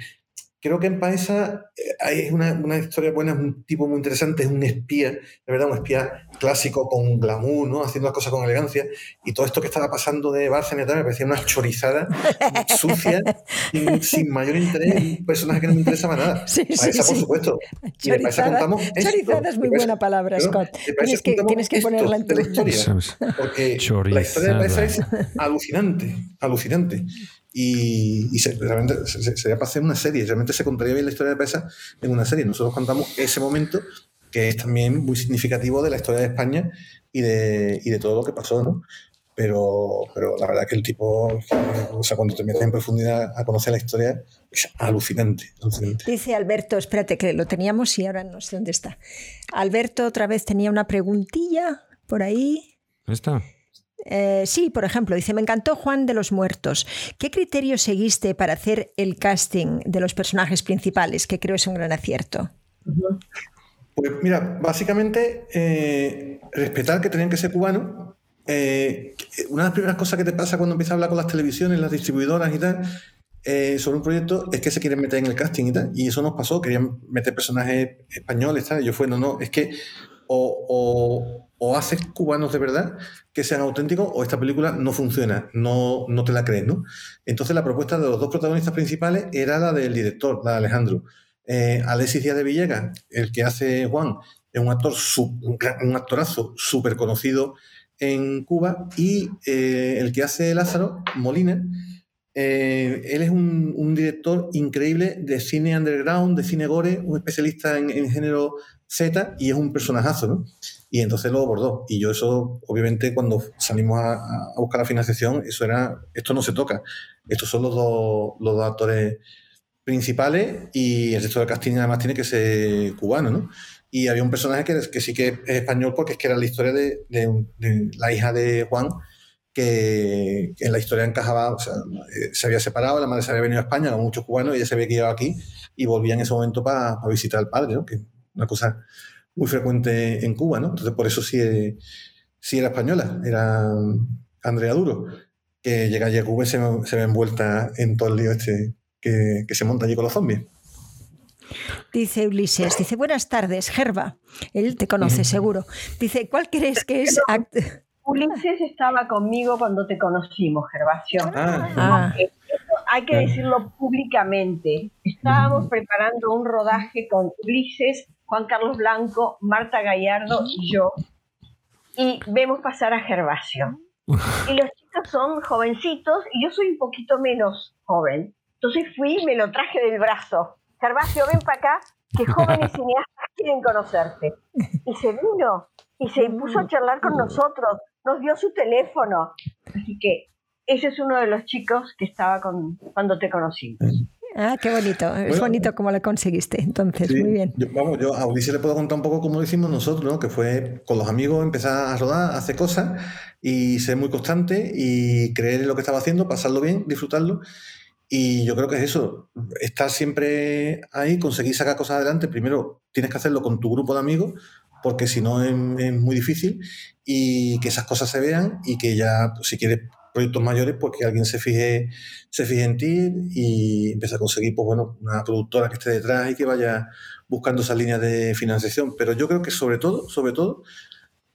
creo que en Paesa eh, es una, una, historia buena, es un tipo muy interesante, es un espía, de verdad, un espía clásico con glamour, ¿no? haciendo las cosas con elegancia. Y todo esto que estaba pasando de Bárcena me parecía una chorizada sucia, sin, sin, mayor interés, un personaje que no me interesaba nada. Sí, Paesa, sí, por supuesto. Chorizada, chorizada es muy buena palabra, Scott. Tienes que, tienes que ponerla en tu historia. Porque la historia de Paesa es alucinante, alucinante. Y, se, realmente sería para hacer una serie, realmente se contaría bien la historia de Pesa en una serie. Nosotros contamos ese momento que es también muy significativo de la historia de España y de, y de todo lo que pasó, ¿no? Pero, pero la verdad que el tipo, o sea, cuando te metes en profundidad a conocer la historia, es alucinante, alucinante. Dice Alberto, espérate que lo teníamos y ahora no sé dónde está. Alberto otra vez tenía una preguntilla por ahí. ¿Está? Eh, sí, por ejemplo, dice, me encantó Juan de los Muertos. ¿Qué criterio seguiste para hacer el casting de los personajes principales? Que creo es un gran acierto. Pues mira, básicamente eh, respetar que tenían que ser cubanos. Eh, una de las primeras cosas que te pasa cuando empiezas a hablar con las televisiones, las distribuidoras y tal, sobre un proyecto es que se quieren meter en el casting y tal. Y eso nos pasó, querían meter personajes españoles, tal. Y yo fue, no, no, es que o, o, haces cubanos de verdad que sean auténticos o esta película no funciona, no, no te la crees, ¿no? Entonces la propuesta de los dos protagonistas principales era la del director, la de Alejandro. Eh, Alexis Díaz de Villegas, el que hace Juan, es un actor, un actorazo súper conocido en Cuba, y eh, el que hace Lázaro, Molina, eh, él es un, director increíble de cine underground, de cine gore, un especialista en, género Z y es un personajazo, ¿no? Y entonces lo abordó. Y yo eso, obviamente, cuando salimos a, buscar la financiación, eso era, esto no se toca. Estos son los dos, los dos actores principales y el resto del casting además tiene que ser cubano, ¿no? Y había un personaje que, que sí que es español porque es que era la historia de, de la hija de Juan, que, en la historia encajaba, o sea, eh, se había separado, la madre se había venido a España con muchos cubanos y ella se había quedado aquí y volvía en ese momento para visitar al padre, ¿no? que una cosa muy frecuente en Cuba, ¿no? Entonces por eso sí, sí era española, era Andrea Duro, que llega allí a Cuba y se, ve envuelta en todo el lío este que, que se monta allí con los zombies. Dice Ulises, dice, buenas tardes, Gerba. Él te conoce seguro. Dice, ¿cuál crees que es... Ulises estaba conmigo cuando te conocimos, Gervasio. Ah. Ah. Hay que decirlo públicamente. Estábamos preparando un rodaje con Ulises, Juan Carlos Blanco, Marta Gallardo y yo. Y vemos pasar a Gervasio. Y los chicos son jovencitos y yo soy un poquito menos joven. Entonces fui y me lo traje del brazo. Gervasio, ven para acá, que jóvenes cineastas quieren conocerte. Y se vino y se puso a charlar con nosotros nos dio su teléfono. Así que ese es uno de los chicos que estaba con, cuando te conocimos. Ah, qué bonito. es bonito cómo lo conseguiste. Entonces, muy bien. vamos, yo a Ulises le puedo contar un poco cómo lo hicimos nosotros, ¿no? Que fue con los amigos empezar a rodar, hacer cosas y ser muy constante y creer en lo que estaba haciendo, pasarlo bien, disfrutarlo. Y yo creo que es eso, estar siempre ahí, conseguir sacar cosas adelante. Primero tienes que hacerlo con tu grupo de amigos, porque si no es, muy difícil y que esas cosas se vean y que ya, pues, si quieres proyectos mayores, pues que alguien se fije, se fije en ti y empiece a conseguir, pues bueno, una productora que esté detrás y que vaya buscando esas líneas de financiación. Pero yo creo que sobre todo, sobre todo,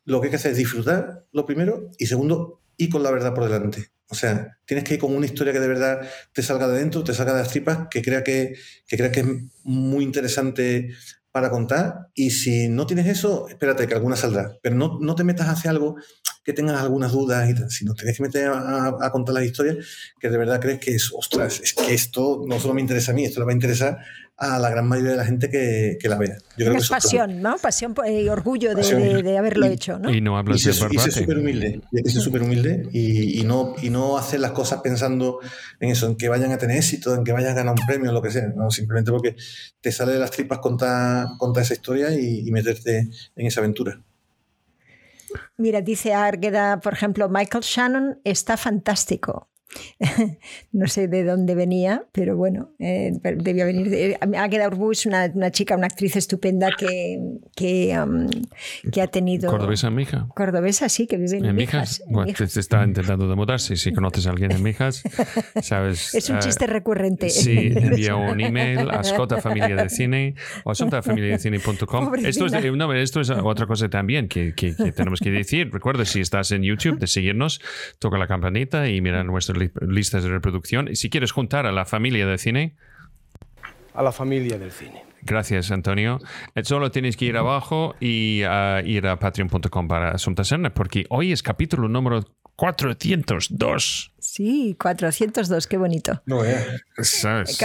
lo que hay que hacer es disfrutar, lo primero, y segundo, ir con la verdad por delante. O sea, tienes que ir con una historia que de verdad te salga de dentro, te salga de las tripas, que crea que, que, crea que es muy interesante para contar y si no tienes eso, espérate que alguna saldrá. Pero no, no te metas hacia algo que tengas algunas dudas y tal, sino tienes que meter a, contar las historias que de verdad crees que es, ostras, es que esto no solo me interesa a mí, esto le va a interesar a la gran mayoría de la gente que, que la vea. Yo creo es pasión, ¿no? Pasión y orgullo de, de, haberlo hecho, ¿no? Y no hablas de Y ser súper humilde, y súper humilde y, y, no, y no hacer las cosas pensando en eso, en que vayan a tener éxito, en que vayan a ganar un premio, lo que sea, ¿no? Simplemente porque te sale de las tripas contar, contar esa historia y, y meterte en esa aventura. Mira, dice Argueda, por ejemplo, Michael Shannon está fantástico. no sé de dónde venía, pero bueno, eh, debía venir. De, Águeda Urbú una, una, chica, una actriz estupenda que, que, que ha tenido. ¿Cordobesa en Mija? Cordobesa, sí, que vive en, ¿En Mijas. Bueno, Te, está intentando de mudarse. Si conoces a alguien en Mijas, sabes. Es un uh, chiste recurrente. Sí, envía un email a Familia de Cine o asuntafamiliadecine.com. Esto es, no, esto es otra cosa también que, que, que tenemos que decir. Recuerda, si estás en YouTube, de seguirnos, toca la campanita y mira nuestro listas de reproducción. Y si quieres juntar a la familia del cine. A la familia del cine. Gracias, Antonio. Eh, solo tienes que ir abajo y uh, ir a patreon.com para Asunta porque hoy es capítulo número 402. Sí, 402, qué bonito. No, eh. 400,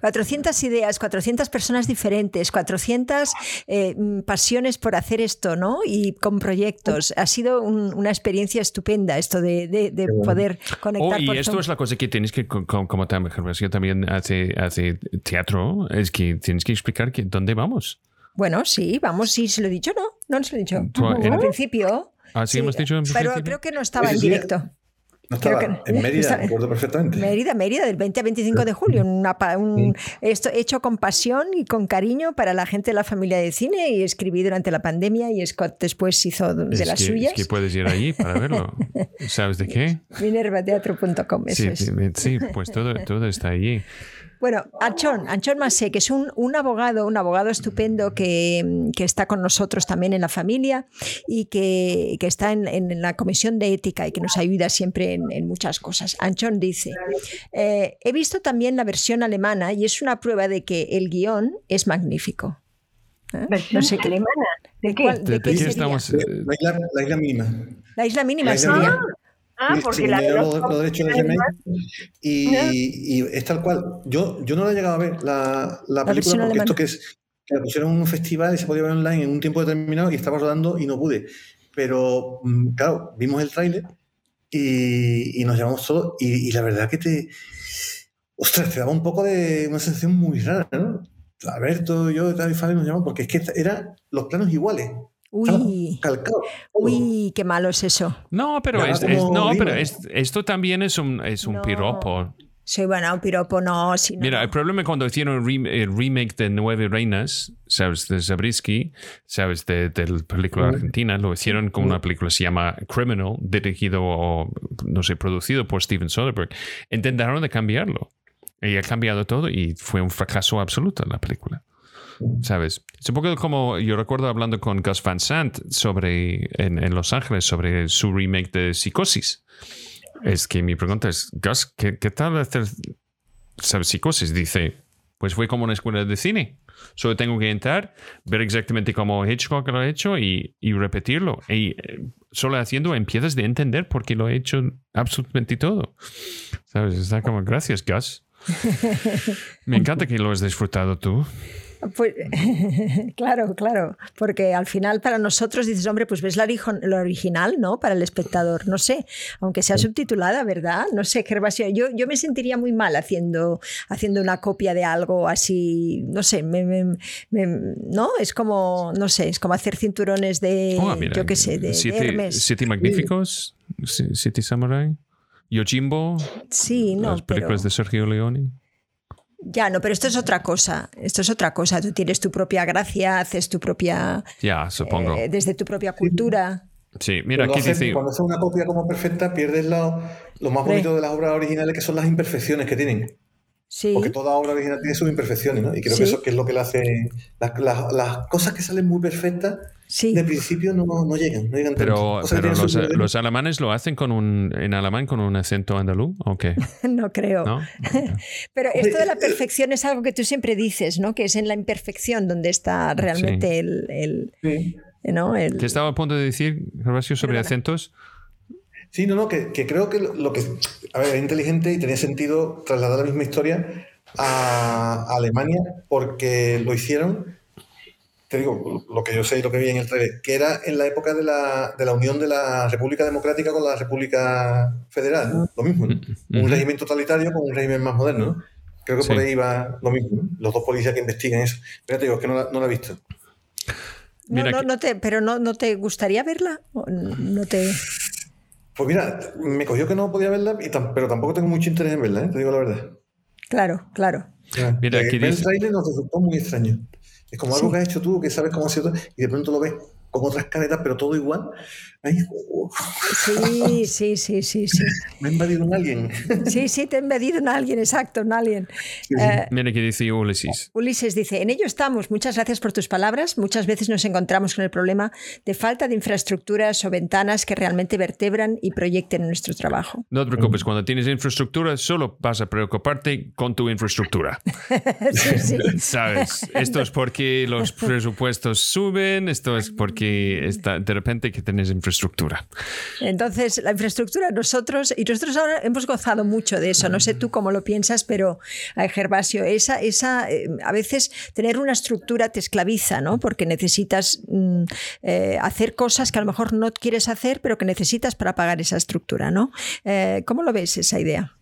400 ideas, 400 personas diferentes, 400 eh, mm, pasiones por hacer esto, ¿no? Y con proyectos. Ha sido una experiencia estupenda esto de, poder conectar. Oh, y esto es la cosa que tienes que, como, también, también hace, hace teatro, es que tienes que explicar que, dónde vamos. Bueno, sí, vamos, sí, se lo he dicho, ¿no? No se lo he dicho. Al principio. Ah, sí, hemos dicho Pero creo que no estaba en directo. No estaba en Mérida, me acuerdo perfectamente. Mérida, Mérida, del 20 a 25 de julio. un, esto hecho con pasión y con cariño para la gente de la familia de cine y escribí durante la pandemia y Scott después hizo de las suyas. Es que puedes ir allí para verlo. ¿Sabes de qué? Minervateatro.com, sí, sí, pues todo, todo está allí. Bueno, Anchón, Anchón Masé, que es un, abogado, un abogado estupendo que, está con nosotros también en la familia y que, está en, la comisión de ética y que nos ayuda siempre en, muchas cosas. Anchón dice, eh, he visto también la versión alemana y es una prueba de que el guion es magnífico. ¿Eh? No sé qué alemana. ¿De qué? ¿De, qué estamos? La, isla, la, isla, mínima. La isla mínima sería. Ah, porque la derechos de y, y, es tal cual. Yo, yo no la he llegado a ver, la, la película, porque esto que es que la pusieron en un festival y se podía ver online en un tiempo determinado y estaba rodando y no pude. Pero, mm, claro, vimos el tráiler y, y, nos llamamos todos y, y, la verdad que te... Ostras, te daba un poco de una sensación muy rara, ¿no? Alberto, yo, David Fabi nos llamamos porque es que eran los planos iguales. Uy, uy, qué malo es eso. No, pero, no, pero esto también es un, es un piropo. Sí, bueno, un piropo no. Mira, el problema cuando hicieron el, remake de Nueve Reinas, ¿sabes? De Zabriskie, ¿sabes? De, la película argentina, lo hicieron como una película que se llama Criminal, dirigido o, no sé, producido por Steven Soderbergh. Intentaron de cambiarlo. Y ha cambiado todo y fue un fracaso absoluto la película. ¿Sabes? Es un poco como yo recuerdo hablando con Gus Van Sant sobre, en, Los Ángeles sobre su remake de Psicosis. Es que mi pregunta es, Gus, ¿qué, tal hacer ¿sabes? Psicosis? Dice, pues fue como una escuela de cine. Solo tengo que entrar, ver exactamente cómo Hitchcock lo ha hecho y, y repetirlo. Y eh, solo haciendo empiezas de entender por qué lo ha hecho absolutamente todo. ¿Sabes? Está como, gracias, Gus. Me encanta que lo has disfrutado tú. Pues, claro, claro, porque al final para nosotros dices, hombre, pues ves lo original, ¿no? Para el espectador, no sé, aunque sea subtitulada, ¿verdad? No sé, Gervasio, yo, yo me sentiría muy mal haciendo, haciendo una copia de algo así, no sé, ¿no? Es como, no sé, es como hacer cinturones de, oh, yo qué sé, de, siete, Siete Magníficos, City Samurai, Yojimbo, sí, no, las películas de Sergio Leone. Ya, no, pero esto es otra cosa. Esto es otra cosa. Tú tienes tu propia gracia, haces tu propia. Ya, supongo. Eh, desde tu propia cultura. Sí, mira, aquí dice. Cuando haces una copia como perfecta, pierdes lo, lo más bonito de las obras originales, que son las imperfecciones que tienen. Sí. Porque toda obra original tiene sus imperfecciones, ¿no? Y creo que eso es lo que le hace. Las, las cosas que salen muy perfectas de principio no, no, llegan, no llegan Pero, pero los, los, alemanes lo hacen con un, en alemán con un acento andaluz, ¿o qué? no creo. pero esto de la perfección es algo que tú siempre dices, ¿no? Que es en la imperfección donde está realmente el, el, ¿no? el... ¿Qué estaba a punto de decir, Gervasio, sobre acentos? Sí, no, no, que, que, creo que lo, que. A ver, es inteligente y tenía sentido trasladar la misma historia a Alemania porque lo hicieron te digo, lo que yo sé y lo que vi en el trailer, que era en la época de la, de la unión de la República Democrática con la República Federal, lo mismo, un régimen totalitario con un régimen más moderno. Creo que por ahí va lo mismo, los dos policías que investigan eso. Pero te digo, es que no la, no la he visto. No, no, no te, pero no, no te gustaría verla? No te... Pues mira, me cogió que no podía verla, pero tampoco tengo mucho interés en verla, ¿eh? te digo la verdad. Claro, claro. Mira, aquí el trailer nos resultó muy extraño. Es como algo que has hecho tú, que sabes cómo ha sido, y de pronto lo ves con otras caretas, pero todo igual. Sí, sí, sí, sí, sí. Me ha invadido un alien. Sí, sí, te ha invadido un alien, exacto, un alien. Eh, Mira qué dice Ulises. Ulises dice, en ello estamos, muchas gracias por tus palabras. Muchas veces nos encontramos con el problema de falta de infraestructuras o ventanas que realmente vertebran y proyecten nuestro trabajo. No te preocupes, cuando tienes infraestructura solo vas a preocuparte con tu infraestructura. sí, sí. ¿Sabes? Esto es porque los presupuestos suben, esto es porque está, de repente que tenés infraestructura. Entonces, la infraestructura, nosotros, y nosotros ahora hemos gozado mucho de eso, no sé tú cómo lo piensas, pero, eh, Gervasio, esa, esa, eh, a veces tener una estructura te esclaviza, ¿no? Porque necesitas mm, eh, hacer cosas que a lo mejor no quieres hacer, pero que necesitas para pagar esa estructura, ¿no? ¿Cómo lo ves esa idea?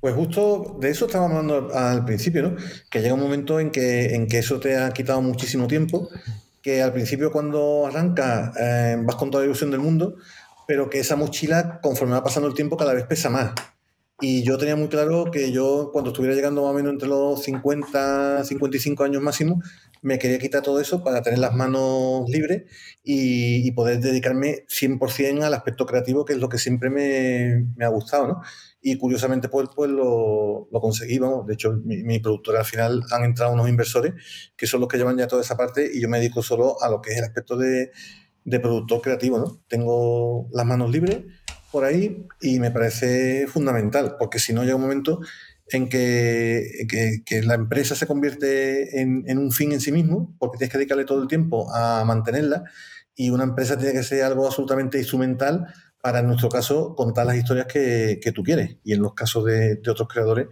Pues justo de eso estábamos hablando al principio, ¿no? Que llega un momento en que, en que eso te ha quitado muchísimo tiempo que al principio cuando arranca eh, vas con toda la ilusión del mundo, pero que esa mochila, conforme va pasando el tiempo, cada vez pesa más. Y yo tenía muy claro que yo, cuando estuviera llegando más o menos entre los 50, 55 años máximo, me quería quitar todo eso para tener las manos libres y, poder dedicarme 100% al aspecto creativo, que es lo que siempre me, ha gustado, ¿no? Y curiosamente, pues, pues lo, lo conseguí, vamos. De hecho, mi, mi, productora al final han entrado unos inversores que son los que llevan ya toda esa parte y yo me dedico solo a lo que es el aspecto de, de productor creativo, ¿no? Tengo las manos libres por ahí y me parece fundamental, porque si no llega un momento en que, que, la empresa se convierte en, un fin en sí mismo, porque tienes que dedicarle todo el tiempo a mantenerla, y una empresa tiene que ser algo absolutamente instrumental para, en nuestro caso, contar las historias que, que tú quieres, y en los casos de, otros creadores,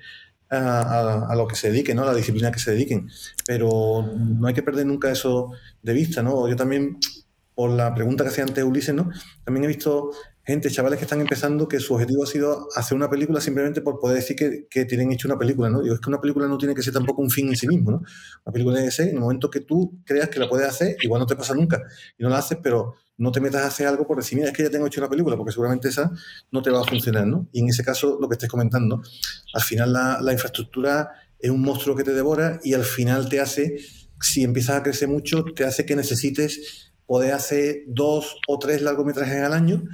a, a, a, lo que se dediquen, ¿no? a la disciplina que se dediquen. Pero no hay que perder nunca eso de vista. ¿no? Yo también, por la pregunta que hacía antes Ulises, ¿no? también he visto gente, chavales que están empezando, que su objetivo ha sido hacer una película simplemente por poder decir que, tienen hecho una película, ¿no? Digo, es que una película no tiene que ser tampoco un fin en sí mismo, ¿no? Una película tiene que ser en el momento que tú creas que la puedes hacer, igual no te pasa nunca, y no la haces, pero no te metas a hacer algo por decir, mira, es que ya tengo hecho una película, porque seguramente esa no te va a funcionar, ¿no? Y en ese caso, lo que estés comentando, al final la infraestructura es un monstruo que te devora y al final te hace, si empiezas a crecer mucho, te hace que necesites poder hacer dos o tres largometrajes al año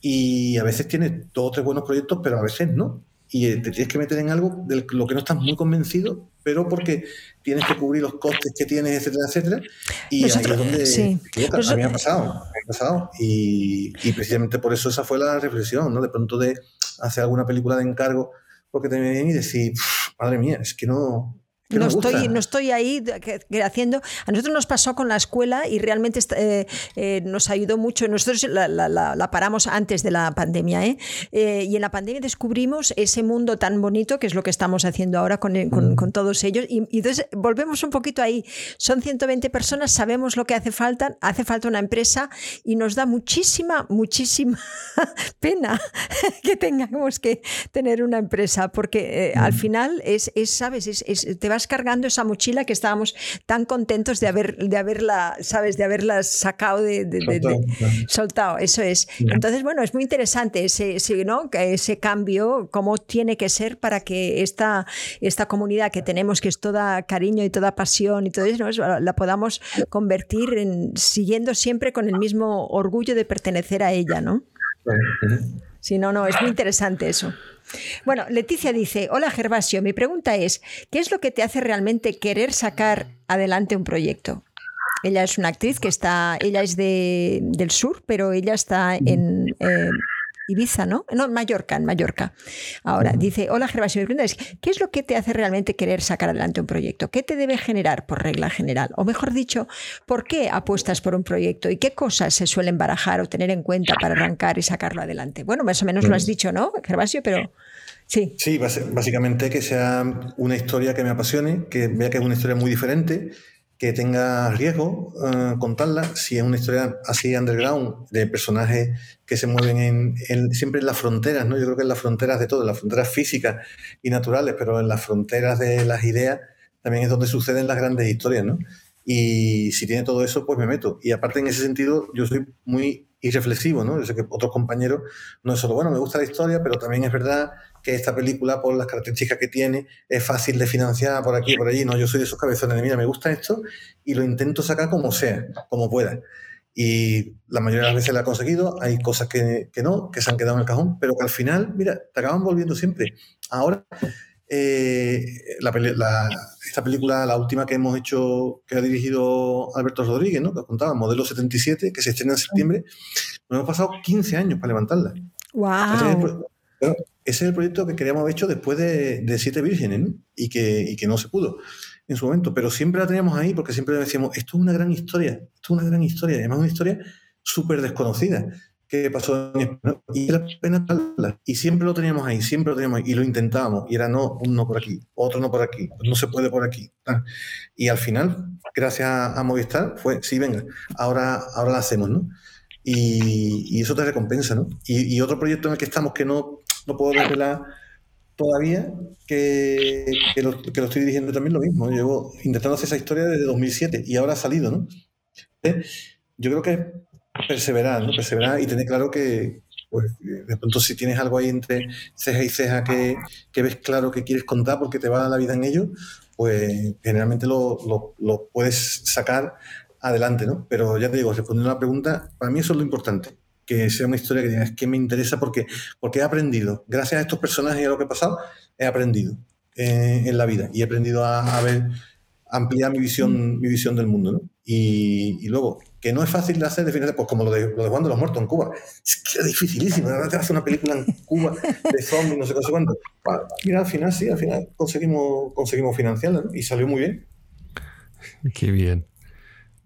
y a veces tienes dos o tres buenos proyectos, pero a veces no. Y te tienes que meter en algo de lo que no estás muy convencido, pero porque tienes que cubrir los costes que tienes, etcétera, etcétera. Y Nosotros, ahí es donde sí. Nosotros, a mí me ha pasado, me ha pasado. Y, y, precisamente por eso esa fue la reflexión, ¿no? De pronto de hacer alguna película de encargo porque te viene y decir, madre mía, es que no, no estoy, no estoy ahí haciendo. A nosotros nos pasó con la escuela y realmente eh, eh, nos ayudó mucho. Nosotros la, la, la, paramos antes de la pandemia ¿eh? ¿eh? y en la pandemia descubrimos ese mundo tan bonito que es lo que estamos haciendo ahora con, con, mm. con todos ellos. Y, y, entonces volvemos un poquito ahí. Son 120 personas, sabemos lo que hace falta. Hace falta una empresa y nos da muchísima, muchísima pena que tengamos que tener una empresa porque mm. al final es, es ¿sabes? Es, es, te va cargando esa mochila que estábamos tan contentos de, haber, de haberla, ¿sabes? De haberla sacado de, de, soltado, de, soltado, eso es. Entonces, bueno, es muy interesante ese, ese, ¿no? ese cambio, cómo tiene que ser para que esta, esta comunidad que tenemos, que es toda cariño y toda pasión y todo eso, ¿no? la podamos convertir en siguiendo siempre con el mismo orgullo de pertenecer a ella, ¿no? Sí, no, no, es muy interesante eso. Bueno, Leticia dice, hola Gervasio, mi pregunta es, ¿qué es lo que te hace realmente querer sacar adelante un proyecto? Ella es una actriz que está, ella es de, del sur, pero ella está en eh, Ibiza, ¿no? No, en Mallorca, en Mallorca. Ahora, dice, hola Gervasio, mi pregunta es, ¿qué es lo que te hace realmente querer sacar adelante un proyecto? ¿Qué te debe generar por regla general? O mejor dicho, ¿por qué apuestas por un proyecto y qué cosas se suelen barajar o tener en cuenta para arrancar y sacarlo adelante? Bueno, más o menos lo has pues dicho, ¿no, Gervasio? Pero... Sí. Sí, básicamente que sea una historia que me apasione, que vea que es una historia muy diferente, que tenga riesgo uh, contarla, si es una historia así underground, de personajes que se mueven en, en, siempre en las fronteras, ¿no? Yo creo que en las fronteras de todo, en las fronteras físicas y naturales, pero en las fronteras de las ideas también es donde suceden las grandes historias, ¿no? Y si tiene todo eso, pues me meto. Y aparte, en ese sentido, yo soy muy irreflexivo, ¿no? Yo sé que otros compañeros no es solo, bueno, me gusta la historia, pero también es verdad que esta película, por las características que tiene, es fácil de financiar por aquí y por allí. No, yo soy de esos cabezones de, mira, me gusta esto y lo intento sacar como sea, como pueda. Y la mayoría de las veces la he conseguido, hay cosas que, que no, que se han quedado en el cajón, pero que al final, mira, te acaban volviendo siempre. Ahora, eh, la, la, esta película, la última que hemos hecho, que ha dirigido Alberto Rodríguez, ¿no? que contaba, Modelo 77, que se estrena en septiembre, nos hemos pasado 15 años para levantarla. ¡Wow! Ese es el proyecto que queríamos haber hecho después de, de Siete Vírgenes ¿no? y, que, no se pudo en su momento, pero siempre la teníamos ahí porque siempre decíamos, esto es una gran historia, esto es una gran historia, además una historia súper desconocida que pasó en España y era pena. Y siempre lo teníamos ahí, siempre lo teníamos ahí, y lo intentábamos, y era no, uno por aquí, otro no por aquí, no se puede por aquí. Y al final, gracias a, Movistar, fue, sí, venga, ahora, ahora la hacemos, ¿no? Y, y eso te recompensa, ¿no? Y, otro proyecto en el que estamos que no, no puedo revelar todavía, que, que, lo, que, lo, estoy dirigiendo también lo mismo. Llevo intentando hacer esa historia desde 2007 y ahora ha salido, ¿no? Yo creo que perseverar, ¿no? Perseverar y tener claro que, pues de pronto si tienes algo ahí entre ceja y ceja que, que ves claro que quieres contar porque te va la vida en ello, pues generalmente lo, lo, lo puedes sacar adelante, ¿no? Pero ya te digo, respondiendo a la pregunta, para mí eso es lo importante que sea una historia que digas que me interesa porque, porque he aprendido, gracias a estos personajes y a lo que he pasado, he aprendido eh, en la vida y he aprendido a, a ver, ampliar mi visión, mi visión del mundo. ¿no? Y, y, luego, que no es fácil de hacer, definitivamente, pues como lo de, lo de Juan de los Muertos en Cuba. Es que es dificilísimo. Ahora te hace una película en Cuba de zombies, no sé, sé cuánto. Mira, al final sí, al final conseguimos, conseguimos financiarla ¿no? y salió muy bien. Qué bien.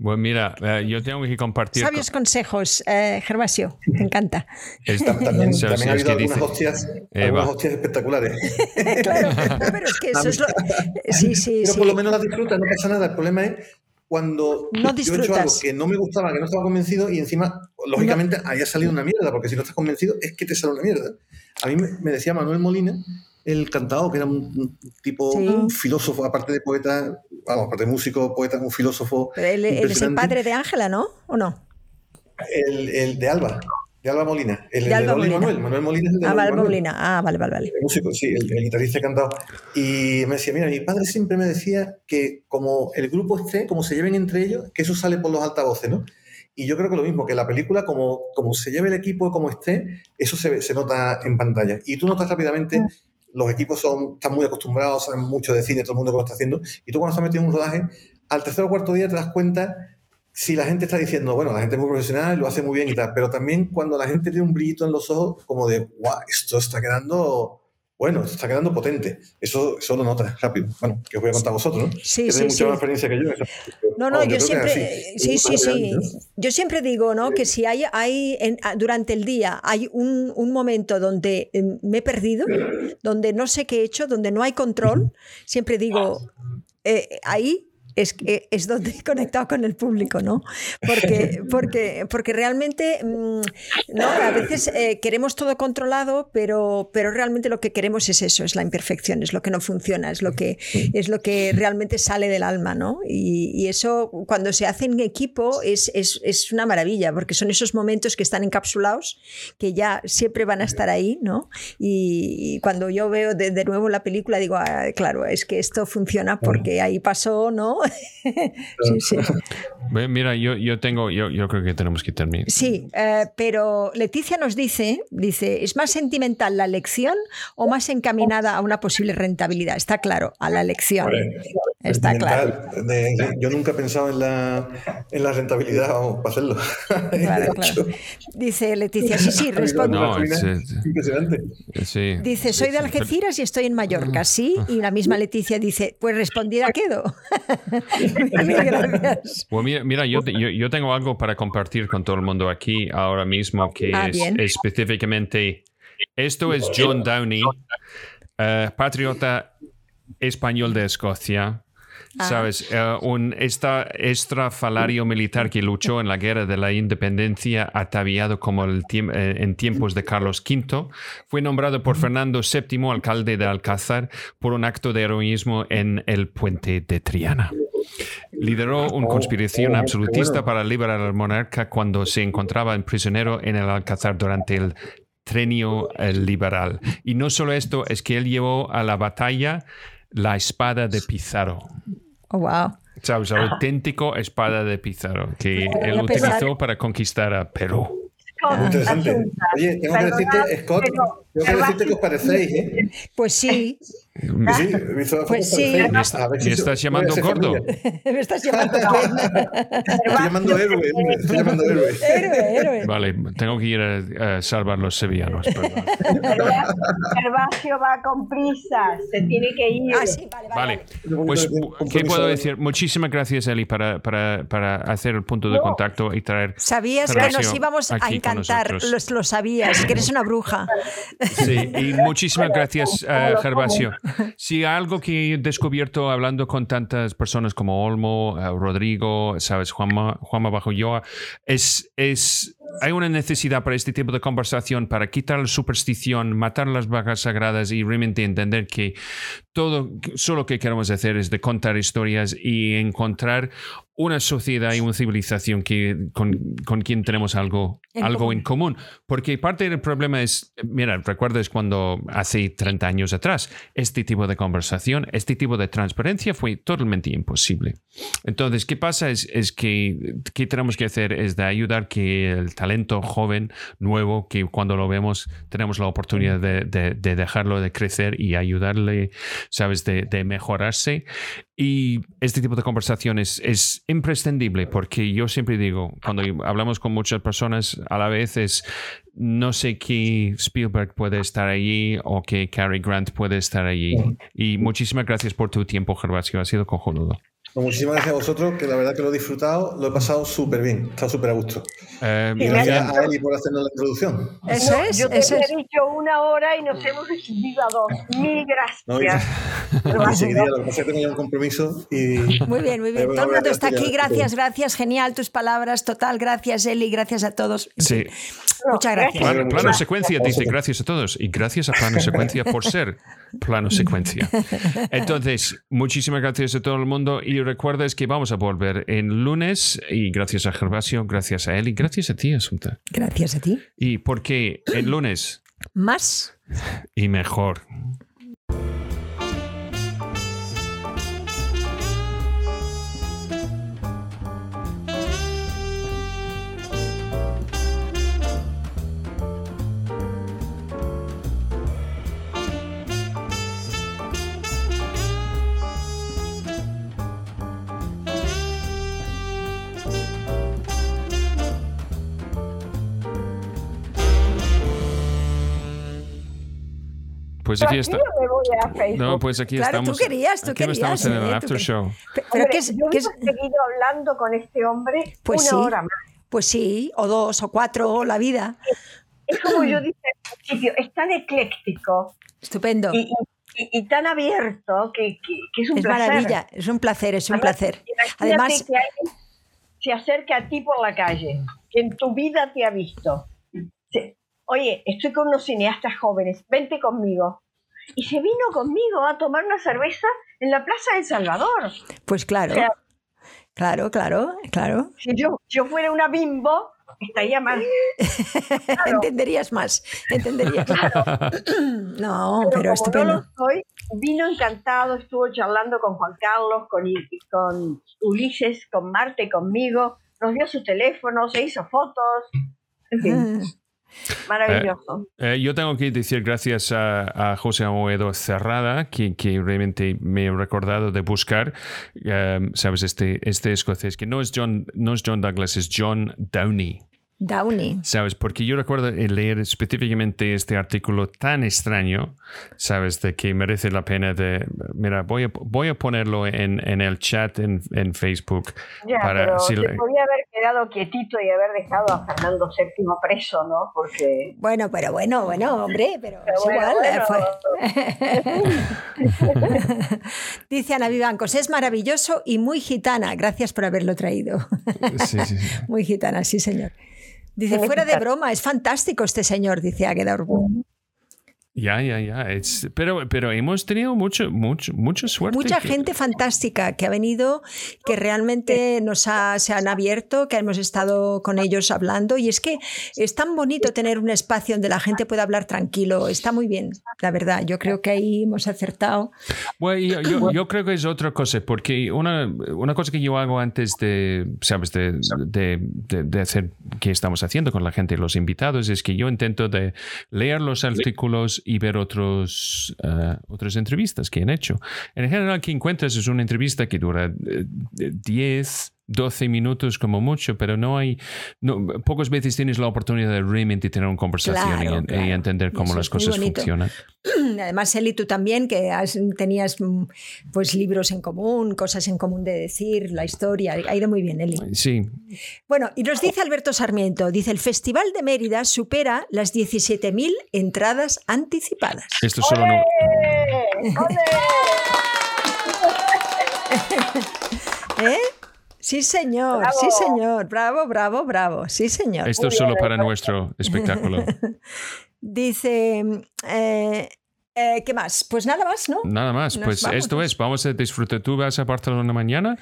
Bueno, mira, uh, yo tengo que compartir. Sabios con... consejos, eh, Gervasio, me encanta. También, ha habido algunas, dice, hostias, eh, algunas hostias espectaculares. claro, pero es que eso es lo. Sí, sí, pero sí. por lo menos las disfrutas, no pasa nada. El problema es cuando no yo he hecho algo que no me gustaba, que no estaba convencido, y encima, lógicamente, no. haya salido una mierda, porque si no estás convencido, es que te sale una mierda. A mí me, me decía Manuel Molina el cantado, que era un, tipo sí. un filósofo, aparte de poeta, vamos, aparte de músico, poeta, un filósofo. Pero él, él es el padre de Ángela, ¿no? ¿O no? El, el, de Alba, de Alba Molina. El de, Alba de Molina. Manuel. Manuel Molina es el de ah, Manuel Molina. Ah, vale, vale, vale. El músico, sí, el, el guitarrista cantado. Y me decía, mira, mi padre siempre me decía que como el grupo esté, como se lleven entre ellos, que eso sale por los altavoces, ¿no? Y yo creo que lo mismo, que la película, como, como se lleve el equipo, como esté, eso se, se nota en pantalla. Y tú notas rápidamente los equipos son, están muy acostumbrados, saben mucho de cine, todo el mundo que lo está haciendo, y tú cuando estás metido en un rodaje, al tercer o cuarto día te das cuenta si la gente está diciendo, bueno, la gente es muy profesional, lo hace muy bien y tal, pero también cuando la gente tiene un brillito en los ojos, como de, wow, esto está quedando, bueno, está quedando potente. Eso, eso lo notas rápido. Bueno, que os voy a contar a vosotros, ¿no? Sí, que sí, mucha sí. más experiencia que yo. No, no, yo, yo siempre, sí, sí, sí. Yo siempre digo, ¿no? Que si hay, hay en, durante el día hay un, un, momento donde me he perdido, donde no sé qué he hecho, donde no hay control, siempre digo, eh, ahí es, es, donde he conectado con el público, ¿no? Porque, porque, porque realmente, mmm, ¿no? A veces eh, queremos todo controlado, pero, pero realmente lo que queremos es eso, es la imperfección, es lo que no funciona, es lo que, es lo que realmente sale del alma, ¿no? Y, y eso, cuando se hace en equipo, es, es, es, una maravilla, porque son esos momentos que están encapsulados, que ya siempre van a estar ahí, ¿no? Y, y cuando yo veo de, de, nuevo la película, digo, ah, claro, es que esto funciona porque ahí pasó, ¿no? Sí, sí. Mira, yo, yo tengo, yo, yo creo que tenemos que terminar. Sí, eh, pero Leticia nos dice, dice, ¿es más sentimental la elección o más encaminada a una posible rentabilidad? Está claro, a la elección. Vale. Está claro. De, yo nunca he pensado en la, en la rentabilidad, vamos, para hacerlo. Claro, claro. Dice Leticia, sí, sí, responde. No, es, es, impresionante. Sí. Dice, soy de Algeciras y estoy en Mallorca, sí. Y la misma Leticia dice, pues respondida quedo. Gracias. Well, mira, mira yo, yo, yo, tengo algo para compartir con todo el mundo aquí ahora mismo que ah, es bien. específicamente, esto es John Downey, uh, patriota español de Escocia. Ah. ¿Sabes? Uh, un esta, estrafalario militar que luchó en la guerra de la independencia, ataviado como el tiemp eh, en tiempos de Carlos V, fue nombrado por Fernando VII alcalde de Alcázar por un acto de heroísmo en el puente de Triana. Lideró una conspiración absolutista para liberar al monarca cuando se encontraba en prisionero en el Alcázar durante el trenio liberal. Y no solo esto, es que él llevó a la batalla la espada de Pizarro. Oh, wow. ¿Sabes? El auténtico espada de Pizarro que él utilizó para conquistar a Perú. Muy interesante. Oye, tengo que decirte, Scott, tengo que decirte que os parecéis, ¿eh? Pues sí. Sí, pues sí. ¿Me, está, ¿me estás llamando gordo? me estás llamando Estoy llamando héroe. Me estoy llamando héroe. héroe, héroe. Vale, tengo que ir a, a salvar los sevillanos. Gervasio va con prisas, se tiene que ir. Ah, sí, vale, vale. vale. Pues, ¿qué puedo decir? Muchísimas gracias, Eli, para, para, para hacer el punto de no. contacto y traer. Sabías que nos íbamos a encantar, lo, lo, sabías, que eres una bruja. Sí, y muchísimas gracias, uh, Gervasio. Si algo que he descubierto hablando con tantas personas como Olmo, uh, Rodrigo, sabes, Juanma, Juanma Bajo Yoa, es, es hay una necesidad para este tipo de conversación, para quitar la superstición, matar las vacas sagradas y realmente entender que todo, solo lo que queremos hacer es de contar historias y encontrar una sociedad y una civilización que, con, con quien tenemos algo, En algo común. en común. Porque parte del problema es, mira, recuerdas cuando hace 30 años atrás, este tipo de conversación, este tipo de transparencia fue totalmente imposible. Entonces, ¿qué pasa? Es, es que, ¿qué tenemos que hacer? Es de ayudar que el talento joven, nuevo, que cuando lo vemos tenemos la oportunidad de, de- de dejarlo de crecer y ayudarle, ¿sabes?, de, de mejorarse. Y este tipo de conversaciones es imprescindible porque yo siempre digo, cuando hablamos con muchas personas a la vez es, no sé que Spielberg puede estar allí o que Cary Grant puede estar allí. Y muchísimas gracias por tu tiempo, Gervasio. Ha sido cojonudo. Pues muchísimas gracias a vosotros, que la verdad que lo he disfrutado, lo he pasado súper bien, he estado súper a gusto. Eh, gracias a Eli por hacernos la introducción. Eso No, es, yo te eso es. dicho una hora y nos hemos extendido a dos. Mil No, gracias. seguiría, lo que pasa es que tenía un compromiso y Muy bien, muy bien. Todo el mundo está aquí. Gracias, gracias. Genial tus palabras. Total, gracias, Eli. Gracias a todos. Sí. Muchas gracias. Plano, secuencia dice gracias a todos y gracias a plano secuencia por ser plano secuencia. Entonces, muchísimas gracias a todo el mundo y recuerdes que vamos a volver en lunes y gracias a Gervasio, gracias a Eli, gracias a ti, Asunta. Gracias a ti. Y porque el lunes Más. y mejor. Pues aquí está. Yo me voy a Facebook. No, pues aquí Claro, estamos. tú querías, tú aquí querías, estamos en el eh, after show. Pero Hombre, ¿qué es, yo qué es- hubiera seguido hablando con este hombre Pues una sí. hora más. Pues sí, o dos, o cuatro, o la vida. Es como yo dije al principio, es tan ecléctico Estupendo. y, y- y tan abierto que, que- que es un Es placer. maravilla, es un placer, es un Además, placer. Además, que alguien se acerca a ti por la calle, que en tu vida te ha visto. Oye, estoy con unos cineastas jóvenes, vente conmigo. Y se vino conmigo a tomar una cerveza en la Plaza del Salvador. pues claro, O sea, claro, claro, claro. si yo, yo fuera una bimbo, estaría más. Entenderías más, entenderías. No, pero, como estupendo. no lo soy, vino encantado, estuvo charlando con Juan Carlos, con, con Ulises, con Marte, conmigo, nos dio su teléfono, se hizo fotos, en fin, Ah, maravilloso. Eh, yo tengo que decir gracias a, a José Amoedo Cerrada, que, que realmente me he recordado de buscar, eh, sabes, este, este escocés, que no es, John, no es John Douglas, es John Downey. Downey. ¿Sabes? Porque yo recuerdo leer específicamente este artículo tan extraño, ¿sabes? De que merece la pena de... Mira, voy a, voy a ponerlo en, en el chat en, en Facebook. Ya, para- pero si se le- podía haber quedado quietito y haber dejado a Fernando VII preso, ¿no? Porque... Bueno, pero bueno, bueno, hombre, pero, Pero es bueno, igual. eh, bueno. fue- Dice Ana Vivancos, es maravilloso y muy gitana. Gracias por haberlo traído. Sí, sí, sí. Muy gitana, sí, señor. Dice, fuera de broma, es fantástico este señor, dice Águeda Urbu. Ya, ya, ya. Es- pero, pero hemos tenido mucho, mucho, mucha suerte. Mucha que- gente fantástica que ha venido, que realmente nos ha- se han abierto, que hemos estado con ellos hablando. Y es que es tan bonito tener un espacio donde la gente pueda hablar tranquilo. Está muy bien, la verdad. Yo creo que ahí hemos acertado. Bueno, yo, yo- yo creo que es otra cosa, porque una, una cosa que yo hago antes de, ¿sabes?, de, de- de- de hacer que estamos haciendo con la gente, los invitados, es que yo intento de leer los artículos y ver otros, eh, otras entrevistas que han hecho. En general, que encuentras es una entrevista que dura eh, 10, 12 minutos como mucho, pero no hay, no, pocas veces tienes la oportunidad de realmente tener una conversación y- Claro, y, claro. entender cómo Eso las cosas funcionan. Además, Eli, tú también, que has- tenías mm, pues libros en común, cosas en común de decir, la historia. Ha ido muy bien, Eli. Sí, Bueno, y nos dice Alberto Sarmiento, dice, el Festival de Mérida supera las 17.000 entradas anticipadas. esto solo no... ¡Eh! ¡Ole! ¿Eh? Sí, señor, sí, señor. Bravo, bravo, bravo. Sí, señor. Esto es solo para nuestro espectáculo. Dice, eh, eh, ¿qué más? Pues nada más, ¿no? Nada más. Nos Pues vamos, esto es, vamos a disfrutar. ¿Tú vas a Barcelona mañana?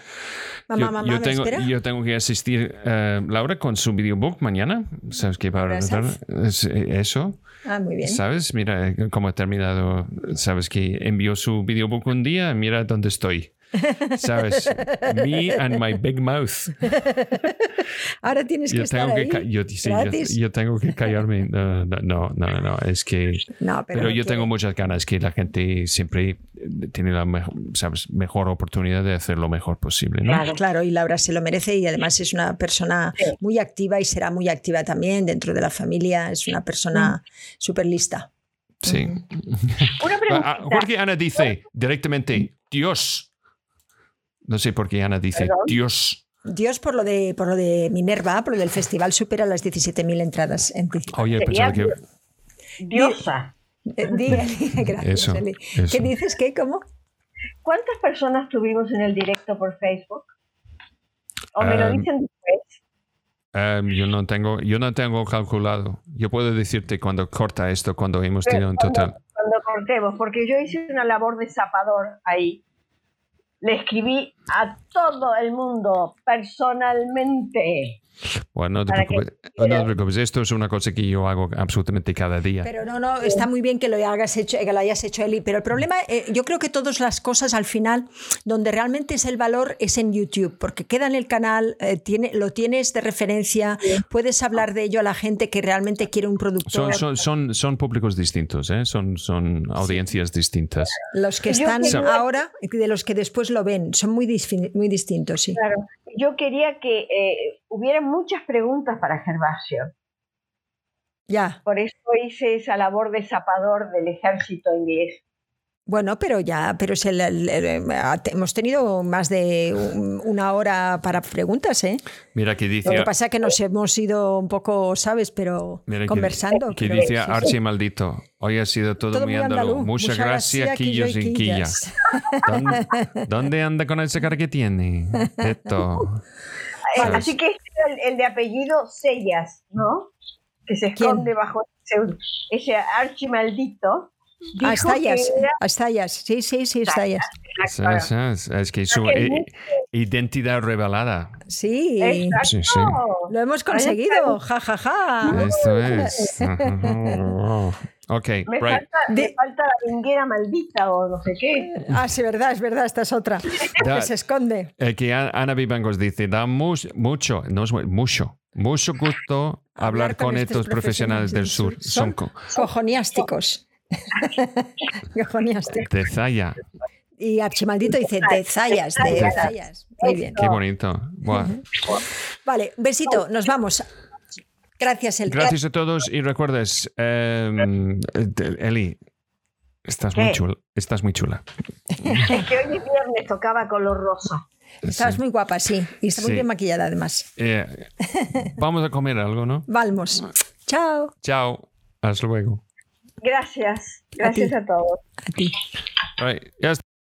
Mamá, yo, mamá, yo ¿me tengo, espera? yo tengo que asistir, eh, Laura, con su videobook mañana. ¿Sabes qué va a Gracias. organizar? Es, eh, Eso. Ah, muy bien. ¿Sabes? Mira cómo ha terminado. ¿Sabes que envió su videobook un día? Mira dónde estoy. ¿Sabes? Me and my big mouth. Ahora tienes que Yo estar tengo que, ahí, yo, sí, yo- gratis. yo tengo que callarme. No, no, no, no, no, es que. No, pero, Pero, no yo quiere. tengo muchas ganas que la gente siempre tiene la mejor, ¿sabes? mejor oportunidad de hacer lo mejor posible. ¿no? Claro. Claro, y Laura se lo merece y además es una persona muy activa y será muy activa también dentro de la familia. Es una persona súper lista. Sí. Una Ah, pregunta. ah, Porque Ana dice directamente Dios. No sé por qué Ana dice Perdón. Dios. Dios por lo de por lo de Minerva, por lo del festival supera las 17.000 entradas en principio. Oye, pensaba que. Diosa. Diga, diga, gracias, Eso, Eli. eso. ¿Qué dices? ¿Qué? ¿Cómo? ¿Cuántas personas tuvimos en el directo por Facebook? ¿O me lo dicen después? Yo no tengo, yo no tengo calculado. Yo puedo decirte cuando corta esto, cuando hemos tenido en total. Cuando cortemos, porque yo hice una labor de zapador ahí. Le escribí a todo el mundo personalmente. Bueno, no te que preocupes. No te preocupes. Esto es una cosa que yo hago absolutamente cada día. Pero no, no, está muy bien que lo hagas hecho, que lo hayas hecho Eli. Pero el problema, eh, yo creo que todas las cosas al final, donde realmente es el valor, es en YouTube, porque queda en el canal, eh, tiene, lo tienes de referencia, puedes hablar de ello a la gente que realmente quiere un productor. Son, son, son, son públicos distintos, ¿eh? son, son audiencias distintas. Los que están ahora, de los que después lo ven, son muy, muy distintos, sí. Claro. Yo quería que eh, hubiera muchas preguntas para Gervasio. Ya, Por eso hice esa labor de zapador del ejército inglés. Bueno, pero ya, pero es el- el- el- ha- hemos tenido más de un- una hora para preguntas, ¿eh? Mira Lo dice, que pasa es que nos hemos ido un poco, ¿sabes? Pero mira conversando. pero dice sí, sí. Archie Maldito. Hoy ha sido todo, Todo muy muy andaluz. andaluz. Muchas Muchas gracias, gracias, Quillos Quillo y Quillas. ¿Dónde, dónde anda con esa cara que tiene? Esto. Eh, así que este el, el de apellido Sellas, ¿no? Que se ¿Quién? esconde bajo ese, ese archi maldito. Ah, dijo que Estallas, era- Estallas, sí, sí, sí, Estallas. Sí, sí, Es, es que su eh, mucho- identidad revelada. Sí. Sí, sí. lo hemos conseguido, ja, ja, ja. Esto es. Ok, Me, right. falta, me De- falta la vinguera maldita o no sé qué. Ah, sí, verdad, es verdad, esta es otra. Da- Que se esconde. Eh, que A- Ana Vivangos dice, da mus- mucho, no es mu- mucho, mucho gusto hablar, con, estos profesionales del sur. Son co- cojoniásticos. de Zaya. Y Archimaldito dice de Zayas, de Zayas. Zayas. Muy bien. Qué bonito. Buah. Vale, un besito, nos vamos. Gracias, El. Gracias a todos y recuerdes, em, eh, Eli, estás muy chula. Estás muy chula. Es que hoy es viernes, tocaba color rosa. Estabas Sí. muy guapa, sí. Y está muy Sí. bien maquillada, además. Eh, vamos a comer algo, ¿no? Vamos. Chao. Chao. Hasta luego. Gracias. Gracias ti. a todos. A ti. Right.